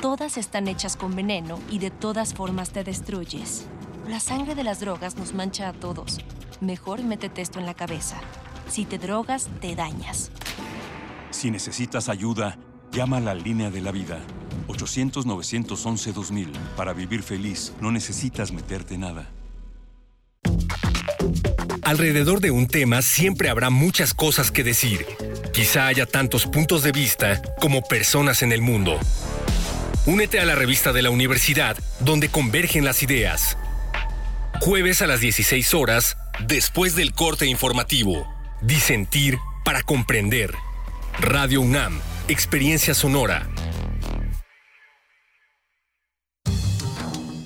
todas están hechas con veneno y de todas formas te destruyes. La sangre de las drogas nos mancha a todos. Mejor métete esto en la cabeza. Si te drogas, te dañas. Si necesitas ayuda, llama a la línea de la vida. 800-911-2000. Para vivir feliz, no necesitas meterte nada. Alrededor de un tema siempre habrá muchas cosas que decir. Quizá haya tantos puntos de vista como personas en el mundo. Únete a la revista de la universidad donde convergen las ideas. Jueves a las 16 horas, después del corte informativo. Disentir para comprender. Radio UNAM, Experiencia Sonora.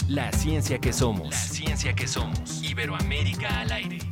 La ciencia que somos. La ciencia que somos. Iberoamérica al aire.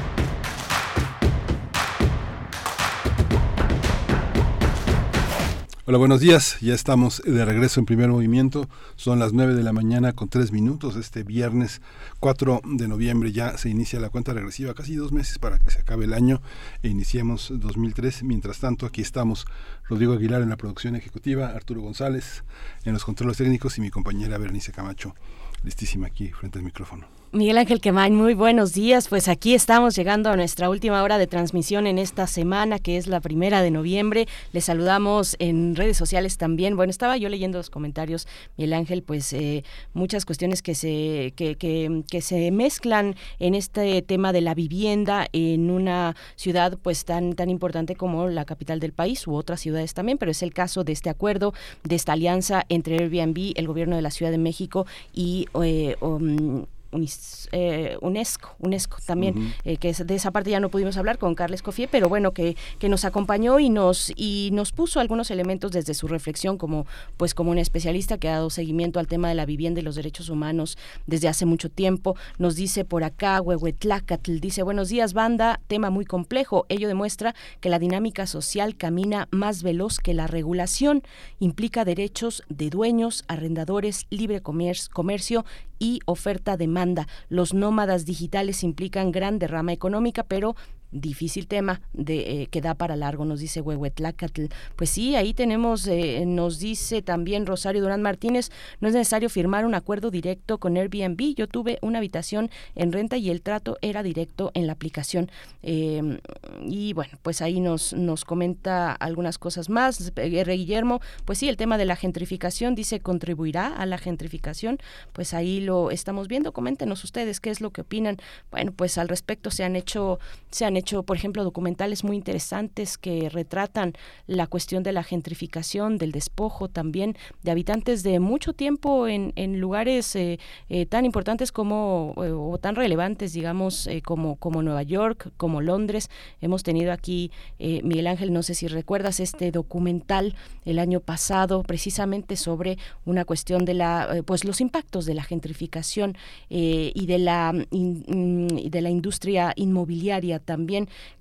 Hola, buenos días. Ya estamos de regreso en primer movimiento. Son las 9 de la mañana con 3 minutos. Este viernes 4 de noviembre ya se inicia la cuenta regresiva. Casi dos meses para que se acabe el año e iniciemos 2003. Mientras tanto, aquí estamos Rodrigo Aguilar en la producción ejecutiva, Arturo González en los controles técnicos y mi compañera Bernice Camacho, listísima aquí frente al micrófono. Miguel Ángel Quemain, muy buenos días. Pues aquí estamos llegando a nuestra última hora de transmisión en esta semana, que es la primera de noviembre. Les saludamos en redes sociales también. Bueno, estaba yo leyendo los comentarios, Miguel Ángel, pues eh, muchas cuestiones que se, que, que, que se mezclan en este tema de la vivienda en una ciudad pues tan, tan importante como la capital del país u otras ciudades también, pero es el caso de este acuerdo, de esta alianza entre Airbnb, el gobierno de la Ciudad de México y eh, um, Unis- eh, UNESCO, UNESCO también, eh, que es- de esa parte ya no pudimos hablar con Carles Cofié, pero bueno, que, que nos acompañó y nos, y nos puso algunos elementos desde su reflexión como, pues como un especialista que ha dado seguimiento al tema de la vivienda y los derechos humanos desde hace mucho tiempo. Nos dice por acá, Huehuetlacatl, dice, buenos días, banda, tema muy complejo. Ello demuestra que la dinámica social camina más veloz que la regulación. Implica derechos de dueños, arrendadores, libre comer- comercio y oferta-demanda. Los nómadas digitales implican gran derrama económica, pero difícil tema de eh, que da para largo nos dice Huehuetlacatl. Pues sí ahí tenemos eh, nos dice también Rosario Durán Martínez no es necesario firmar un acuerdo directo con Airbnb. Yo tuve una habitación en renta y el trato era directo en la aplicación. Eh, y bueno pues ahí nos nos comenta algunas cosas más. R. Guillermo pues sí el tema de la gentrificación dice contribuirá a la gentrificación pues ahí lo estamos viendo. Coméntenos ustedes qué es lo que opinan. Bueno pues al respecto se han hecho se han hecho, por ejemplo, documentales muy interesantes que retratan la cuestión de la gentrificación, del despojo también de habitantes de mucho tiempo en, en lugares eh, eh, tan importantes como eh, o tan relevantes, digamos, como, como Nueva York, como Londres. Hemos tenido aquí, Miguel Ángel, no sé si recuerdas este documental el año pasado precisamente sobre una cuestión de la, pues los impactos de la gentrificación y de la, de la industria inmobiliaria también,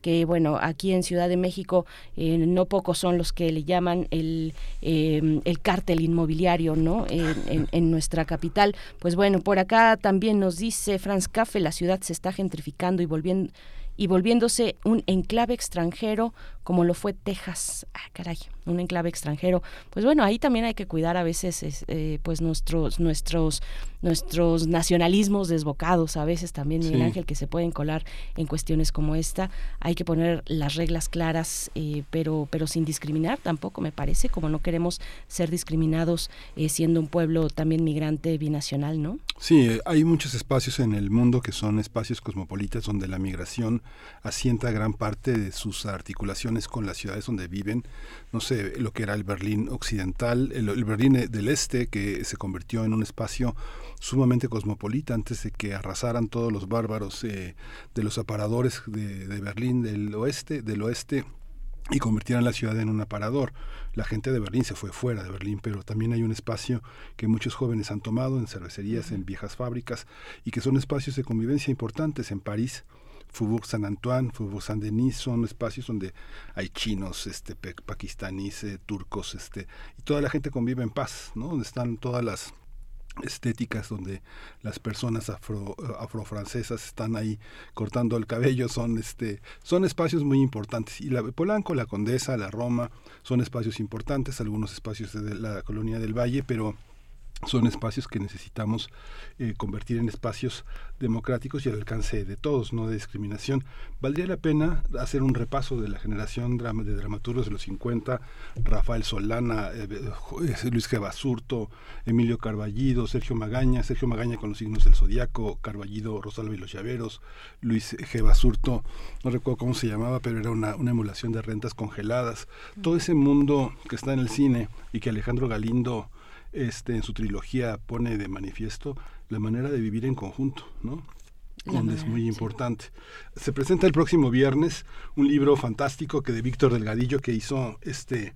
que bueno, aquí en Ciudad de México no pocos son los que le llaman el, el cártel inmobiliario, ¿no? En, nuestra capital. Pues bueno, por acá también nos dice Franz Café, la ciudad se está gentrificando y volviendo y volviéndose un enclave extranjero como lo fue Texas. Ah, caray, un enclave extranjero. Pues bueno, ahí también hay que cuidar a veces eh, pues nuestros nuestros nuestros nacionalismos desbocados, a veces también Miguel Ángel que se pueden colar en cuestiones como esta. Hay que poner las reglas claras, eh, pero pero sin discriminar tampoco me parece, como no queremos ser discriminados eh, siendo un pueblo también migrante binacional, ¿no? Sí, hay muchos espacios en el mundo que son espacios cosmopolitas donde la migración asienta gran parte de sus articulaciones con las ciudades donde viven, no sé, lo que era el Berlín occidental, el, Berlín del este, que se convirtió en un espacio sumamente cosmopolita antes de que arrasaran todos los bárbaros eh, de los aparadores de, de Berlín del oeste, del oeste y convirtieran la ciudad en un aparador. La gente de Berlín se fue fuera de Berlín, pero también hay un espacio que muchos jóvenes han tomado en cervecerías, en viejas fábricas, y que son espacios de convivencia importantes en París. Faubourg Saint Antoine, Faubourg Saint Denis son espacios donde hay chinos, este, pakistaníes, eh, turcos, este, y toda la gente convive en paz, ¿no? Donde están todas las estéticas donde las personas afro, afrofrancesas están ahí cortando el cabello son este son espacios muy importantes y la Polanco la Condesa la Roma son espacios importantes algunos espacios de la colonia del Valle pero son espacios que necesitamos eh, convertir en espacios democráticos y al alcance de todos, no de discriminación. Valdría la pena hacer un repaso de la generación de dramaturgos de los 50, Rafael Solana, eh, eh, Luis G. Basurto, Emilio Carballido, Sergio Magaña, Sergio Magaña con los signos del zodiaco, Carballido, Rosalba y los llaveros, Luis G. Basurto, no recuerdo cómo se llamaba, pero era una, una emulación de rentas congeladas. Todo ese mundo que está en el cine y que Alejandro Galindo este, en su trilogía pone de manifiesto la manera de vivir en conjunto, ¿no? donde es muy importante. Se presenta el próximo viernes un libro fantástico que de Víctor Delgadillo que hizo este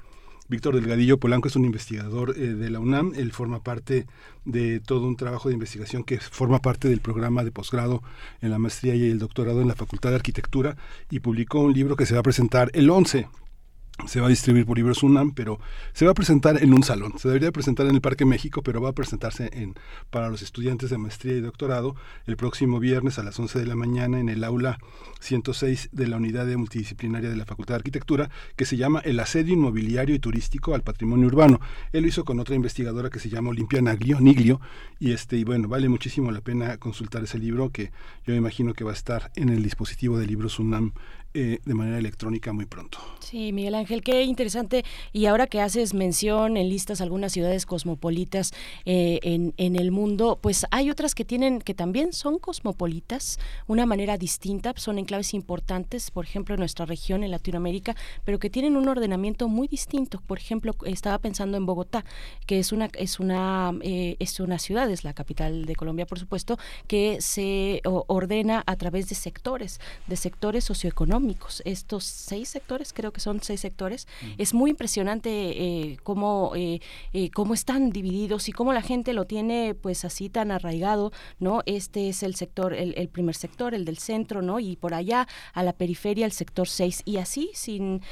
Víctor Delgadillo Polanco es un investigador eh, de la UNAM, él forma parte de todo un trabajo de investigación que forma parte del programa de posgrado en la maestría y el doctorado en la Facultad de Arquitectura y publicó un libro que se va a presentar el 11 se va a distribuir por Libros UNAM, pero se va a presentar en un salón. Se debería presentar en el Parque México, pero va a presentarse en, para los estudiantes de maestría y doctorado el próximo viernes a las 11 de la mañana en el aula 106 de la unidad de multidisciplinaria de la Facultad de Arquitectura, que se llama El asedio inmobiliario y turístico al patrimonio urbano. Él lo hizo con otra investigadora que se llama Olimpia Naglio, Niglio, y este y bueno, vale muchísimo la pena consultar ese libro que yo imagino que va a estar en el dispositivo de Libros UNAM eh, de manera electrónica muy pronto. Sí, Miguel Ángel, qué interesante. Y ahora que haces mención en listas algunas ciudades cosmopolitas eh, en, en, el mundo, pues hay otras que tienen, que también son cosmopolitas, una manera distinta, son enclaves importantes, por ejemplo, en nuestra región, en Latinoamérica, pero que tienen un ordenamiento muy distinto. Por ejemplo, estaba pensando en Bogotá, que es una, es una, eh, es una ciudad, es la capital de Colombia, por supuesto, que se ordena a través de sectores, de sectores socioeconómicos estos seis sectores, creo que son seis sectores. Es muy impresionante eh, cómo, eh, eh, cómo están divididos y cómo la gente lo tiene pues así tan arraigado, ¿no? Este es el sector, el, primer sector, el del centro, ¿no? Y por allá a la periferia el sector 6 y así, sin,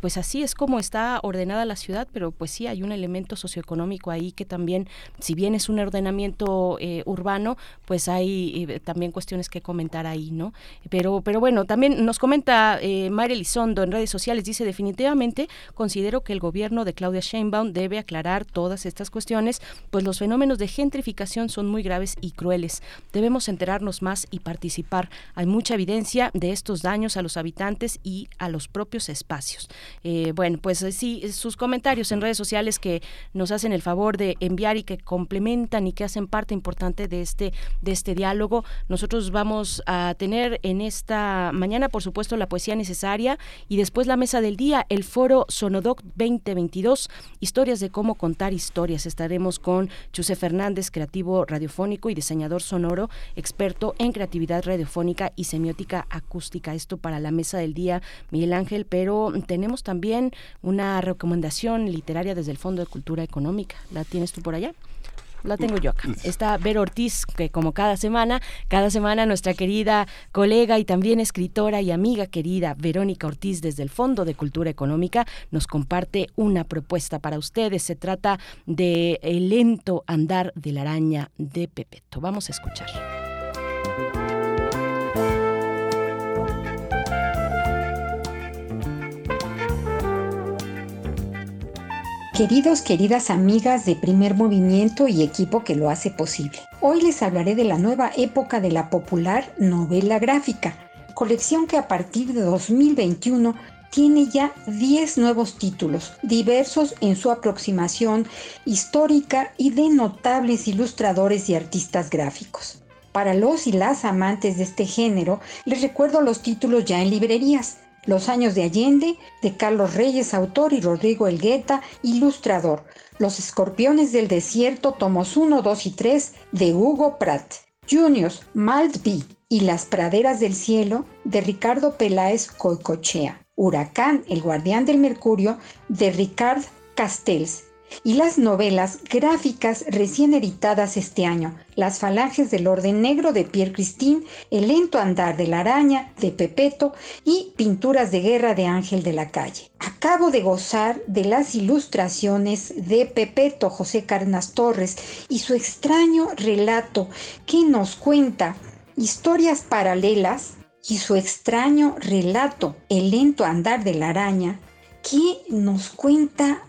pues así es como está ordenada la ciudad, pero pues sí hay un elemento socioeconómico ahí que también, si bien es un ordenamiento urbano, pues hay también cuestiones que comentar ahí, ¿no? Pero, pero bueno, también nos comenta eh, Elizondo en redes sociales, dice definitivamente considero que el gobierno de Claudia Sheinbaum debe aclarar todas estas cuestiones, pues los fenómenos de gentrificación son muy graves y crueles. Debemos enterarnos más y participar. Hay mucha evidencia de estos daños a los habitantes y a los propios espacios. Eh, bueno, pues sí, sus comentarios en redes sociales que nos hacen el favor de enviar y que complementan y que hacen parte importante de este de este diálogo. Nosotros vamos a tener en esta mañana, por supuesto, la poesía necesaria y después la mesa del día, el foro Sonodoc 2022, historias de cómo contar historias. Estaremos con Chuse Fernández, creativo radiofónico y diseñador sonoro, experto en creatividad radiofónica y semiótica acústica. Esto para la mesa del día, Miguel Ángel, pero tenemos también una recomendación literaria desde el Fondo de Cultura Económica. ¿La tienes tú por allá? La tengo yo acá. Está Vero Ortiz, que como cada semana, cada semana nuestra querida colega y también escritora y amiga querida Verónica Ortiz desde el Fondo de Cultura Económica nos comparte una propuesta para ustedes. Se trata de El lento andar de la araña de Pepeto. Vamos a escuchar. Queridos, queridas amigas de primer movimiento y equipo que lo hace posible. Hoy les hablaré de la nueva época de la popular novela gráfica, colección que a partir de 2021 tiene ya 10 nuevos títulos, diversos en su aproximación histórica y de notables ilustradores y artistas gráficos. Para los y las amantes de este género, les recuerdo los títulos ya en librerías. Los años de Allende, de Carlos Reyes, autor, y Rodrigo Elgueta, ilustrador. Los escorpiones del desierto, tomos 1, 2 y 3, de Hugo Pratt. Juniors, Maltby y Las praderas del cielo, de Ricardo Peláez Coicochea. Huracán, el guardián del mercurio, de Ricard Castells y las novelas gráficas recién editadas este año, Las falanges del orden negro de Pierre Christine, El lento andar de la araña de Pepeto y Pinturas de guerra de Ángel de la Calle. Acabo de gozar de las ilustraciones de Pepeto José Carnas Torres y su extraño relato que nos cuenta historias paralelas y su extraño relato, El lento andar de la araña, que nos cuenta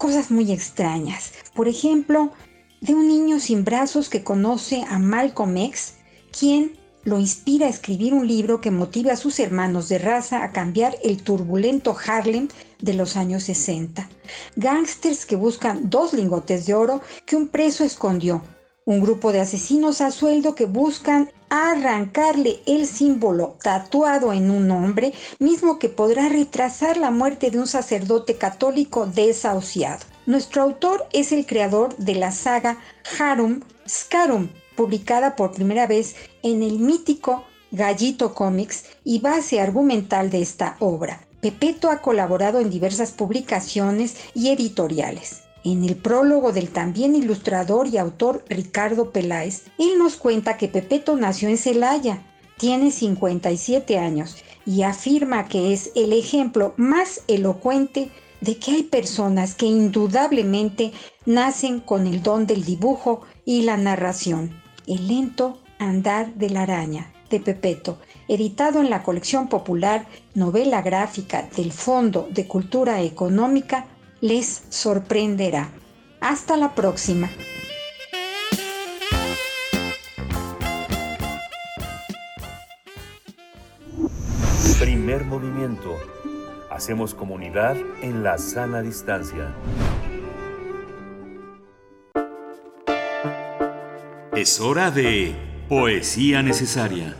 cosas muy extrañas. Por ejemplo, de un niño sin brazos que conoce a Malcolm X, quien lo inspira a escribir un libro que motiva a sus hermanos de raza a cambiar el turbulento Harlem de los años 60. Gangsters que buscan dos lingotes de oro que un preso escondió. Un grupo de asesinos a sueldo que buscan arrancarle el símbolo tatuado en un hombre, mismo que podrá retrasar la muerte de un sacerdote católico desahuciado. Nuestro autor es el creador de la saga Harum Scarum, publicada por primera vez en el mítico Gallito Comics y base argumental de esta obra. Pepeto ha colaborado en diversas publicaciones y editoriales. En el prólogo del también ilustrador y autor Ricardo Peláez, él nos cuenta que Pepeto nació en Celaya, tiene 57 años y afirma que es el ejemplo más elocuente de que hay personas que indudablemente nacen con el don del dibujo y la narración. El lento andar de la araña de Pepeto, editado en la colección popular Novela Gráfica del Fondo de Cultura Económica les sorprenderá. Hasta la próxima. Primer movimiento. Hacemos comunidad en la sana distancia. Es hora de Poesía Necesaria.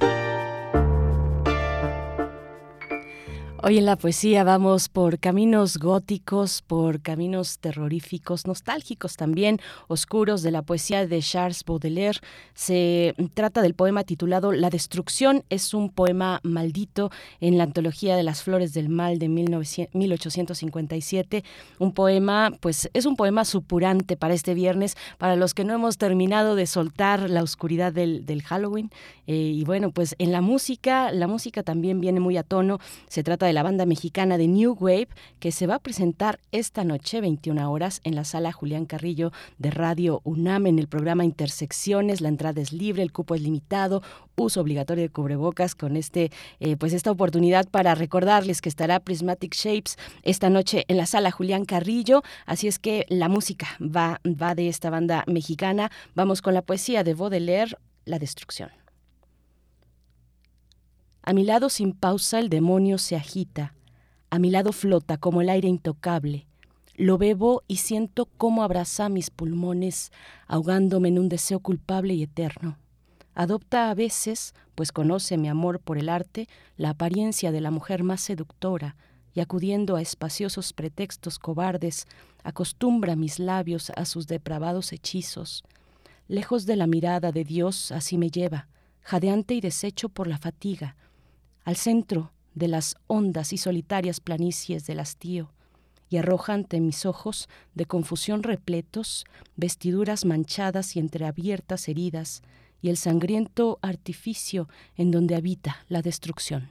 Hoy en la poesía vamos por caminos góticos, por caminos terroríficos, nostálgicos también, oscuros de la poesía de Charles Baudelaire. Se trata del poema titulado La destrucción es un poema maldito en la antología de las flores del mal de 1857. Un poema, pues es un poema supurante para este viernes, para los que no hemos terminado de soltar la oscuridad del, Halloween. Eh, y bueno, pues en la música, la música también viene muy a tono. Se trata de la banda mexicana de New Wave, que se va a presentar esta noche, 21 horas, en la sala Julián Carrillo de Radio UNAM en el programa Intersecciones. La entrada es libre, el cupo es limitado, uso obligatorio de cubrebocas con este, eh, pues esta oportunidad para recordarles que estará Prismatic Shapes esta noche en la sala Julián Carrillo. Así es que la música va, va de esta banda mexicana. Vamos con la poesía de Baudelaire, La Destrucción. A mi lado sin pausa el demonio se agita, a mi lado flota como el aire intocable. Lo bebo y siento cómo abraza mis pulmones, ahogándome en un deseo culpable y eterno. Adopta a veces, pues conoce mi amor por el arte, la apariencia de la mujer más seductora, y acudiendo a espaciosos pretextos cobardes, acostumbra mis labios a sus depravados hechizos. Lejos de la mirada de Dios así me lleva, jadeante y deshecho por la fatiga, al centro de las hondas y solitarias planicies del hastío, y arroja ante mis ojos, de confusión repletos, vestiduras manchadas y entreabiertas heridas, y el sangriento artificio en donde habita la destrucción.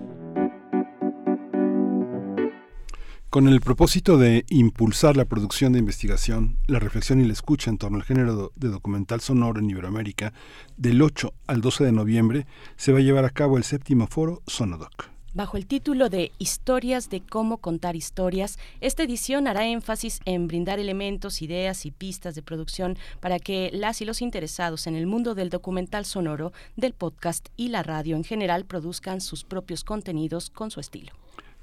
Con el propósito de impulsar la producción de investigación, la reflexión y la escucha en torno al género de documental sonoro en Iberoamérica, del 8 al 12 de noviembre se va a llevar a cabo el séptimo foro Sonodoc. Bajo el título de Historias de cómo contar historias, esta edición hará énfasis en brindar elementos, ideas y pistas de producción para que las y los interesados en el mundo del documental sonoro, del podcast y la radio en general produzcan sus propios contenidos con su estilo.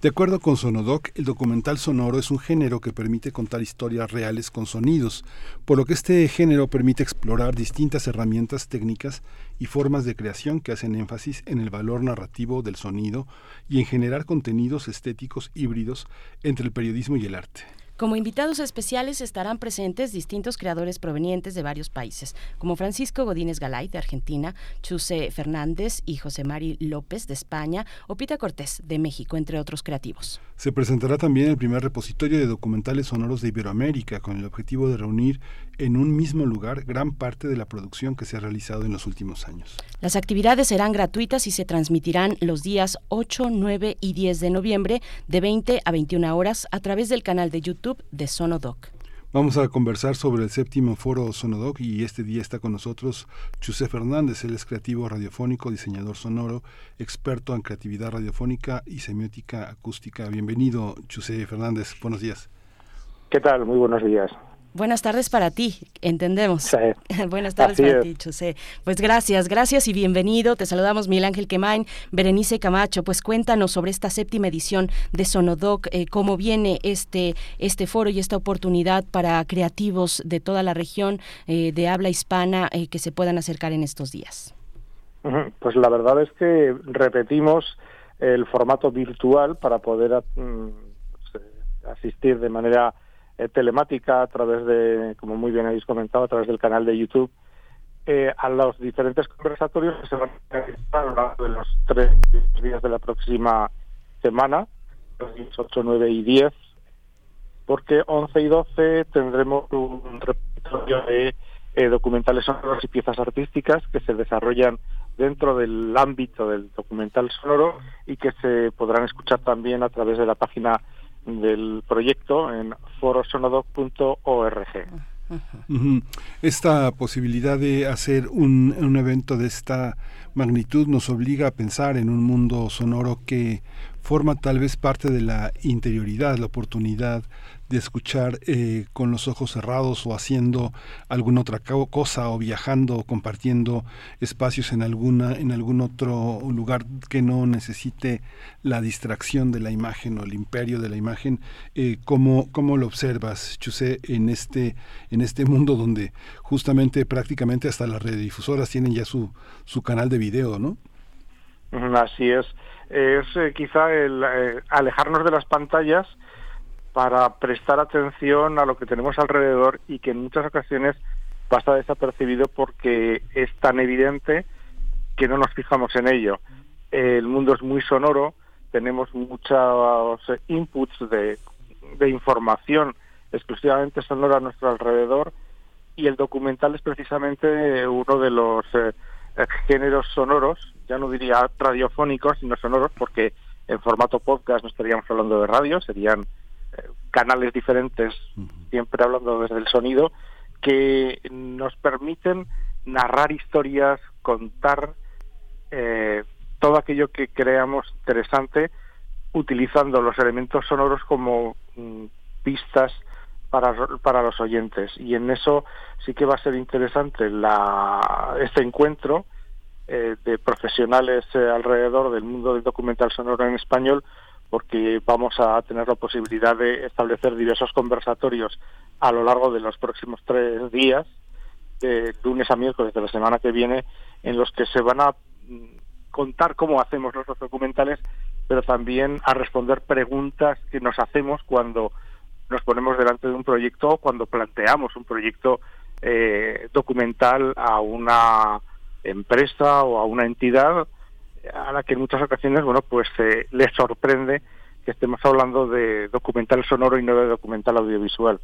De acuerdo con Sonodoc, el documental sonoro es un género que permite contar historias reales con sonidos, por lo que este género permite explorar distintas herramientas técnicas y formas de creación que hacen énfasis en el valor narrativo del sonido y en generar contenidos estéticos híbridos entre el periodismo y el arte. Como invitados especiales estarán presentes distintos creadores provenientes de varios países, como Francisco Godínez Galay de Argentina, Chuse Fernández y José Mari López de España o Pita Cortés de México, entre otros creativos. Se presentará también el primer repositorio de documentales sonoros de Iberoamérica con el objetivo de reunir en un mismo lugar gran parte de la producción que se ha realizado en los últimos años. Las actividades serán gratuitas y se transmitirán los días 8, 9 y 10 de noviembre de 20 a 21 horas a través del canal de YouTube de Sonodoc. Vamos a conversar sobre el séptimo foro Sonodoc y este día está con nosotros Chuse Fernández, él es creativo radiofónico, diseñador sonoro, experto en creatividad radiofónica y semiótica acústica. Bienvenido, Chuse Fernández, buenos días. ¿Qué tal? Muy buenos días. Buenas tardes para ti, entendemos. Sí. Buenas tardes Así para es. ti, Chusé. Pues gracias, gracias y bienvenido. Te saludamos Miguel Ángel Quemain, Berenice Camacho. Pues cuéntanos sobre esta séptima edición de Sonodoc, eh, cómo viene este, este foro y esta oportunidad para creativos de toda la región eh, de habla hispana eh, que se puedan acercar en estos días. Pues la verdad es que repetimos el formato virtual para poder mm, asistir de manera eh, telemática a través de, como muy bien habéis comentado, a través del canal de YouTube eh, a los diferentes conversatorios que se van a realizar a lo largo de los tres días de la próxima semana, los días 8, 9 y 10, porque 11 y 12 tendremos un repertorio de eh, documentales sonoros y piezas artísticas que se desarrollan dentro del ámbito del documental sonoro y que se podrán escuchar también a través de la página del proyecto en forosonodoc.org. Esta posibilidad de hacer un, un evento de esta magnitud nos obliga a pensar en un mundo sonoro que forma tal vez parte de la interioridad, la oportunidad de escuchar eh, con los ojos cerrados o haciendo alguna otra co- cosa o viajando o compartiendo espacios en alguna en algún otro lugar que no necesite la distracción de la imagen o el imperio de la imagen eh, ¿cómo, lo observas Chusé en este en este mundo donde justamente prácticamente hasta las radiodifusoras tienen ya su su canal de video ¿no? Así es. Es eh, quizá el eh, alejarnos de las pantallas para prestar atención a lo que tenemos alrededor y que en muchas ocasiones pasa desapercibido porque es tan evidente que no nos fijamos en ello. El mundo es muy sonoro, tenemos muchos eh, inputs de, información exclusivamente sonora a nuestro alrededor y el documental es precisamente uno de los eh, géneros sonoros, ya no diría radiofónicos, sino sonoros, porque en formato podcast no estaríamos hablando de radio, serían canales diferentes, siempre hablando desde el sonido, que nos permiten narrar historias, contar eh, todo aquello que creamos interesante, utilizando los elementos sonoros como mm, pistas para, para los oyentes. Y en eso sí que va a ser interesante la, este encuentro eh, de profesionales eh, alrededor del mundo del documental sonoro en español, porque vamos a tener la posibilidad de establecer diversos conversatorios a lo largo de los próximos tres días, de lunes a miércoles de la semana que viene, en los que se van a mm, contar cómo hacemos los documentales, pero también a responder preguntas que nos hacemos cuando nos ponemos delante de un proyecto o cuando planteamos un proyecto eh, documental a una empresa o a una entidad a la que en muchas ocasiones bueno pues eh, les sorprende que estemos hablando de documental sonoro y no de documental audiovisual.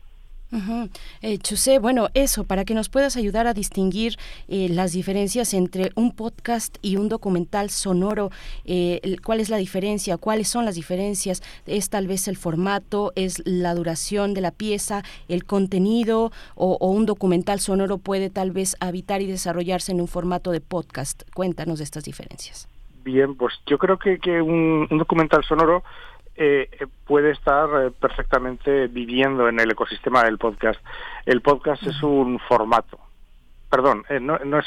Chusé, bueno, eso, para que nos puedas ayudar a distinguir eh, las diferencias entre un podcast y un documental sonoro, eh, ¿cuál es la diferencia? ¿Cuáles son las diferencias? ¿Es tal vez el formato? ¿Es la duración de la pieza? ¿El contenido? ¿O, o un documental sonoro puede tal vez habitar y desarrollarse en un formato de podcast? Cuéntanos de estas diferencias. Bien, pues yo creo que, que un, un documental sonoro eh, eh, puede estar eh, perfectamente viviendo en el ecosistema del podcast. El podcast es un formato, perdón, eh, no, no es,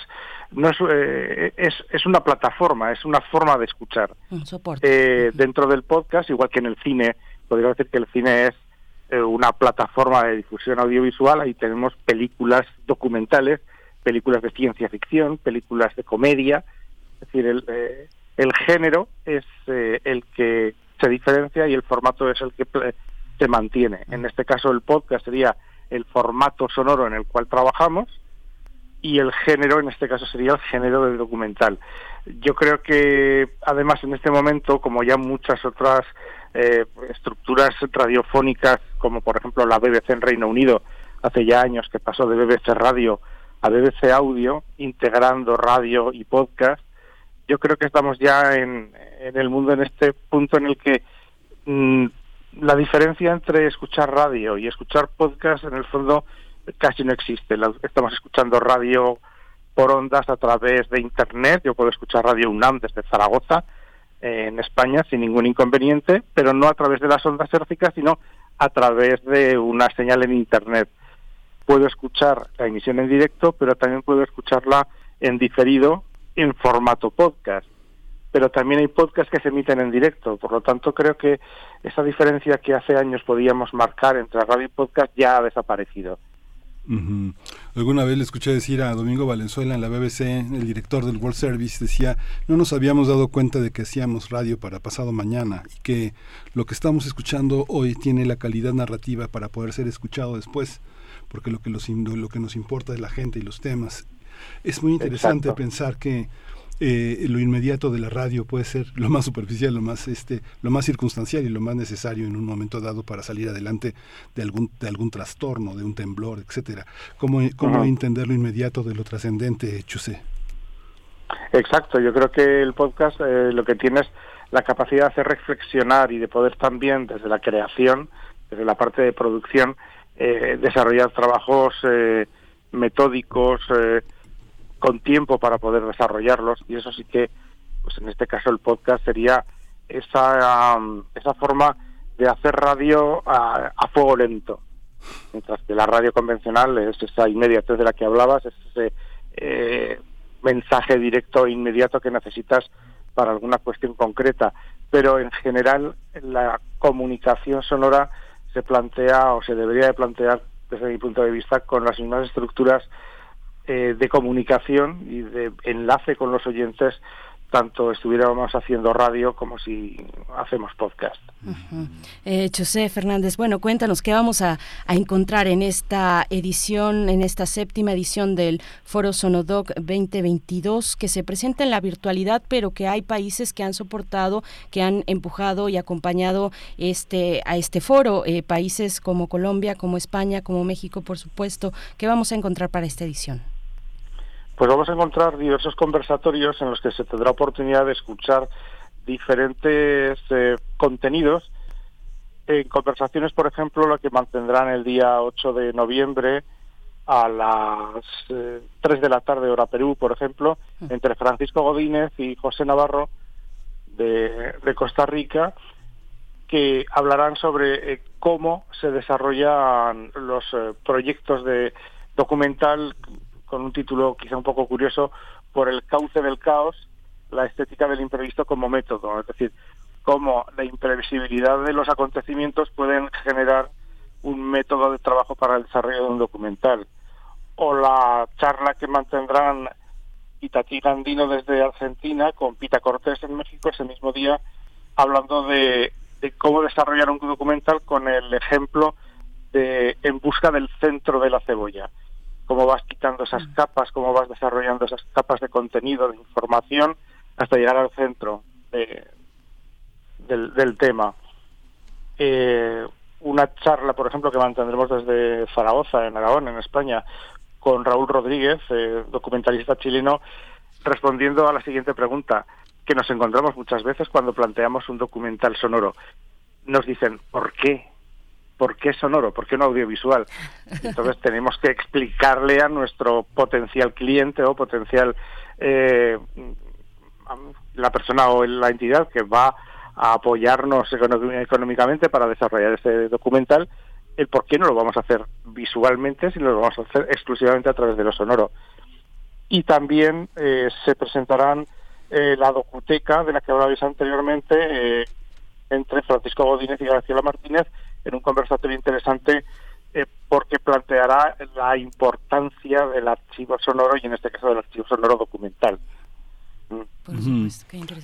no es, eh, es, es una plataforma, es una forma de escuchar. Un soporte. Eh, dentro del podcast, igual que en el cine, podría decir que el cine es una plataforma de difusión audiovisual, ahí tenemos películas documentales, películas de ciencia ficción, películas de comedia, es decir, el, eh, el género es eh, el que se diferencia y el formato es el que se mantiene. En este caso el podcast sería el formato sonoro en el cual trabajamos y el género en este caso sería el género del documental. Yo creo que además en este momento, como ya muchas otras eh, estructuras radiofónicas, como por ejemplo la BBC en Reino Unido, hace ya años que pasó de BBC Radio a BBC Audio, integrando radio y podcast, yo creo que estamos ya en, el mundo en este punto en el que mm, la diferencia entre escuchar radio y escuchar podcast en el fondo casi no existe. Estamos escuchando radio por ondas a través de internet. Yo puedo escuchar Radio UNAM desde Zaragoza, eh, en España, sin ningún inconveniente, pero no a través de las ondas hérficas, sino a través de una señal en internet. Puedo escuchar la emisión en directo, pero también puedo escucharla en diferido en formato podcast. Pero también hay podcasts que se emiten en directo. Por lo tanto, creo que esa diferencia que hace años podíamos marcar entre radio y podcast ya ha desaparecido. Alguna vez le escuché decir a Domingo Valenzuela en la BBC, el director del World Service, decía, no nos habíamos dado cuenta de que hacíamos radio para pasado mañana y que lo que estamos escuchando hoy tiene la calidad narrativa para poder ser escuchado después, porque lo que, los, lo que nos importa es la gente y los temas. Es muy interesante Exacto. pensar que eh, lo inmediato de la radio puede ser lo más superficial, lo más este, lo más circunstancial y lo más necesario en un momento dado para salir adelante de algún de algún trastorno, de un temblor, etcétera. ¿Cómo, cómo entender lo inmediato de lo trascendente, Chusé? Exacto, yo creo que el podcast eh, lo que tiene es la capacidad de hacer reflexionar y de poder también desde la creación, desde la parte de producción, eh, desarrollar trabajos eh, metódicos eh, con tiempo para poder desarrollarlos y eso sí que, pues en este caso el podcast sería esa, um, esa forma de hacer radio a, fuego lento, mientras que la radio convencional es esa inmediatez de la que hablabas, es ese eh, mensaje directo e inmediato que necesitas para alguna cuestión concreta. Pero en general la comunicación sonora se plantea o se debería de plantear desde mi punto de vista con las mismas estructuras eh, de comunicación y de enlace con los oyentes tanto estuviéramos haciendo radio como si hacemos podcast. Eh, José Fernández, bueno, cuéntanos qué vamos a, encontrar en esta edición, en esta séptima edición del Foro Sonodoc 2022, que se presenta en la virtualidad, pero que hay países que han soportado, que han empujado y acompañado este a este foro, eh, países como Colombia, como España, como México, por supuesto. ¿Qué vamos a encontrar para esta edición? Pues vamos a encontrar diversos conversatorios en los que se tendrá oportunidad de escuchar diferentes eh, contenidos. En conversaciones, por ejemplo, la que mantendrán el día 8 de noviembre a las eh, 3 de la tarde hora Perú, por ejemplo, entre Francisco Godínez y José Navarro de, de Costa Rica, que hablarán sobre eh, cómo se desarrollan los eh, proyectos de documental con un título quizá un poco curioso, por el cauce del caos, la estética del imprevisto como método, es decir, cómo la imprevisibilidad de los acontecimientos pueden generar un método de trabajo para el desarrollo de un documental. O la charla que mantendrán Itatí Gandino desde Argentina con Pita Cortés en México ese mismo día, hablando de, de cómo desarrollar un documental con el ejemplo de En busca del centro de la cebolla cómo vas quitando esas capas, cómo vas desarrollando esas capas de contenido, de información, hasta llegar al centro de- del, del tema. Eh, una charla, por ejemplo, que mantendremos desde Zaragoza, en Aragón, en España, con Raúl Rodríguez, eh, documentalista chileno, respondiendo a la siguiente pregunta, que nos encontramos muchas veces cuando planteamos un documental sonoro. Nos dicen, ¿por qué? ¿Por qué sonoro? ¿Por qué no audiovisual? Entonces tenemos que explicarle a nuestro potencial cliente o potencial eh, la persona o la entidad que va a apoyarnos económicamente para desarrollar este documental, el por qué no lo vamos a hacer visualmente, si lo vamos a hacer exclusivamente a través de lo sonoro. Y también eh, se presentarán eh, la docuteca de la que hablabais anteriormente eh, entre Francisco Godínez y Graciela Martínez en un conversatorio interesante porque planteará la importancia del archivo sonoro y en este caso del archivo sonoro documental.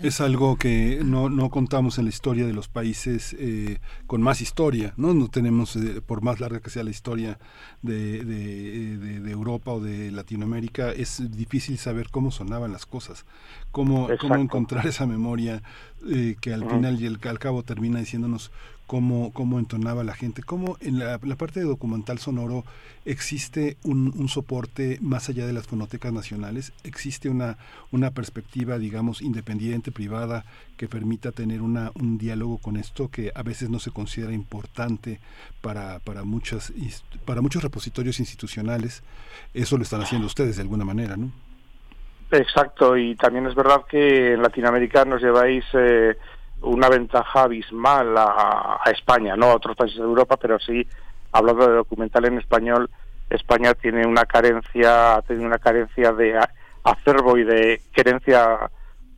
Es algo que no, no contamos en la historia de los países eh, con más historia, ¿no? No tenemos, eh, por más larga que sea la historia de, de, Europa o de Latinoamérica, es difícil saber cómo sonaban las cosas, cómo, cómo encontrar esa memoria eh, que al final y al cabo termina diciéndonos cómo, cómo entonaba la gente, cómo en la, parte de documental sonoro existe un, soporte más allá de las fonotecas nacionales, existe una, una perspectiva, digamos, independiente, privada, que permita tener una, un diálogo con esto que a veces no se considera importante para, para, muchas, para muchos repositorios institucionales. Eso lo están haciendo ustedes de alguna manera, ¿no? Exacto, y también es verdad que en Latinoamérica nos lleváis... Eh, una ventaja abismal a, España, no a otros países de Europa, pero sí, hablando de documental en español, España tiene una carencia, tiene una carencia de acervo y de querencia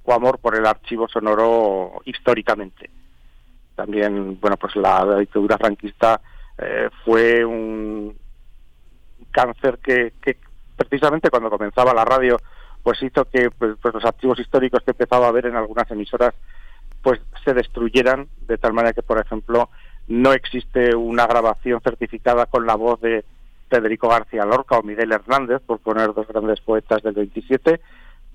o amor por el archivo sonoro históricamente. También, bueno, pues la, dictadura franquista eh, fue un cáncer que, que precisamente cuando comenzaba la radio, pues hizo que pues, pues los archivos históricos que empezaba a ver en algunas emisoras pues se destruyeran de tal manera que, por ejemplo, no existe una grabación certificada con la voz de Federico García Lorca o Miguel Hernández, por poner dos grandes poetas del 27.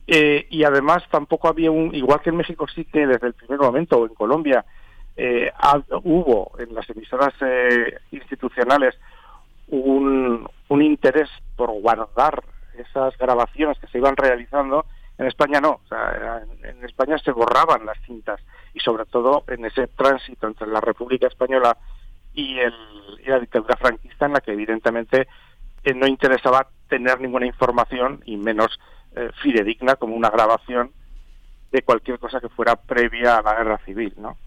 Eh, y además tampoco había un, igual que en México sí que desde el primer momento, o en Colombia, eh, hubo en las emisoras eh, institucionales un, un interés por guardar esas grabaciones que se iban realizando en España no, o sea, en España se borraban las cintas y sobre todo en ese tránsito entre la República Española y, el, la dictadura franquista en la que evidentemente eh, no interesaba tener ninguna información y menos eh, fidedigna como una grabación de cualquier cosa que fuera previa a la guerra civil, ¿no?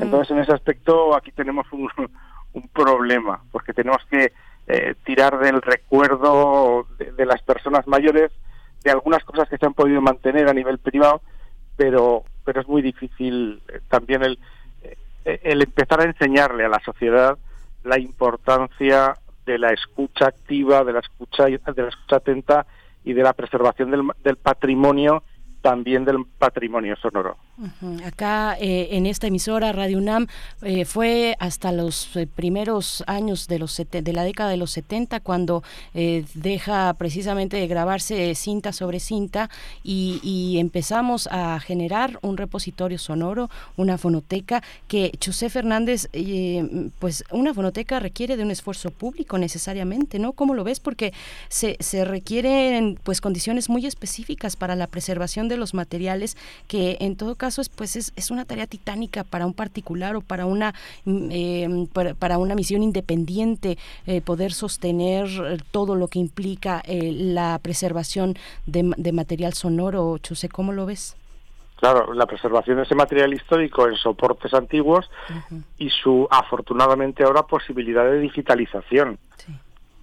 Entonces en ese aspecto aquí tenemos un, un problema porque tenemos que eh, tirar del recuerdo de las personas mayores de algunas cosas que se han podido mantener a nivel privado, pero, pero es muy difícil eh, también el, eh, el empezar a enseñarle a la sociedad la importancia de la escucha activa, de la escucha, de la escucha atenta y de la preservación del, del patrimonio también del patrimonio sonoro. Acá eh, en esta emisora Radio UNAM eh, fue hasta los eh, primeros años de los de la década de los 70 cuando deja precisamente de grabarse cinta sobre cinta y, empezamos a generar un repositorio sonoro, una fonoteca que José Fernández, pues una fonoteca requiere de un esfuerzo público necesariamente, ¿no? ¿Cómo lo ves? Porque se, se requieren pues condiciones muy específicas para la preservación de los materiales que en todo caso es pues es, una tarea titánica para un particular o para una eh, para, una misión independiente eh, poder sostener todo lo que implica eh, la preservación de, material sonoro. Chuse cómo lo ves Claro, la preservación de ese material histórico en soportes antiguos y su, afortunadamente ahora, posibilidad de digitalización,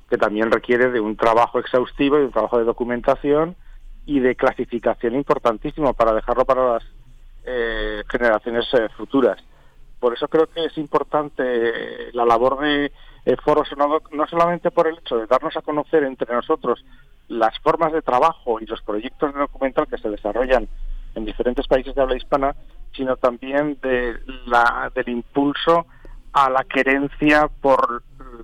que también requiere de un trabajo exhaustivo y un trabajo de documentación y de clasificación importantísimo para dejarlo para las eh, generaciones eh, futuras. Por eso creo que es importante eh, la labor de Foro Sonado, no solamente por el hecho de darnos a conocer entre nosotros las formas de trabajo y los proyectos de documental que se desarrollan en diferentes países de habla hispana, sino también de la, del impulso a la querencia por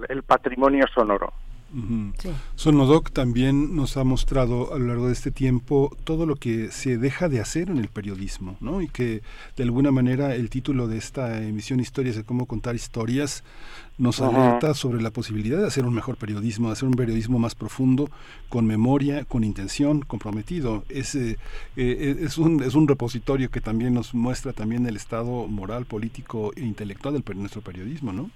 el patrimonio sonoro. Ujú. Sonodoc también nos ha mostrado a lo largo de este tiempo todo lo que se deja de hacer en el periodismo, ¿no? Y que de alguna manera el título de esta emisión Historias de cómo contar historias nos alerta sobre la posibilidad de hacer un mejor periodismo, de hacer un periodismo más profundo, con memoria, con intención, comprometido. Es, eh, eh, es, un, es un repositorio que también nos muestra también el estado moral, político e intelectual de nuestro periodismo, ¿no?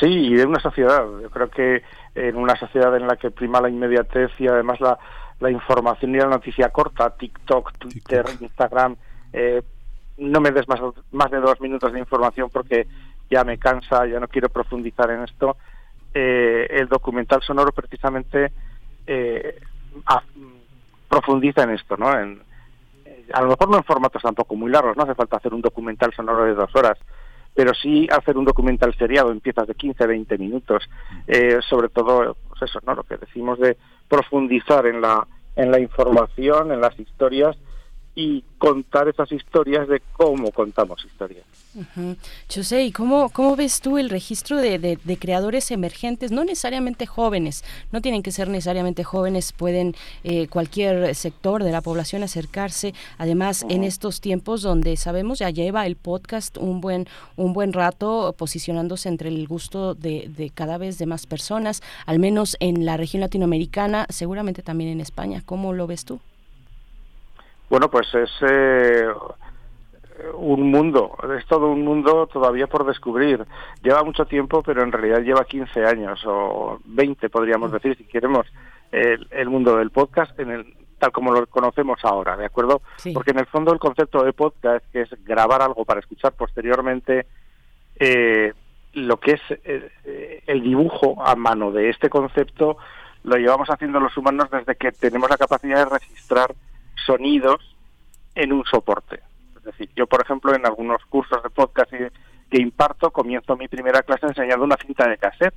Sí, y de una sociedad. Yo creo que en una sociedad en la que prima la inmediatez y además la, la información y la noticia corta, TikTok, Twitter, Instagram, eh, no me des más, más de dos minutos de información porque ya me cansa, ya no quiero profundizar en esto. Eh, el documental sonoro precisamente eh, a- profundiza en esto, ¿no? En, a lo mejor no en formatos tampoco muy largos, no hace falta hacer un documental sonoro de dos horas, pero sí hacer un documental seriado en piezas de 15, 20 minutos, eh, sobre todo, pues eso, ¿no? Lo que decimos de profundizar en la, en la información, en las historias y contar esas historias de cómo contamos historias. Ujú. José, ¿y cómo, cómo ves tú el registro de, de- de creadores emergentes, no necesariamente jóvenes, no tienen que ser necesariamente jóvenes, pueden eh, cualquier sector de la población acercarse, además en estos tiempos donde sabemos ya lleva el podcast un buen, un buen rato posicionándose entre el gusto de, de cada vez de más personas, al menos en la región latinoamericana, seguramente también en España, ¿cómo lo ves tú? Bueno, pues es eh, un mundo, es todo un mundo todavía por descubrir. Lleva mucho tiempo, pero en realidad lleva 15 años o 20, podríamos decir, si queremos, el, el mundo del podcast en el tal como lo conocemos ahora, ¿de acuerdo? Sí. Porque en el fondo el concepto de podcast, que es grabar algo para escuchar posteriormente, eh, lo que es eh, eh, el dibujo a mano de este concepto lo llevamos haciendo los humanos desde que tenemos la capacidad de registrar sonidos en un soporte. Es decir, yo, por ejemplo, en algunos cursos de podcast que imparto, comienzo mi primera clase enseñando una cinta de cassette.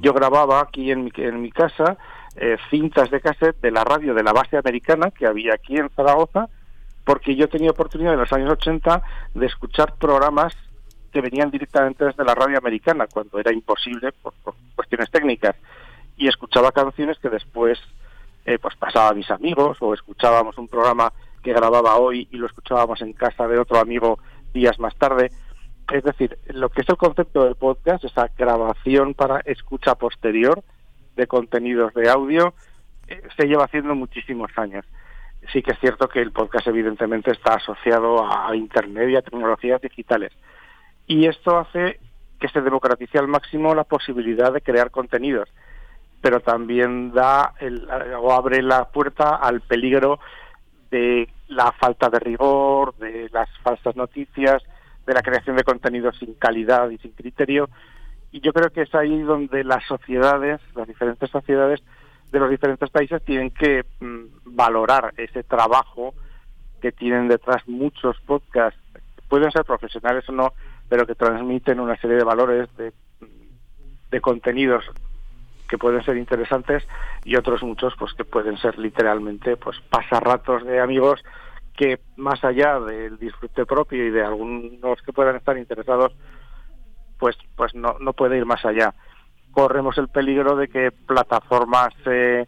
Yo grababa aquí en mi, en mi casa eh, cintas de cassette de la radio de la base americana que había aquí en Zaragoza, porque yo tenía oportunidad en los años 80 de escuchar programas que venían directamente desde la radio americana, cuando era imposible por, por cuestiones técnicas. Y escuchaba canciones que después eh, pues pasaba a mis amigos o escuchábamos un programa que grababa hoy y lo escuchábamos en casa de otro amigo días más tarde. Es decir, lo que es el concepto del podcast, esa grabación para escucha posterior de contenidos de audio, eh, se lleva haciendo muchísimos años. Sí que es cierto que el podcast evidentemente está asociado a Internet y a tecnologías digitales. Y esto hace que se democratice al máximo la posibilidad de crear contenidos, pero también da el, o abre la puerta al peligro de la falta de rigor, de las falsas noticias, de la creación de contenidos sin calidad y sin criterio. Y yo creo que es ahí donde las sociedades, las diferentes sociedades de los diferentes países tienen que mm, valorar ese trabajo que tienen detrás muchos podcasts, pueden ser profesionales o no, pero que transmiten una serie de valores, de, de contenidos que pueden ser interesantes y otros muchos pues que pueden ser literalmente pues pasarratos de amigos que más allá del disfrute propio y de algunos que puedan estar interesados pues pues no, no puede ir más allá. Corremos el peligro de que plataformas eh,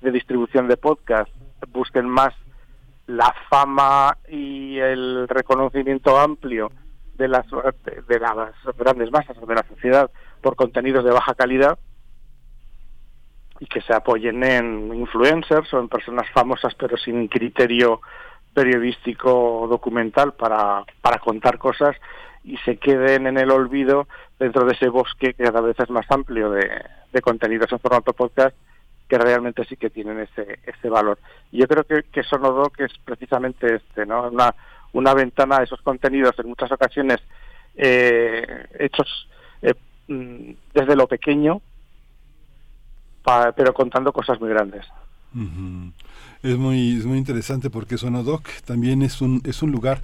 de distribución de podcast busquen más la fama y el reconocimiento amplio de las de las grandes masas de la sociedad por contenidos de baja calidad y que se apoyen en influencers o en personas famosas pero sin criterio periodístico o documental para, para contar cosas y se queden en el olvido dentro de ese bosque que cada vez es más amplio de, de contenidos en formato podcast que realmente sí que tienen ese, ese valor. Y yo creo que, que Sonodoc es precisamente este, ¿no? Una, una ventana a esos contenidos en muchas ocasiones eh, hechos eh, mm, desde lo pequeño, pero contando cosas muy grandes. Es muy, es muy interesante porque Sonodoc también es un, es un lugar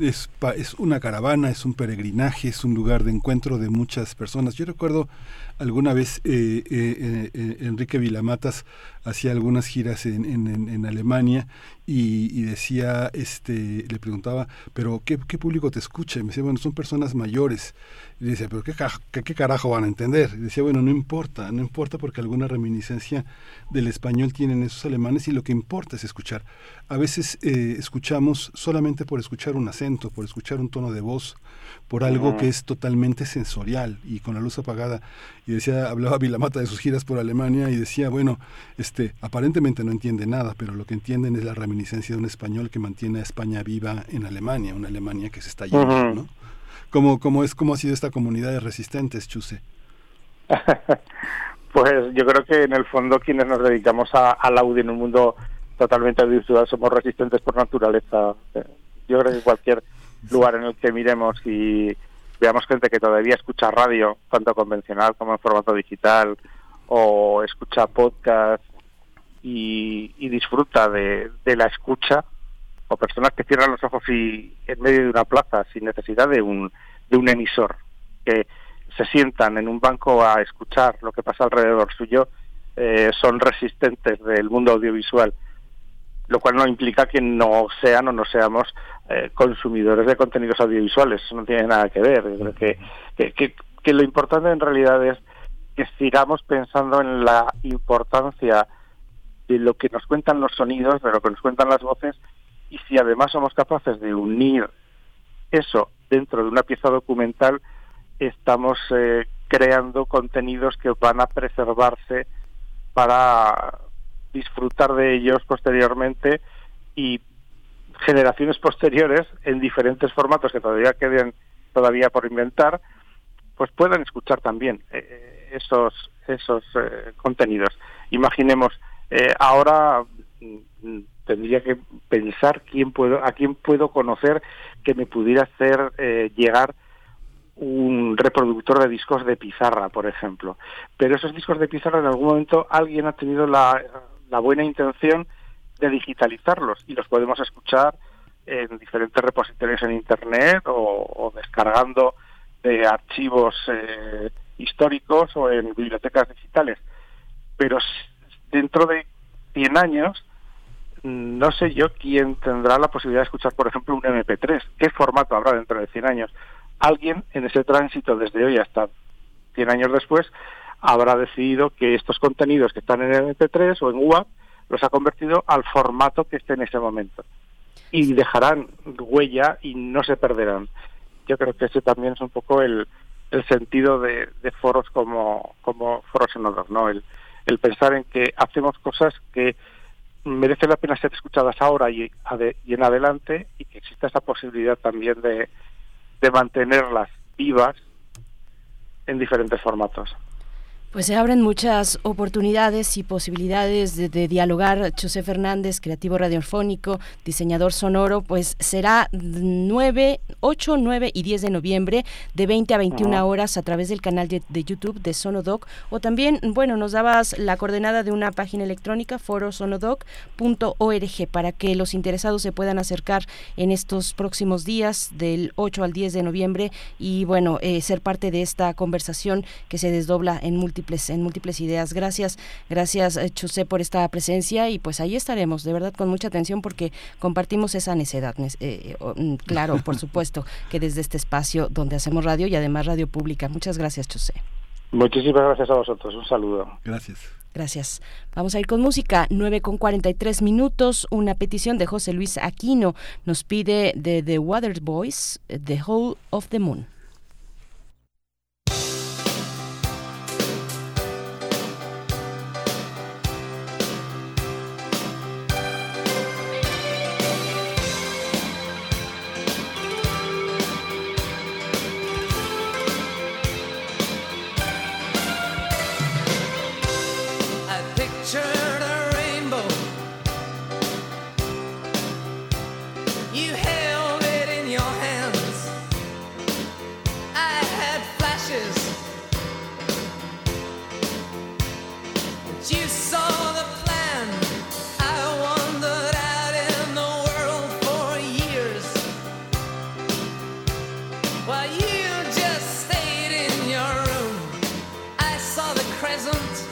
es, es, una caravana, es un peregrinaje, es un lugar de encuentro de muchas personas. Yo recuerdo alguna vez eh, eh, eh, Enrique Vilamatas hacía algunas giras en, Alemania y, decía, este, le preguntaba, pero ¿qué, público te escucha? Y me decía, bueno, son personas mayores. Y decía, pero ¿qué, qué, carajo van a entender? Y decía, bueno, no importa, no importa porque alguna reminiscencia del español tienen esos alemanes y lo que importa es escuchar. A veces escuchamos solamente por escuchar un acento, por escuchar un tono de voz, por algo que es totalmente sensorial y con la luz apagada. Y decía, hablaba Vilamata de sus giras por Alemania y decía, bueno, este, aparentemente no entiende nada, pero lo que entienden es la reminiscencia de un español que mantiene a España viva en Alemania, una Alemania que se está yendo, ¿no? ¿Cómo, cómo, es, ¿Cómo ha sido esta comunidad de resistentes, Chuse? pues yo creo que en el fondo quienes nos dedicamos al audio en un mundo totalmente audiovisual somos resistentes por naturaleza. Yo creo que cualquier lugar en el que miremos y veamos gente que todavía escucha radio, tanto convencional como en formato digital, o escucha podcast y, disfruta de, la escucha, o personas que cierran los ojos y en medio de una plaza sin necesidad de un, de un emisor, que se sientan en un banco a escuchar lo que pasa alrededor suyo, eh, son resistentes del mundo audiovisual lo cual no implica que no sean o no seamos eh, consumidores de contenidos audiovisuales, eso no tiene nada que ver. creo que, que, que, lo importante en realidad es que sigamos pensando en la importancia de lo que nos cuentan los sonidos, de lo que nos cuentan las voces, y si además somos capaces de unir eso dentro de una pieza documental, estamos eh, creando contenidos que van a preservarse para disfrutar de ellos posteriormente y generaciones posteriores en diferentes formatos que todavía queden todavía por inventar pues puedan escuchar también eh, eh, esos esos eh, contenidos imaginemos ahora mm, tendría que pensar quién puedo a quién puedo conocer que me pudiera hacer llegar un reproductor de discos de pizarra, por ejemplo. Pero esos discos de pizarra en algún momento alguien ha tenido la la buena intención de digitalizarlos y los podemos escuchar en diferentes repositorios en Internet o, descargando de archivos eh, históricos o en bibliotecas digitales. Pero dentro de 100 años, no sé yo quién tendrá la posibilidad de escuchar, por ejemplo, un MP3. ¿Qué formato habrá dentro de 100 años? Alguien en ese tránsito desde hoy hasta 100 años después habrá decidido que estos contenidos que están en MP3 o en UAP los ha convertido al formato que esté en ese momento. Y dejarán huella y no se perderán. Yo creo que ese también es un poco el, el sentido de, foros como, como foros en ¿no? El, el pensar en que hacemos cosas que merecen la pena ser escuchadas ahora y, y en adelante y que exista esa posibilidad también de, de mantenerlas vivas en diferentes formatos. Pues se abren muchas oportunidades y posibilidades de, dialogar. José Fernández, creativo radiofónico, diseñador sonoro, pues será 9, 8, 9 y 10 de noviembre de 20 a 21 horas a través del canal de, YouTube de Sonodoc. O también, bueno, nos dabas la coordenada de una página electrónica, forosonodoc.org, para que los interesados se puedan acercar en estos próximos días del 8 al 10 de noviembre y, bueno, eh, ser parte de esta conversación que se desdobla en múltiples en múltiples ideas. Gracias, gracias eh, Chusé por esta presencia y pues ahí estaremos, de verdad con mucha atención porque compartimos esa necesidad. Eh, eh, mm, claro, por supuesto, que desde este espacio donde hacemos radio y además radio pública. Muchas gracias, Chusé. Muchísimas gracias a vosotros. Un saludo. Gracias. Gracias. Vamos a ir con música. 9 con 43 minutos. Una petición de José Luis Aquino nos pide de The Water Boys, The Whole of the Moon. Horizont.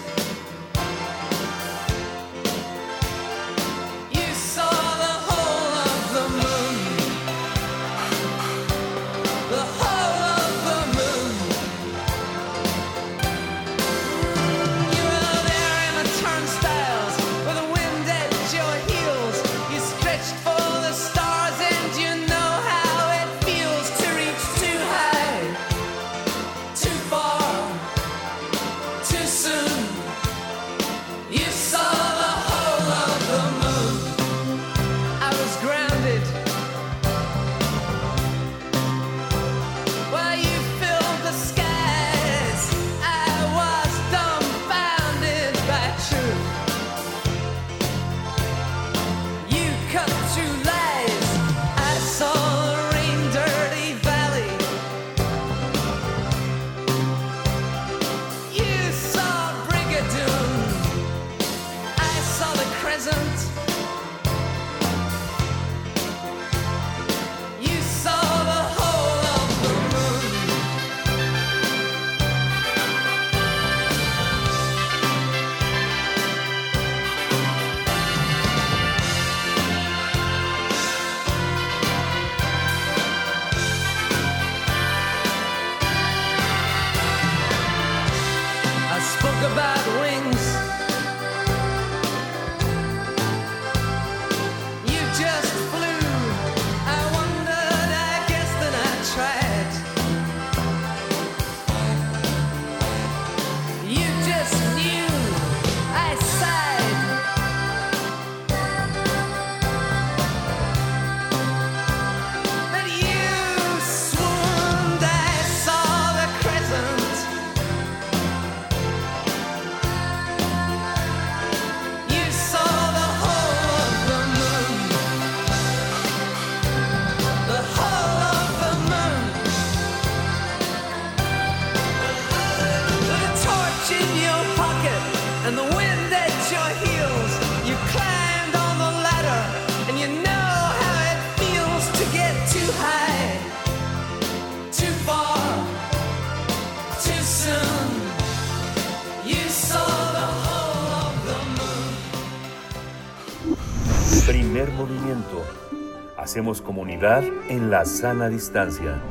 Hacemos comunidad en la sana distancia.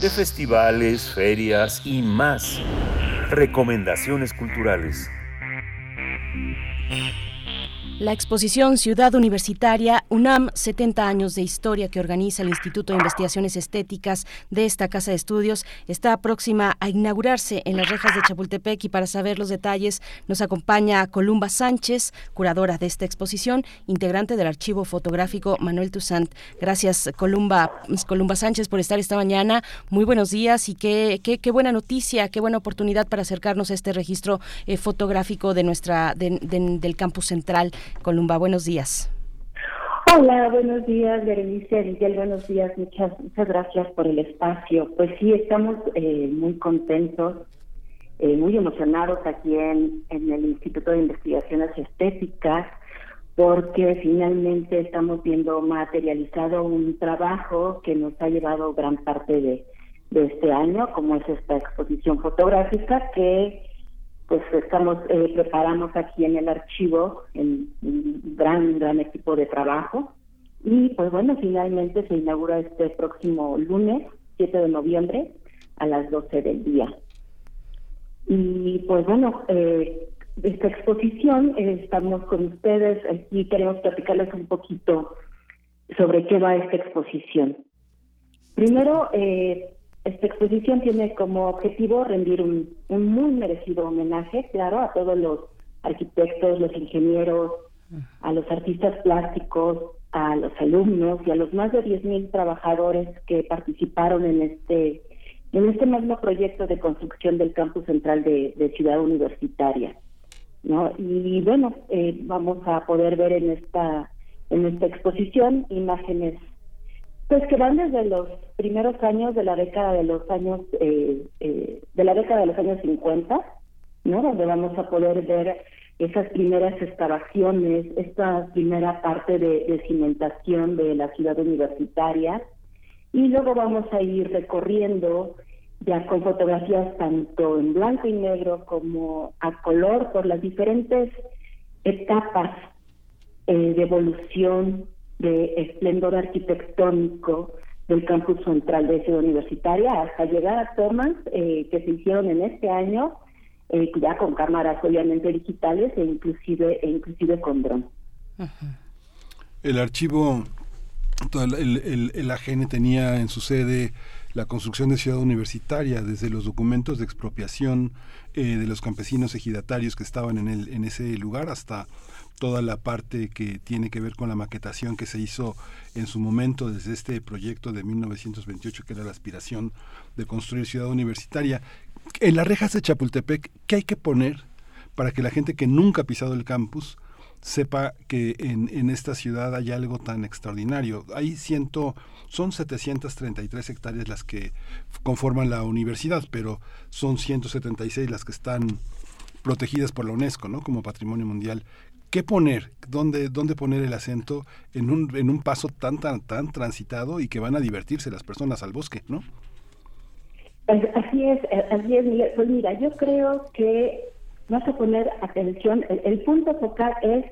De festivales, ferias y más. Recomendaciones culturales. La exposición Ciudad Universitaria UNAM 70 años de historia que organiza el Instituto de Investigaciones Estéticas de esta casa de estudios está próxima a inaugurarse en las rejas de Chapultepec y para saber los detalles nos acompaña Columba Sánchez, curadora de esta exposición, integrante del archivo fotográfico Manuel Toussaint. Gracias Columba, Columba Sánchez por estar esta mañana. Muy buenos días y qué, qué, qué buena noticia, qué buena oportunidad para acercarnos a este registro eh, fotográfico de nuestra de- de- del campus central. Columba, buenos días. Hola, buenos días, Berenice Miguel, buenos días, muchas, muchas gracias por el espacio. Pues sí, estamos eh, muy contentos, eh, muy emocionados aquí en, en el Instituto de Investigaciones Estéticas, porque finalmente estamos viendo materializado un trabajo que nos ha llevado gran parte de, de este año, como es esta exposición fotográfica que pues estamos eh, preparamos aquí en el archivo en un gran gran equipo de trabajo. Y pues bueno finalmente se inaugura este próximo lunes 7 de noviembre a las 12 del día. Y pues bueno eh, esta exposición eh, estamos con ustedes aquí queremos platicarles un poquito sobre qué va esta exposición. Primero eh, esta exposición tiene como objetivo rendir un, muy merecido homenaje, claro, a todos los arquitectos, los ingenieros, a los artistas plásticos, a los alumnos y a los más de 10.000 trabajadores que participaron en este en este mismo proyecto de construcción del campus central de, de Ciudad Universitaria. ¿no? Y bueno, eh, vamos a poder ver en esta en esta exposición imágenes pues que van desde los primeros años de la década de los años eh, eh, de la década de los años 50, ¿no? Donde vamos a poder ver esas primeras excavaciones, esta primera parte de, cimentación de la ciudad universitaria y luego vamos a ir recorriendo ya con fotografías tanto en blanco y negro como a color por las diferentes etapas eh, de evolución de esplendor arquitectónico del campus central de Ciudad Universitaria hasta llegar a tomas eh, que se hicieron en este año eh, ya con cámaras obviamente digitales e inclusive e inclusive con dron. El archivo, el, el, el AGN tenía en su sede la construcción de ciudad universitaria, desde los documentos de expropiación eh, de los campesinos ejidatarios que estaban en, el, en ese lugar hasta toda la parte que tiene que ver con la maquetación que se hizo en su momento desde este proyecto de 1928 que era la aspiración de construir ciudad universitaria. En las rejas de Chapultepec, ¿qué hay que poner para que la gente que nunca ha pisado el campus sepa que en, en esta ciudad hay algo tan extraordinario? Hay ciento, son 733 hectáreas las que conforman la universidad, pero son 176 las que están protegidas por la UNESCO, ¿no? Como patrimonio mundial. ¿Qué poner? ¿Dónde, dónde poner el acento en un, en un paso tan, tan, tan transitado y que van a divertirse las personas al bosque, ¿no? Pues así es, así es. Pues mira, yo creo que vas a poner atención, el, el punto focal es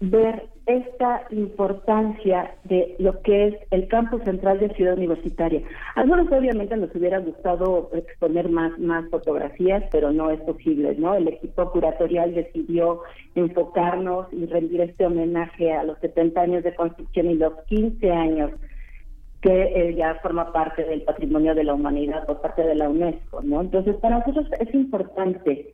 ver esta importancia de lo que es el campus central de Ciudad Universitaria. Algunos obviamente nos hubiera gustado exponer más, más fotografías, pero no es posible, ¿no? El equipo curatorial decidió enfocarnos y rendir este homenaje a los 70 años de construcción y los 15 años que eh, ya forma parte del patrimonio de la humanidad por parte de la UNESCO, ¿no? Entonces, para nosotros es importante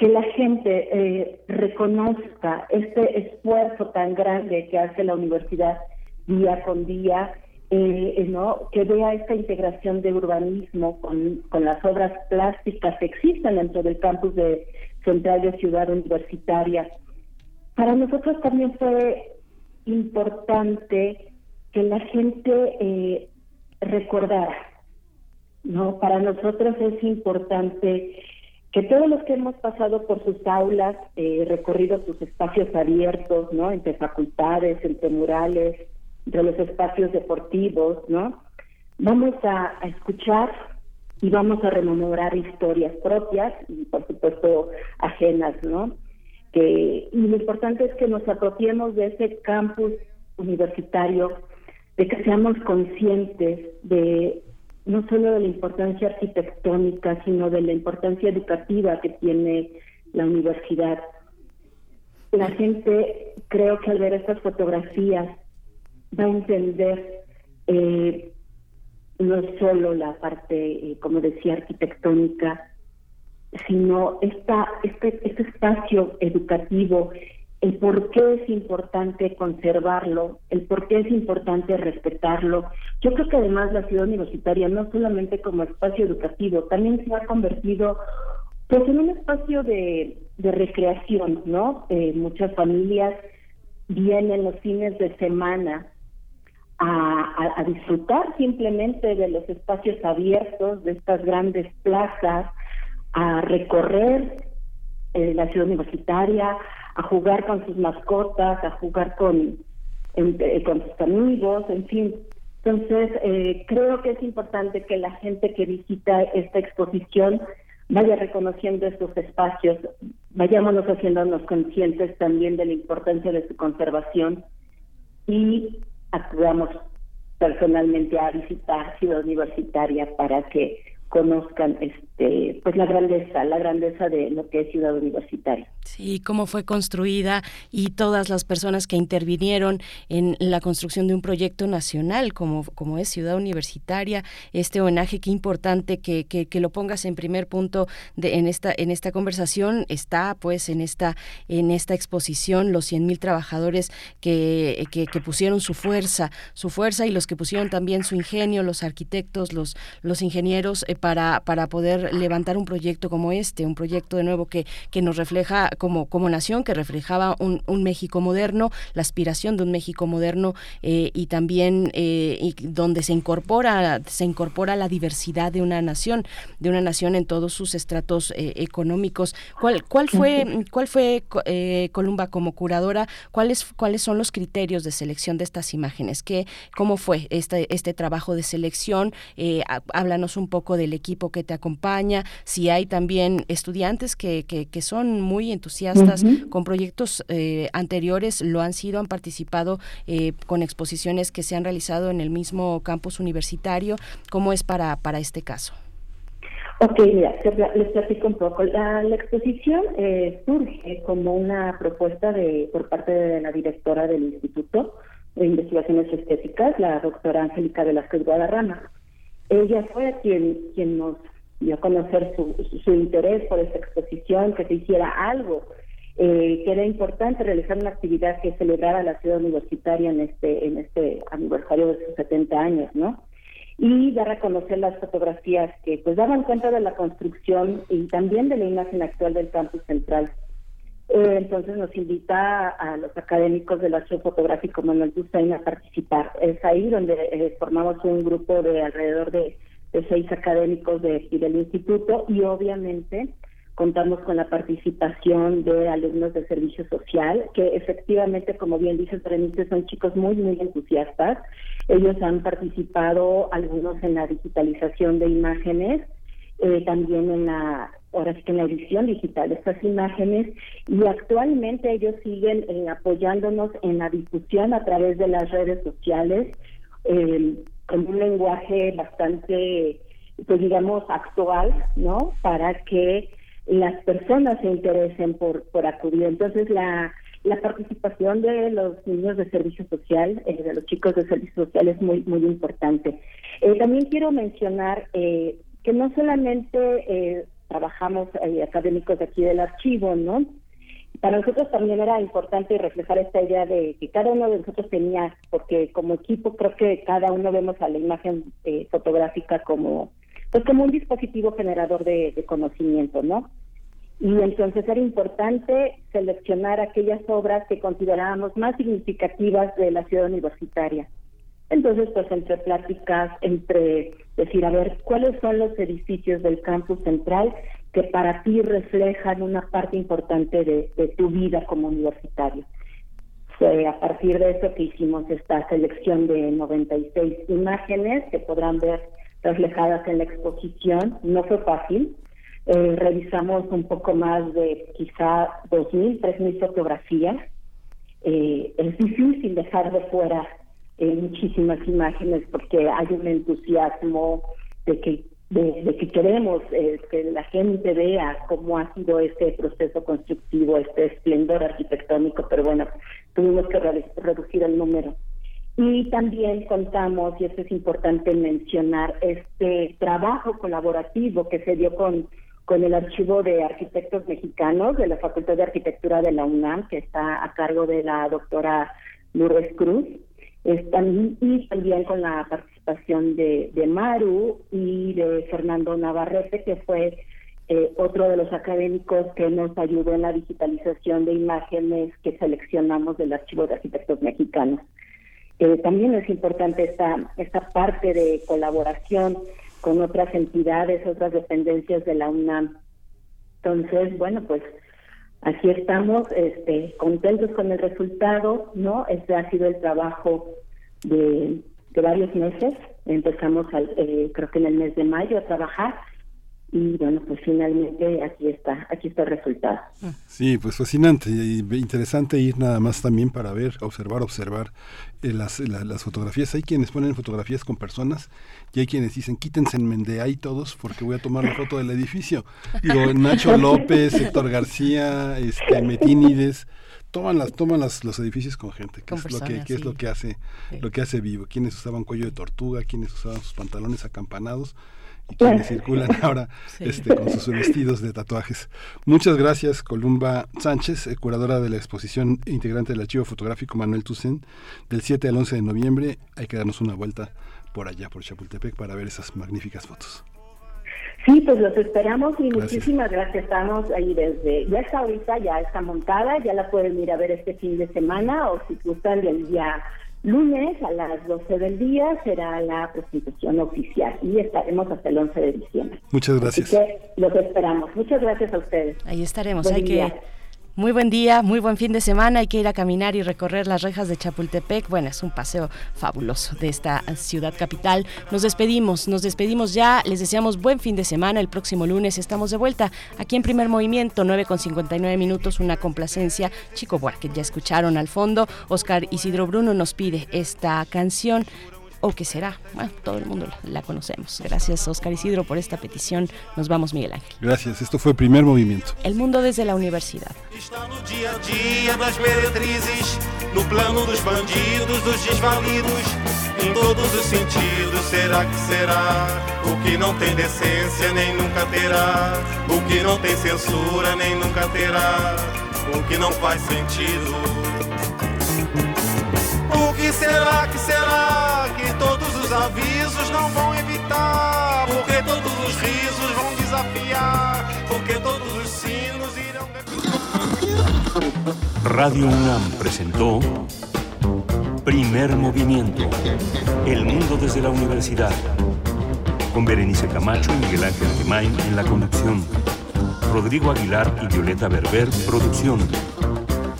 que la gente eh, reconozca este esfuerzo tan grande que hace la universidad día con día, eh, ¿no? que vea esta integración de urbanismo con, con las obras plásticas que existen dentro del campus de Central de Ciudad Universitaria. Para nosotros también fue importante que la gente eh, recordara ¿no? Para nosotros es importante que todos los que hemos pasado por sus aulas, eh, recorrido sus espacios abiertos, ¿no? Entre facultades, entre murales, entre los espacios deportivos, ¿no? Vamos a, a escuchar y vamos a rememorar historias propias y por supuesto ajenas, ¿no? Que, y lo importante es que nos apropiemos de ese campus universitario, de que seamos conscientes de no solo de la importancia arquitectónica, sino de la importancia educativa que tiene la universidad. La gente, creo que al ver estas fotografías, va a entender eh, no solo la parte, eh, como decía, arquitectónica, sino esta, este, este espacio educativo, el por qué es importante conservarlo, el por qué es importante respetarlo. Yo creo que además la ciudad universitaria, no solamente como espacio educativo, también se ha convertido pues en un espacio de, recreación, ¿no? Eh, muchas familias vienen los fines de semana a, a, disfrutar simplemente de los espacios abiertos, de estas grandes plazas, a recorrer eh, la ciudad universitaria, a jugar con sus mascotas, a jugar con, eh, con sus amigos, en fin. Entonces, eh, creo que es importante que la gente que visita esta exposición vaya reconociendo estos espacios, vayámonos haciéndonos conscientes también de la importancia de su conservación y acudamos personalmente a visitar Ciudad Universitaria para que conozcan este pues la grandeza la grandeza de lo que es ciudad universitaria. Sí cómo fue construida y todas las personas que intervinieron en la construcción de un proyecto nacional como como es ciudad universitaria. Este homenaje qué importante que, que, que lo pongas en primer punto de en esta en esta conversación. Está pues en esta en esta exposición los 100.000 trabajadores que, que, que pusieron su fuerza su fuerza y los que pusieron también su ingenio los arquitectos los los ingenieros eh, para, para poder levantar un proyecto como este, un proyecto de nuevo que, que nos refleja como, como nación, que reflejaba un, un México moderno, la aspiración de un México moderno eh, y también eh, y donde se incorpora, se incorpora la diversidad de una nación, de una nación en todos sus estratos eh, económicos. ¿Cuál, cuál fue, cuál fue Columba como curadora? ¿Cuáles, ¿Cuáles son los criterios de selección de estas imágenes? ¿Qué, ¿Cómo fue este, este trabajo de selección? Há- háblanos un poco del equipo que te acompaña, si hay también estudiantes que, que, que son muy entusiastas con proyectos eh, anteriores, lo han sido, han participado eh, con exposiciones que se han realizado en el mismo campus universitario. ¿Cómo es para, para este caso? Ok, mira, les platico un poco. La, la exposición eh, surge como una propuesta de por parte de la directora del Instituto de Investigaciones Estéticas, la doctora Angélica Velázquez Guadarrama. Ella fue quien, quien nos dio a conocer su, interés por esta exposición, que se hiciera algo, eh, que era importante realizar una actividad que celebrara la ciudad universitaria en este, en este aniversario de sus 70 años, ¿no? y dar a conocer las fotografías que pues daban cuenta de la construcción y también de la imagen actual del campus central. Eh, entonces nos invita a los académicos del archivo fotográfico Manuel Bustain a participar. Es ahí donde eh, formamos un grupo de alrededor de, de seis académicos de, del instituto y obviamente contamos con la participación de alumnos de servicio social, que efectivamente, como bien dice Berenice, son chicos muy, muy entusiastas. Ellos han participado, algunos en la digitalización de imágenes, eh, también en la, ahora sí que en la edición digital estas imágenes, y actualmente ellos siguen eh, apoyándonos en la difusión a través de las redes sociales, con un lenguaje bastante, pues digamos, actual, ¿no? Para que las personas se interesen por, por acudir. Entonces, la, la participación de los niños de servicio social, eh, de los chicos de servicio social es muy, muy importante. Eh, también quiero mencionar eh, que no solamente eh, trabajamos eh, académicos aquí del archivo, ¿no? Para nosotros también era importante reflejar esta idea de que cada uno de nosotros tenía, porque como equipo creo que cada uno vemos a la imagen eh, fotográfica como pues como un dispositivo generador de, de conocimiento, ¿no? Y entonces era importante seleccionar aquellas obras que considerábamos más significativas de la ciudad universitaria. Entonces, pues entre pláticas, entre decir, a ver, ¿cuáles son los edificios del campus central que para ti reflejan una parte importante de, tu vida como universitario? Fue a partir de eso que hicimos esta selección de 96 imágenes que podrán ver reflejadas en la exposición. No fue fácil. Eh, revisamos un poco más de quizá 2.000, 3.000 fotografías. Eh, es difícil dejar de fuera eh, muchísimas imágenes porque hay un entusiasmo de que de, de que queremos eh, que la gente vea cómo ha sido este proceso constructivo, este esplendor arquitectónico, pero bueno, tuvimos que re- reducir el número. Y también contamos, y esto es importante mencionar, este trabajo colaborativo que se dio con, con el Archivo de Arquitectos Mexicanos de la Facultad de Arquitectura de la UNAM, que está a cargo de la doctora Lourdes Cruz, están, y también con la participación de, de Maru y de Fernando Navarrete, que fue eh, otro de los académicos que nos ayudó en la digitalización de imágenes que seleccionamos del Archivo de Arquitectos Mexicanos. Eh, también es importante esta, esta parte de colaboración con otras entidades, otras dependencias de la UNAM. Entonces, bueno, pues aquí estamos este, contentos con el resultado, ¿no? Este ha sido el trabajo de, de varios meses. Empezamos, al, eh, creo que en el mes de mayo, a trabajar y bueno, pues finalmente aquí está, aquí está el resultado. Sí, pues fascinante y interesante ir nada más también para ver, observar, observar eh, las, la- las fotografías. Hay quienes ponen fotografías con personas y hay quienes dicen quítense en Mende ahí todos porque voy a tomar la foto del edificio. Digo, Nacho López, Héctor García, este, Metínides, toman las, toman las, los edificios con gente, que Con es lo que, que es lo que hace, Sí. lo que hace vivo. Quienes usaban cuello de tortuga, quienes usaban sus pantalones acampanados y quienes circulan ahora Sí. este, con sus vestidos de tatuajes. Muchas gracias, Columba Sánchez, curadora de la exposición e integrante del Archivo Fotográfico Manuel Tucen, del 7 al 11 de noviembre. Hay que darnos una vuelta por allá, por Chapultepec, para ver esas magníficas fotos. Sí, pues los esperamos y Gracias. muchísimas gracias. Estamos ahí desde, ya está ahorita, ya está montada, ya la pueden ir a ver este fin de semana o si gustan el día lunes a las 12 del día será la presentación oficial y estaremos hasta el 11 de diciembre. Muchas Así gracias. que los esperamos. Muchas gracias a ustedes. Ahí estaremos. Buen Hay día. que muy buen día, muy buen fin de semana. Hay que ir a caminar y recorrer las rejas de Chapultepec. Bueno, es un paseo fabuloso de esta ciudad capital. Nos despedimos, nos despedimos ya. Les deseamos buen fin de semana. El próximo lunes estamos de vuelta aquí en Primer Movimiento, 9 con 59 minutos. Una complacencia. Chico Buarque, ya escucharon al fondo. Oscar Isidro Bruno nos pide esta canción. O que será, bueno, todo el mundo la, la conocemos. Gracias, Oscar Isidro, por esta petición. Nos vamos, Miguel Ángel. Gracias. Esto fue Primer Movimiento. El mundo desde la universidad. dia a dia das meretrizes, no plano dos bandidos, dos desvalidos, em todos os sentidos. Será que será? O que não tem decência nem nunca terá, o que não tem censura nem nunca terá, o que não faz sentido. O que será que será que todos os avisos não vão evitar? Porque todos os risos vão desafiar, porque todos os sinos irão. Radio UNAM presentó Primer Movimiento. El mundo desde la universidad. Con Berenice Camacho y Miguel Ángel Gemain en la conducción. Rodrigo Aguilar y Violeta Berber, producción.